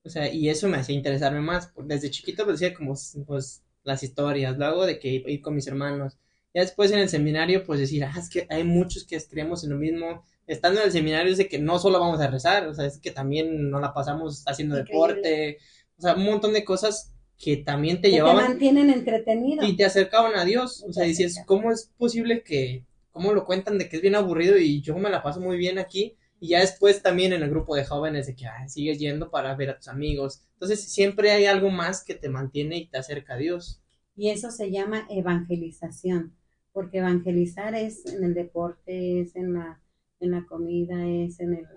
O sea, y eso me hacía interesarme más. Desde chiquito pues decía como pues las historias, luego de que ir con mis hermanos. Ya después en el seminario pues decir, ah, es que hay muchos que creemos en lo mismo. Estando en el seminario es de que no solo vamos a rezar, o sea, es que también nos la pasamos haciendo Increíble. deporte, o sea, un montón de cosas que también te Que te llevaban mantienen entretenido. y te acercaban a Dios. O sea, Te dices. ¿cómo es posible que, cómo lo cuentan de que es bien aburrido y yo me la paso muy bien aquí? Y ya después también en el grupo de jóvenes de que ay, sigues yendo para ver a tus amigos. Entonces siempre hay algo más que te mantiene y te acerca a Dios. Y eso se llama evangelización, porque evangelizar es en el deporte, es en la, en la comida, es en el,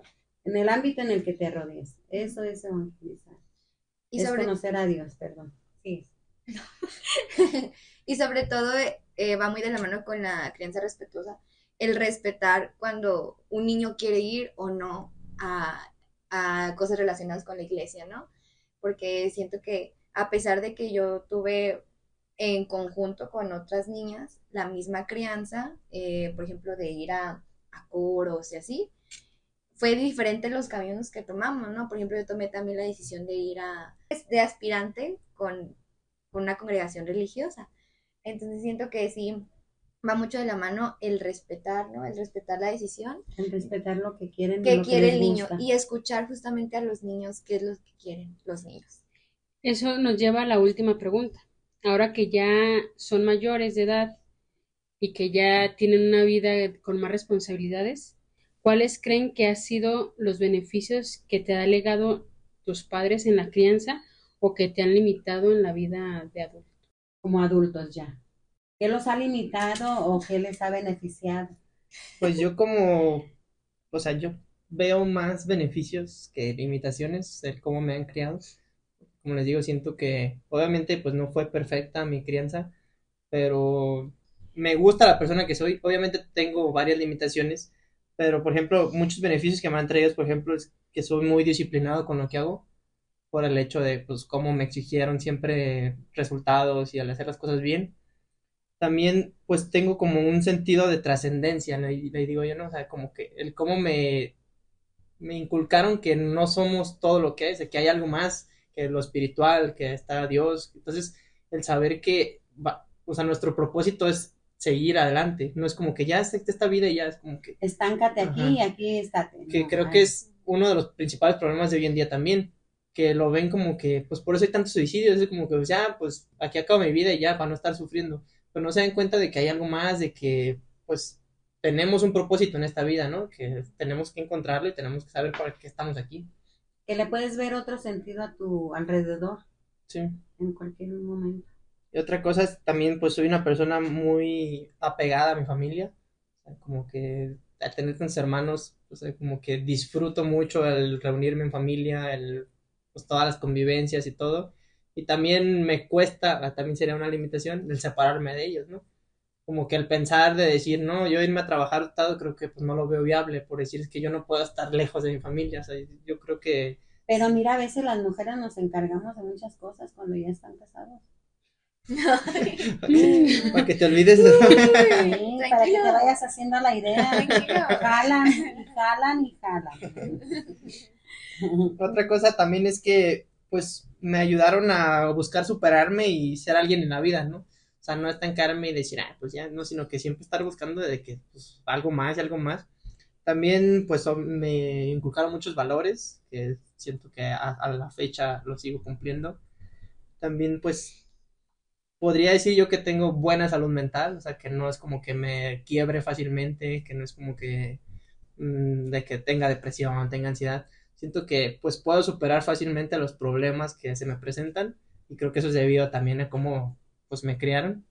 en el ámbito en el que te rodees. Eso es evangelizar. Y es sobre, conocer a Dios, perdón. Sí. y sobre todo eh, va muy de la mano con la crianza respetuosa, el respetar cuando un niño quiere ir o no a, a cosas relacionadas con la iglesia, ¿no? Porque siento que a pesar de que yo tuve en conjunto con otras niñas la misma crianza, eh, por ejemplo, de ir a, a coros y así, fue diferente los caminos que tomamos, ¿no? Por ejemplo, yo tomé también la decisión de ir a, de aspirante con, con una congregación religiosa. Entonces siento que sí, va mucho de la mano el respetar, ¿no? El respetar la decisión. El respetar lo que quieren. Que lo quiere les el niño gusta. y escuchar justamente a los niños qué es lo que quieren los niños. Eso nos lleva a la última pregunta. Ahora que ya son mayores de edad y que ya tienen una vida con más responsabilidades, ¿cuáles creen que han sido los beneficios que te ha legado tus padres en la crianza o que te han limitado en la vida de adulto? Como adultos ya. ¿Qué los ha limitado o qué les ha beneficiado? Pues yo como, o sea, yo veo más beneficios que limitaciones de cómo me han criado. Como les digo, siento que obviamente pues no fue perfecta mi crianza, pero me gusta la persona que soy. Obviamente tengo varias limitaciones, pero por ejemplo, muchos beneficios que me han traído, por ejemplo, es que soy muy disciplinado con lo que hago, por el hecho de pues cómo me exigieron siempre resultados y al hacer las cosas bien también pues tengo como un sentido de trascendencia, le, le digo yo, ¿no? O sea, como que el cómo me, me inculcaron que no somos todo lo que es, de que hay algo más que lo espiritual, que está Dios. Entonces, el saber que, va, o sea, nuestro propósito es seguir adelante, no es como que ya acepté esta vida y ya es como que, Estáncate aquí Ajá. y aquí estate. que creo ay, que es uno de los principales problemas de hoy en día también, que lo ven como que, pues por eso hay tantos suicidios, es como que, pues, ya, pues aquí acabo mi vida y ya, para no estar sufriendo, pero no se dan cuenta de que hay algo más, de que, pues, tenemos un propósito en esta vida, ¿no? Que tenemos que encontrarlo y tenemos que saber para qué estamos aquí. Que le puedes ver otro sentido a tu alrededor Sí. en cualquier momento. Y otra cosa es también, pues soy una persona muy apegada a mi familia, como que al tener tantos hermanos, sea, como que disfruto mucho el reunirme en familia, el, pues todas las convivencias y todo. Y también me cuesta, también sería una limitación, el separarme de ellos, ¿no? Como que el pensar de decir, no, yo irme a trabajar todo, creo que pues no lo veo viable, por decir es que yo no puedo estar lejos de mi familia, o sea, yo creo que Pero mira, a veces las mujeres nos encargamos de muchas cosas cuando ya están casados. para que te olvides de... Sí, para que te vayas haciendo la idea. Tranquilo. Jalan, y jalan y jalan. Otra cosa también es que, pues, me ayudaron a buscar superarme y ser alguien en la vida, ¿no? O sea, no estancarme y decir, ah, pues ya, no, sino que siempre estar buscando de que, pues, algo más y algo más. También, pues, me inculcaron muchos valores, que siento que a, a la fecha los sigo cumpliendo. También, pues, podría decir yo que tengo buena salud mental, o sea, que no es como que me quiebre fácilmente, que no es como que, mm, de que tenga depresión, tenga ansiedad siento que pues puedo superar fácilmente los problemas que se me presentan y creo que eso es debido también a cómo pues me criaron.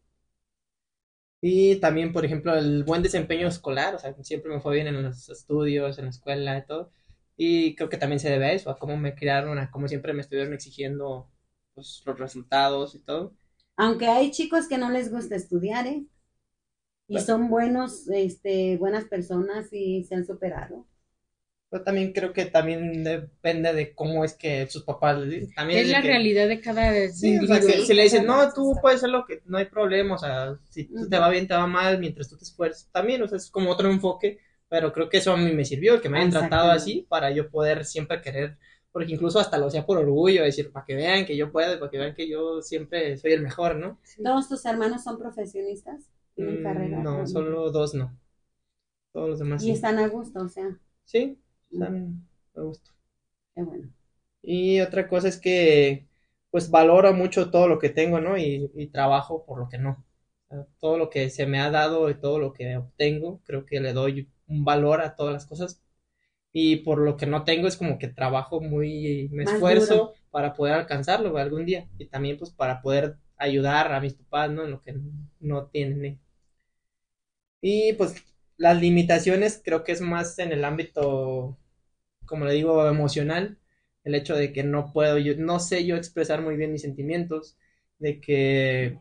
Y también, por ejemplo, el buen desempeño escolar, o sea, siempre me fue bien en los estudios, en la escuela y todo. Y creo que también se debe a eso, a cómo me criaron, a cómo siempre me estuvieron exigiendo pues, los resultados y todo. Aunque hay chicos que no les gusta estudiar, ¿eh? Y son buenos, este, buenas personas y se han superado. Pero también creo que también depende de cómo es que sus papás les dicen. También Es la que- realidad de cada Sí, o sea, que si le dicen, no, tú puedes hacer lo que, no hay problema, o sea, si tú te va bien, te va mal, mientras tú te esfuerces, también, o sea, es como otro enfoque, pero creo que eso a mí me sirvió, el que me hayan tratado así, para yo poder siempre querer, porque incluso hasta lo hacía por orgullo, decir, para que vean que yo puedo, para que vean que yo siempre soy el mejor, ¿no? ¿Todos tus hermanos son profesionistas? ¿Tienen Mm, carrera? No, solo dos no, todos los demás Y sí. están a gusto, o sea, Sí, están a gusto. qué bueno. Y otra cosa es que, pues, valoro mucho todo lo que tengo, ¿no? Y, y trabajo por lo que no. O sea, todo lo que se me ha dado y todo lo que obtengo, creo que le doy un valor a todas las cosas. Y por lo que no tengo es como que trabajo muy, me Más esfuerzo duro. para poder alcanzarlo algún día. Y también, pues, para poder ayudar a mis papás, ¿no? En lo que no tienen. Y pues las limitaciones creo que es más en el ámbito, como le digo, emocional, el hecho de que no puedo, yo no sé yo expresar muy bien mis sentimientos, de que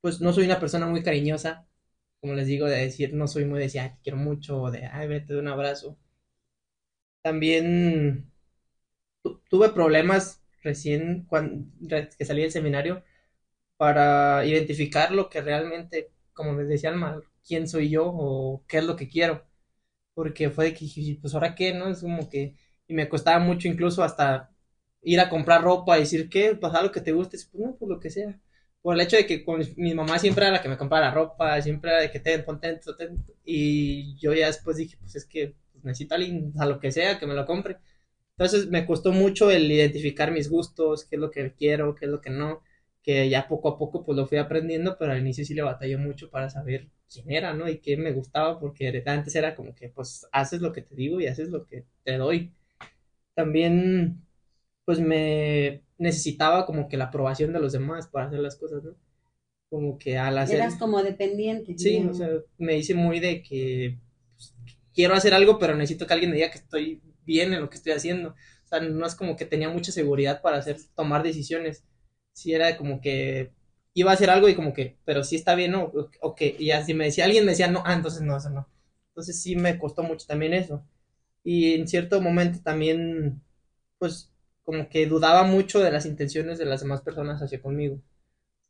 pues no soy una persona muy cariñosa, como les digo, de decir, no soy muy de decir, ay, te quiero mucho, o de, ay, vete de un abrazo. También tu- tuve problemas recién cuando, que salí del seminario para identificar lo que realmente, como les decía Alma, quién soy yo o qué es lo que quiero. Porque fue de que, pues ahora qué, ¿no? Es como que, y me costaba mucho incluso hasta ir a comprar ropa y decir, ¿qué? Pues algo que te guste, pues no, pues lo que sea. Por el hecho de que con mi mamá siempre era la que me compraba la ropa, siempre era de que te contento, y yo ya después dije, pues es que necesito a alguien, a lo que sea, que me lo compre. Entonces me costó mucho el identificar mis gustos, qué es lo que quiero, qué es lo que no, que ya poco a poco pues lo fui aprendiendo, pero al inicio sí le batalló mucho para saber quién era, ¿no? Y qué me gustaba, porque antes era como que pues haces lo que te digo y haces lo que te doy. También pues me necesitaba como que la aprobación de los demás para hacer las cosas, ¿no? Como que al hacer... Eras como dependiente. Sí, o sea, me hice muy de que quiero hacer algo, pero necesito que alguien me diga que estoy bien en lo que estoy haciendo. O sea, no es como que tenía mucha seguridad para hacer, tomar decisiones. Sí era como que iba a hacer algo y como que, pero sí está bien, ¿no? O que, y así me decía, alguien me decía, no, ah, entonces no, eso no. Entonces sí me costó mucho también eso. Y en cierto momento también, pues, como que dudaba mucho de las intenciones de las demás personas hacia conmigo.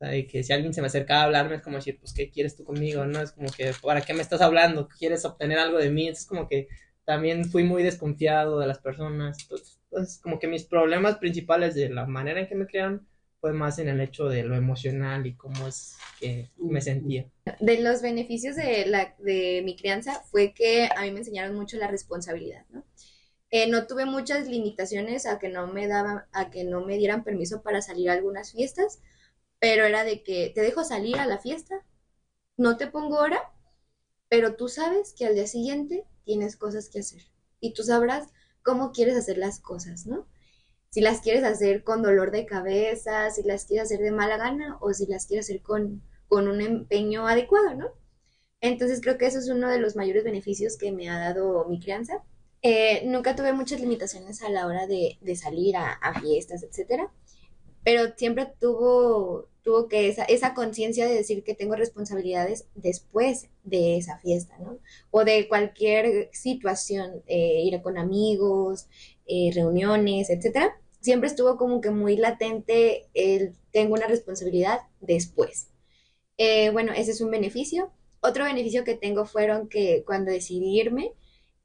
O sea, de que si alguien se me acercaba a hablarme es como decir, pues, ¿qué quieres tú conmigo? ¿No? Es como que, ¿para qué me estás hablando? ¿Quieres obtener algo de mí? Entonces, como que también fui muy desconfiado de las personas. Entonces, como que mis problemas principales de la manera en que me criaron fue más en el hecho de lo emocional y cómo es que me sentía. De los beneficios de, la, de mi crianza fue que a mí me enseñaron mucho la responsabilidad, ¿no? Eh, no tuve muchas limitaciones a que no me daban, a que no me dieran permiso para salir a algunas fiestas, pero era de que te dejo salir a la fiesta, no te pongo hora, pero tú sabes que al día siguiente tienes cosas que hacer y tú sabrás cómo quieres hacer las cosas, ¿no? Si las quieres hacer con dolor de cabeza, si las quieres hacer de mala gana o si las quieres hacer con, con un empeño adecuado, ¿no? Entonces creo que eso es uno de los mayores beneficios que me ha dado mi crianza. Eh, nunca tuve muchas limitaciones a la hora de, de salir a, a, fiestas, etcétera, pero siempre tuvo, tuvo que esa, conciencia de decir que tengo responsabilidades después de esa fiesta, ¿no? O de cualquier situación, eh, ir con amigos, eh, reuniones, etcétera. Siempre estuvo como que muy latente el tengo una responsabilidad después. Eh, bueno, ese es un beneficio. Otro beneficio que tengo fueron que cuando decidí irme,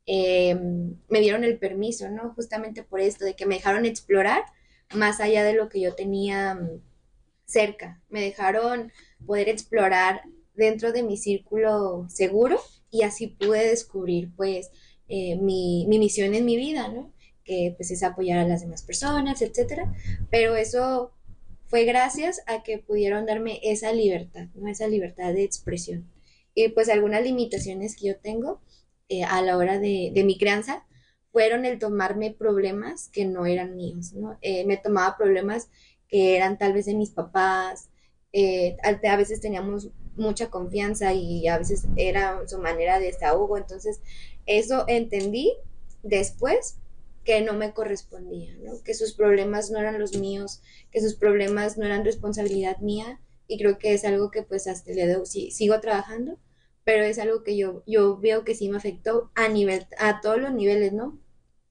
me dieron el permiso, ¿no? Justamente por esto, de que me dejaron explorar más allá de lo que yo tenía mm, cerca. Me dejaron poder explorar dentro de mi círculo seguro y así pude descubrir pues eh, mi, mi, misión en mi vida, ¿no? Que pues es apoyar a las demás personas, etcétera. Pero eso fue gracias a que pudieron darme esa libertad, ¿no? Esa libertad de expresión. Y pues algunas limitaciones que yo tengo eh, a la hora de, mi crianza fueron el tomarme problemas que no eran míos, ¿no? Eh, me tomaba problemas que eran tal vez de mis papás, eh, a veces teníamos mucha confianza y a veces era su manera de desahogo, entonces eso entendí después que no me correspondía, ¿no? que sus problemas no eran los míos, que sus problemas no eran responsabilidad mía y creo que es algo que pues hasta día de hoy sigo trabajando, pero es algo que yo, yo veo que sí me afectó a nivel, a todos los niveles, ¿no?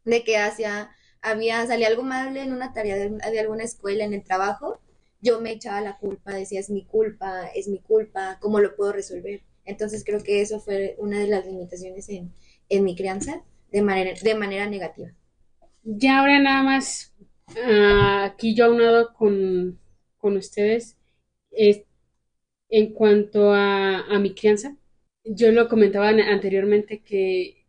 De que hacia había, salía algo mal en una tarea de, alguna escuela, en el trabajo, yo me echaba la culpa, decía, es mi culpa, es mi culpa, ¿cómo lo puedo resolver? Entonces creo que eso fue una de las limitaciones en, en mi crianza de manera, de manera negativa. Ya ahora nada más, uh, aquí yo aunado con, con ustedes, es, en cuanto a, a, mi crianza, yo lo comentaba anteriormente que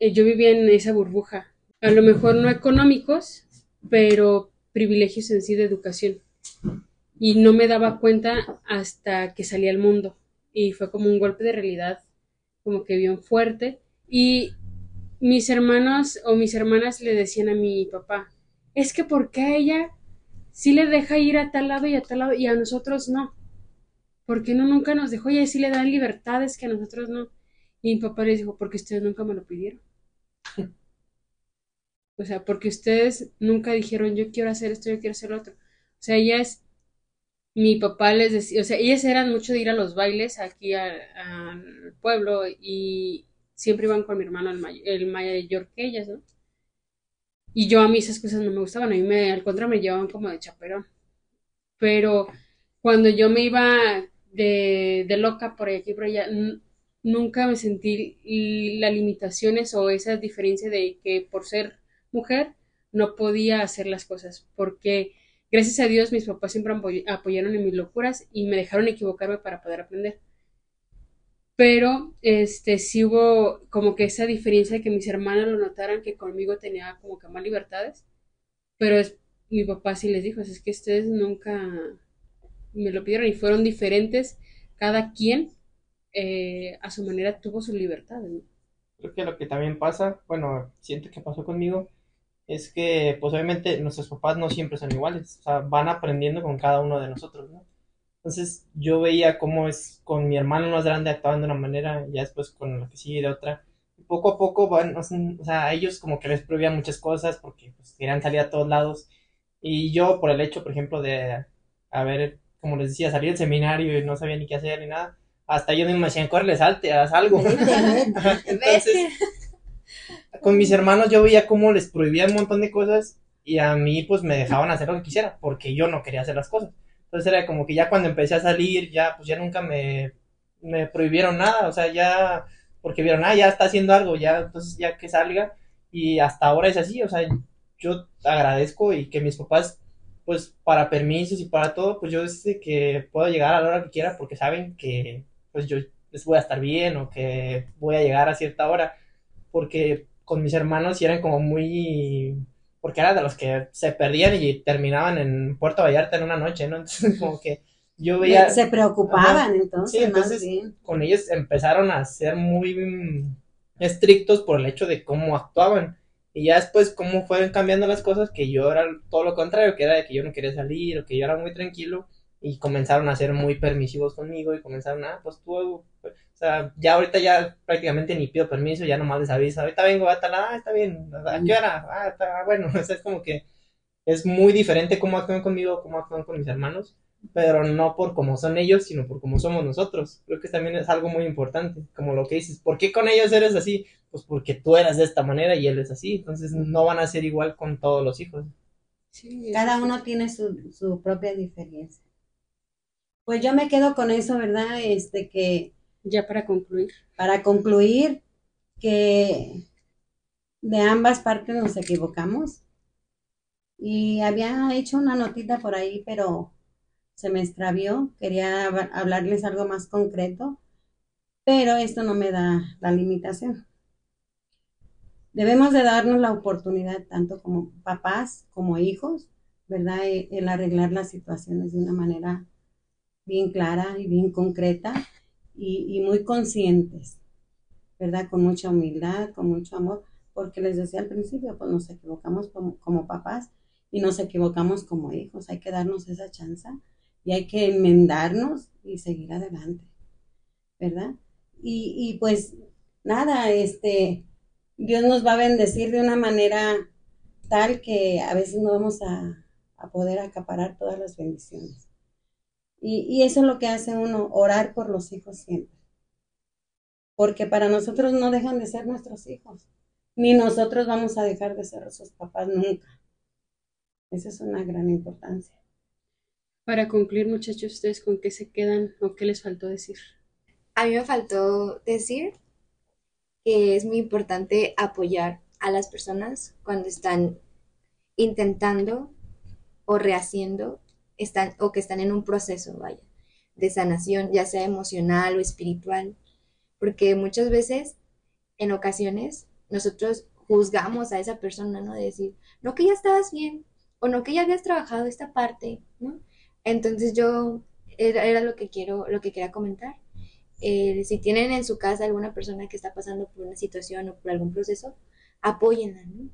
eh, yo vivía en esa burbuja a lo mejor no económicos, pero privilegios en sí de educación. Y no me daba cuenta hasta que salí al mundo. Y fue como un golpe de realidad, como que bien fuerte. Y mis hermanos o mis hermanas le decían a mi papá, es que ¿por qué a ella sí le deja ir a tal lado y a tal lado y a nosotros no? ¿Por qué no nunca nos dejó y a sí le dan libertades que a nosotros no? Y mi papá les dijo, porque ustedes nunca me lo pidieron. O sea, porque ustedes nunca dijeron, yo quiero hacer esto, yo quiero hacer lo otro. O sea, ellas, mi papá les decía, o sea, ellas eran mucho de ir a los bailes aquí al pueblo y siempre iban con mi hermano el, el mayor que ellas, ¿no? Y yo a mí esas cosas no me gustaban, a mí me, al contrario me llevaban como de chaperón. Pero cuando yo me iba de, de loca por aquí por allá, nunca me sentí las limitaciones o esa diferencia de que por ser mujer no podía hacer las cosas, porque gracias a Dios mis papás siempre apoyaron en mis locuras y me dejaron equivocarme para poder aprender. Pero este sí hubo como que esa diferencia de que mis hermanas lo notaran que conmigo tenía como que más libertades, pero es, mi papá sí les dijo, es que ustedes nunca me lo pidieron y fueron diferentes, cada quien eh, a su manera tuvo su libertad. Creo que lo que también pasa, bueno, siento que pasó conmigo, es que pues obviamente nuestros papás no siempre son iguales, o sea, van aprendiendo con cada uno de nosotros, ¿no? Entonces yo veía cómo es con mi hermano más grande actuando de una manera, y ya después con la que sigue de otra. Y poco a poco van, o sea, a ellos como que les prohibían muchas cosas porque pues, querían salir a todos lados. Y yo por el hecho, por ejemplo, de haber, como les decía, salir del seminario y no sabía ni qué hacer ni nada, hasta yo me decían, corre, salte, haz algo. Entonces, con mis hermanos yo veía cómo les prohibían un montón de cosas y a mí pues me dejaban hacer lo que quisiera porque yo no quería hacer las cosas. Entonces era como que ya cuando empecé a salir, ya pues ya nunca me, me prohibieron nada, o sea, ya porque vieron, ah, ya está haciendo algo, ya, entonces ya que salga y hasta ahora es así, o sea, yo agradezco y que mis papás pues para permisos y para todo, pues yo sé que puedo llegar a la hora que quiera porque saben que pues yo les voy a estar bien o que voy a llegar a cierta hora, porque con mis hermanos sí eran como muy, porque eran de los que se perdían y terminaban en Puerto Vallarta en una noche, ¿no? Entonces como que yo veía... Se preocupaban entonces. Sí, entonces con ellos empezaron a ser muy estrictos por el hecho de cómo actuaban. Y ya después, cómo fueron cambiando las cosas, que yo era todo lo contrario, que era de que yo no quería salir o que yo era muy tranquilo y comenzaron a ser muy permisivos conmigo y comenzaron a, pues tú, sea, ya ahorita ya prácticamente ni pido permiso, ya nomás les aviso, ahorita vengo a tal, ah, está bien, ¿a qué hora? Ah, está bueno, o sea, es como que es muy diferente cómo actúan conmigo, cómo actúan con mis hermanos, pero no por cómo son ellos, sino por cómo somos nosotros. Creo que también es algo muy importante, como lo que dices, ¿por qué con ellos eres así? Pues porque tú eras de esta manera y él es así, entonces no van a ser igual con todos los hijos. Cada uno tiene su, su propia diferencia. Pues yo me quedo con eso, ¿verdad? Este que... Ya para concluir. Para concluir, que de ambas partes nos equivocamos. Y había hecho una notita por ahí, pero se me extravió. Quería hablarles algo más concreto, pero esto no me da la limitación. Debemos de darnos la oportunidad, tanto como papás como hijos, ¿verdad? El arreglar las situaciones de una manera bien clara y bien concreta y, muy conscientes, ¿verdad? Con mucha humildad, con mucho amor, porque les decía al principio, pues nos equivocamos como, papás y nos equivocamos como hijos, hay que darnos esa chance y hay que enmendarnos y seguir adelante, ¿verdad? Y, y pues nada, este, Dios nos va a bendecir de una manera tal que a veces no vamos a, a poder acaparar todas las bendiciones. Y, eso es lo que hace uno, orar por los hijos siempre. Porque para nosotros no dejan de ser nuestros hijos, ni nosotros vamos a dejar de ser sus papás nunca. Esa es una gran importancia. Para concluir, muchachos, ¿ustedes con qué se quedan o qué les faltó decir? A mí me faltó decir que es muy importante apoyar a las personas cuando están intentando o rehaciendo están o que están en un proceso, vaya, de sanación, ya sea emocional o espiritual, porque muchas veces, en ocasiones, nosotros juzgamos a esa persona, ¿no? De decir, no que ya estabas bien, o no que ya habías trabajado esta parte, ¿no? Entonces yo, era, lo que quiero, lo que quería comentar. Eh, si tienen en su casa alguna persona que está pasando por una situación o por algún proceso, apóyenla, ¿no?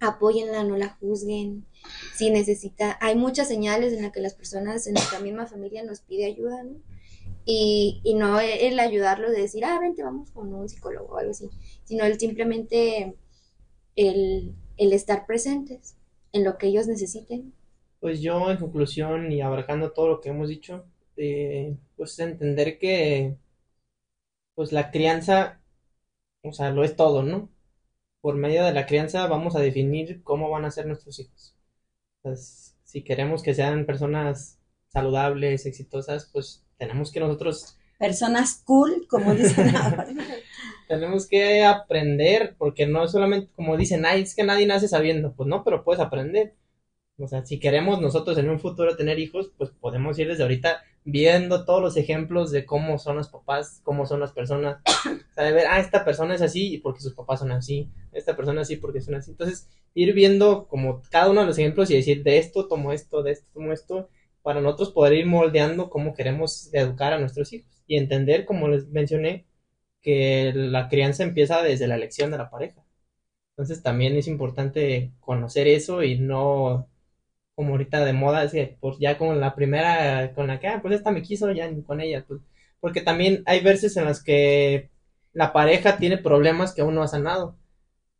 Apóyenla, no la juzguen. Si necesita, hay muchas señales en las que las personas en nuestra misma familia nos pide ayuda, ¿no? Y, y no el ayudarlo de decir, ah, vente, vamos con un psicólogo o algo así, sino el simplemente el, el estar presentes en lo que ellos necesiten. Pues yo, en conclusión y abarcando todo lo que hemos dicho, eh, pues entender que pues la crianza, o sea, lo es todo, ¿no? Por medio de la crianza vamos a definir cómo van a ser nuestros hijos. si queremos que sean personas saludables, exitosas, pues tenemos que nosotros personas cool, como dicen ahora. tenemos que aprender, porque no es solamente como dicen, ay, es que nadie nace sabiendo, pues no, pero puedes aprender. O sea, si queremos nosotros en un futuro tener hijos, pues podemos ir desde ahorita viendo todos los ejemplos de cómo son los papás, cómo son las personas. O sea, de ver, ah, esta persona es así y porque sus papás son así, esta persona así porque son así. Entonces, ir viendo como cada uno de los ejemplos y decir, de esto tomo esto, de esto tomo esto, para nosotros poder ir moldeando cómo queremos educar a nuestros hijos y entender, como les mencioné, que la crianza empieza desde la elección de la pareja. Entonces también es importante conocer eso y no como ahorita de moda, es que pues ya como la primera con la que, ah, pues esta me quiso, ya con ella, pues, porque también hay veces en las que la pareja tiene problemas que aún no ha sanado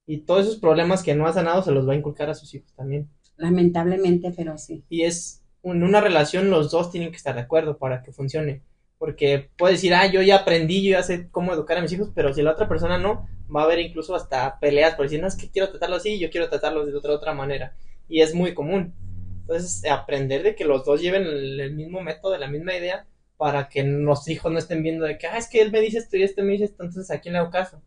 y todos esos problemas que no ha sanado se los va a inculcar a sus hijos también. Lamentablemente, pero sí. Y es en una relación los dos tienen que estar de acuerdo para que funcione. Porque puede decir, ah, yo ya aprendí, yo ya sé cómo educar a mis hijos, pero si la otra persona no, va a haber incluso hasta peleas por decir, no, es que quiero tratarlo así, yo quiero tratarlo de otra, otra manera. Y es muy común. Entonces, aprender de que los dos lleven el, mismo método, la misma idea, para que los hijos no estén viendo de que, ah, es que él me dice esto y este me dice esto, entonces a quién le hago caso.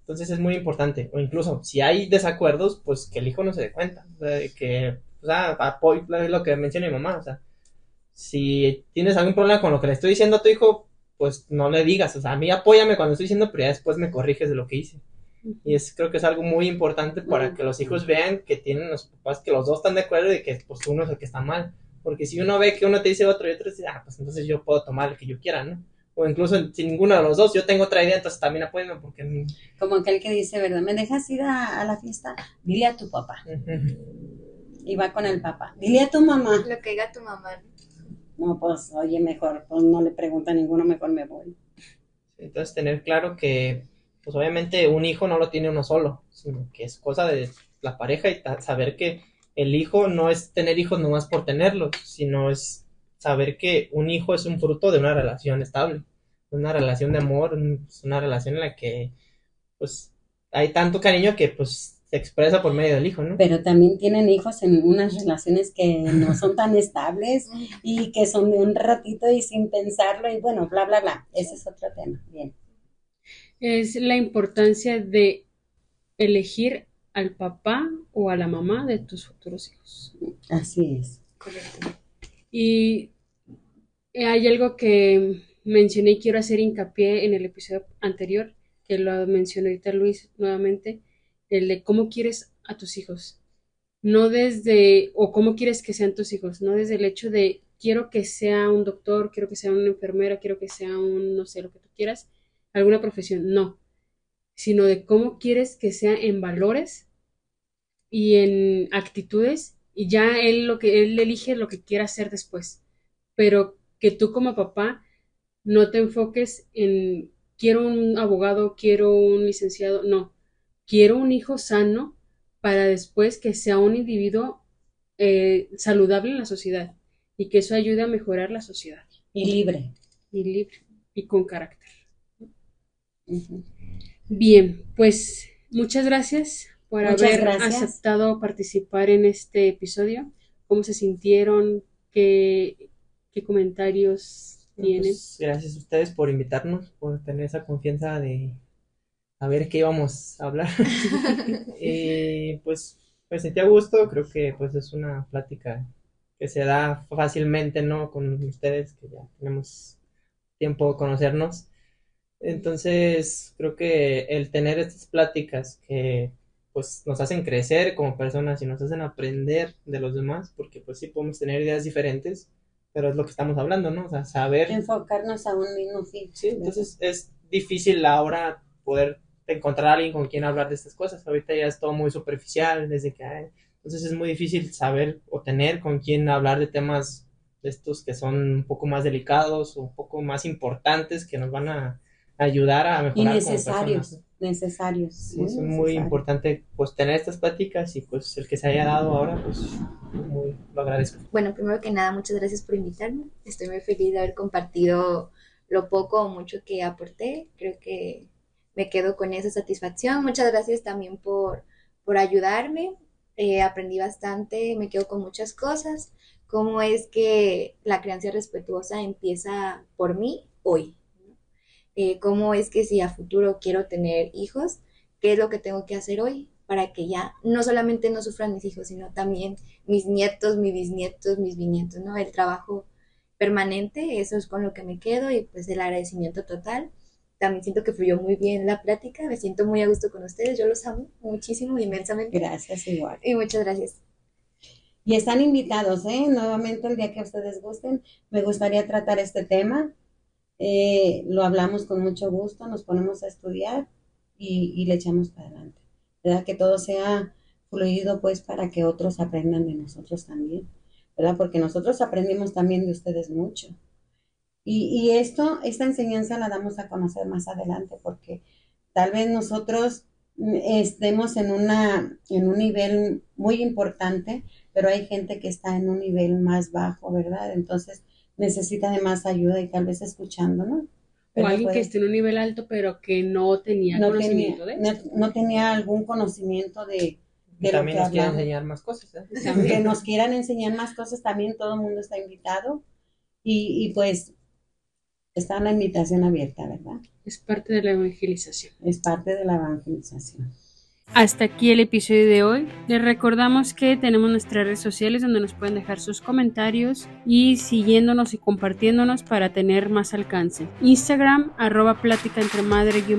Entonces es muy importante. O incluso, si hay desacuerdos, pues que el hijo no se dé cuenta. de que o sea, apoyo, lo que menciona mi mamá, o sea, si tienes algún problema con lo que le estoy diciendo a tu hijo, pues no le digas, o sea, a mí apóyame cuando estoy diciendo, pero ya después me corriges de lo que hice. Y es, creo que es algo muy importante para que los hijos vean que tienen los papás, que los dos están de acuerdo y que pues uno es el que está mal. Porque si uno ve que uno te dice otro y otro dice, ah, pues entonces yo puedo tomar el que yo quiera, ¿no? O incluso si ninguno de los dos, yo tengo otra idea, entonces también apóyame porque... Como aquel que dice, ¿verdad? ¿Me dejas ir a, la fiesta? Dile a tu papá y va con el papá. Dile a tu mamá. Lo que diga tu mamá. No, pues, oye, mejor, pues no le pregunta a ninguno, mejor me voy. Entonces, tener claro que, pues obviamente, un hijo no lo tiene uno solo, sino que es cosa de la pareja y saber que el hijo no es tener hijos nomás por tenerlos, sino es saber que un hijo es un fruto de una relación estable, una relación de amor, una relación en la que, pues, hay tanto cariño que, pues, se expresa por medio del hijo, ¿no? Pero también tienen hijos en unas relaciones que no son tan estables y que son de un ratito y sin pensarlo y bueno, bla, bla, bla. Ese es otro tema. Bien. Es la importancia de elegir al papá o a la mamá de tus futuros hijos. Así es. Correcto. Y hay algo que mencioné y quiero hacer hincapié en el episodio anterior, que lo mencionó ahorita Luis nuevamente, el de cómo quieres a tus hijos, no desde, o cómo quieres que sean tus hijos, no desde el hecho de quiero que sea un doctor, quiero que sea una enfermera, quiero que sea un, no sé, lo que tú quieras, alguna profesión, no, sino de cómo quieres que sea en valores y en actitudes y ya él lo que él elige lo que quiera hacer después, pero que tú como papá no te enfoques en quiero un abogado, quiero un licenciado, no, quiero un hijo sano para después que sea un individuo eh, saludable en la sociedad y que eso ayude a mejorar la sociedad. Y libre. Y libre y con carácter. Bien, pues muchas gracias por haber aceptado participar en este episodio. ¿Cómo se sintieron? ¿Qué, qué comentarios pues, tienen? gracias a ustedes por invitarnos, por tener esa confianza de a ver qué íbamos a hablar. y pues me sentí a gusto, creo que pues es una plática que se da fácilmente, ¿no? Con ustedes, que ya tenemos tiempo de conocernos. Entonces, creo que el tener estas pláticas que pues nos hacen crecer como personas y nos hacen aprender de los demás, porque pues sí podemos tener ideas diferentes, pero es lo que estamos hablando, ¿no? O sea, saber... Enfocarnos a un mismo fin. Sí, entonces es difícil ahora poder encontrar a alguien con quien hablar de estas cosas. Ahorita ya es todo muy superficial, desde que hay, entonces es muy difícil saber o tener con quien hablar de temas de estos que son un poco más delicados o un poco más importantes que nos van a ayudar a mejorar. Y necesarios, necesarios. Sí, es muy importante pues tener estas pláticas y pues el que se haya dado ahora pues muy, lo agradezco. Bueno, primero que nada, muchas gracias por invitarme. Estoy muy feliz de haber compartido lo poco o mucho que aporté. Creo que me quedo con esa satisfacción. Muchas gracias también por, por ayudarme. Eh, aprendí bastante, me quedo con muchas cosas. cómo es que la crianza respetuosa empieza por mí hoy. Eh, cómo es que si a futuro quiero tener hijos, qué es lo que tengo que hacer hoy para que ya no solamente no sufran mis hijos, sino también mis nietos, mis bisnietos, mis bisnietos, ¿no? El trabajo permanente, eso es con lo que me quedo y pues el agradecimiento total. También siento que fluyó muy bien la plática, me siento muy a gusto con ustedes, yo los amo muchísimo, inmensamente. Gracias, igual. Y muchas gracias. Y están invitados, ¿eh? Nuevamente el día que ustedes gusten, me gustaría tratar este tema. Eh, lo hablamos con mucho gusto, nos ponemos a estudiar y, y le echamos para adelante. ¿verdad? Que todo sea fluido, pues, para que otros aprendan de nosotros también, ¿verdad? Porque nosotros aprendimos también de ustedes mucho. Y, y esto, esta enseñanza la damos a conocer más adelante, porque tal vez nosotros estemos en, una, en un nivel muy importante, pero hay gente que está en un nivel más bajo, ¿verdad? Entonces necesita de más ayuda y tal vez escuchándonos o alguien que esté en un nivel alto, pero que no tenía conocimiento de no, tenía algún conocimiento de, de también nos quieran enseñar más cosas. ¿eh? Que nos quieran enseñar más cosas, también todo el mundo está invitado. Y, y pues está la invitación abierta, ¿verdad? Es parte de la evangelización. Es parte de la evangelización. Hasta aquí el episodio de hoy. Les recordamos que tenemos nuestras redes sociales donde nos pueden dejar sus comentarios y siguiéndonos y compartiéndonos para tener más alcance. Instagram, arroba plática entre madre e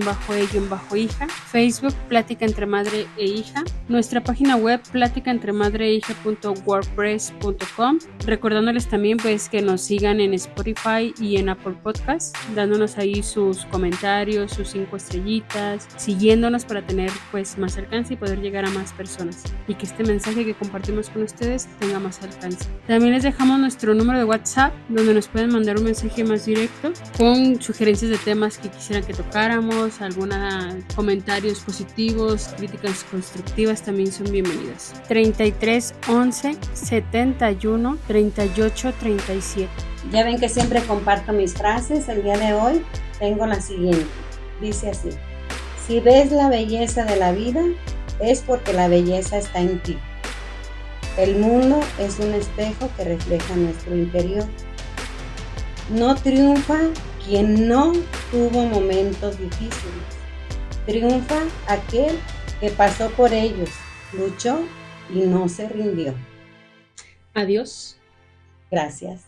hija. Facebook, plática entre madre e hija. Nuestra página web, plática entre madre e hija.wordpress.com. Recordándoles también pues que nos sigan en Spotify y en Apple Podcasts, dándonos ahí sus comentarios, sus cinco estrellitas, siguiéndonos para tener pues alcance y poder llegar a más personas y que este mensaje que compartimos con ustedes tenga más alcance. También les dejamos nuestro número de WhatsApp donde nos pueden mandar un mensaje más directo con sugerencias de temas que quisieran que tocáramos, algunos comentarios positivos, críticas constructivas también son bienvenidas. 33 11 71 38 37. Ya ven que siempre comparto mis frases. El día de hoy tengo la siguiente. Dice así. Si ves la belleza de la vida, es porque la belleza está en ti. El mundo es un espejo que refleja nuestro interior. No triunfa quien no tuvo momentos difíciles. Triunfa aquel que pasó por ellos, luchó y no se rindió. Adiós. Gracias.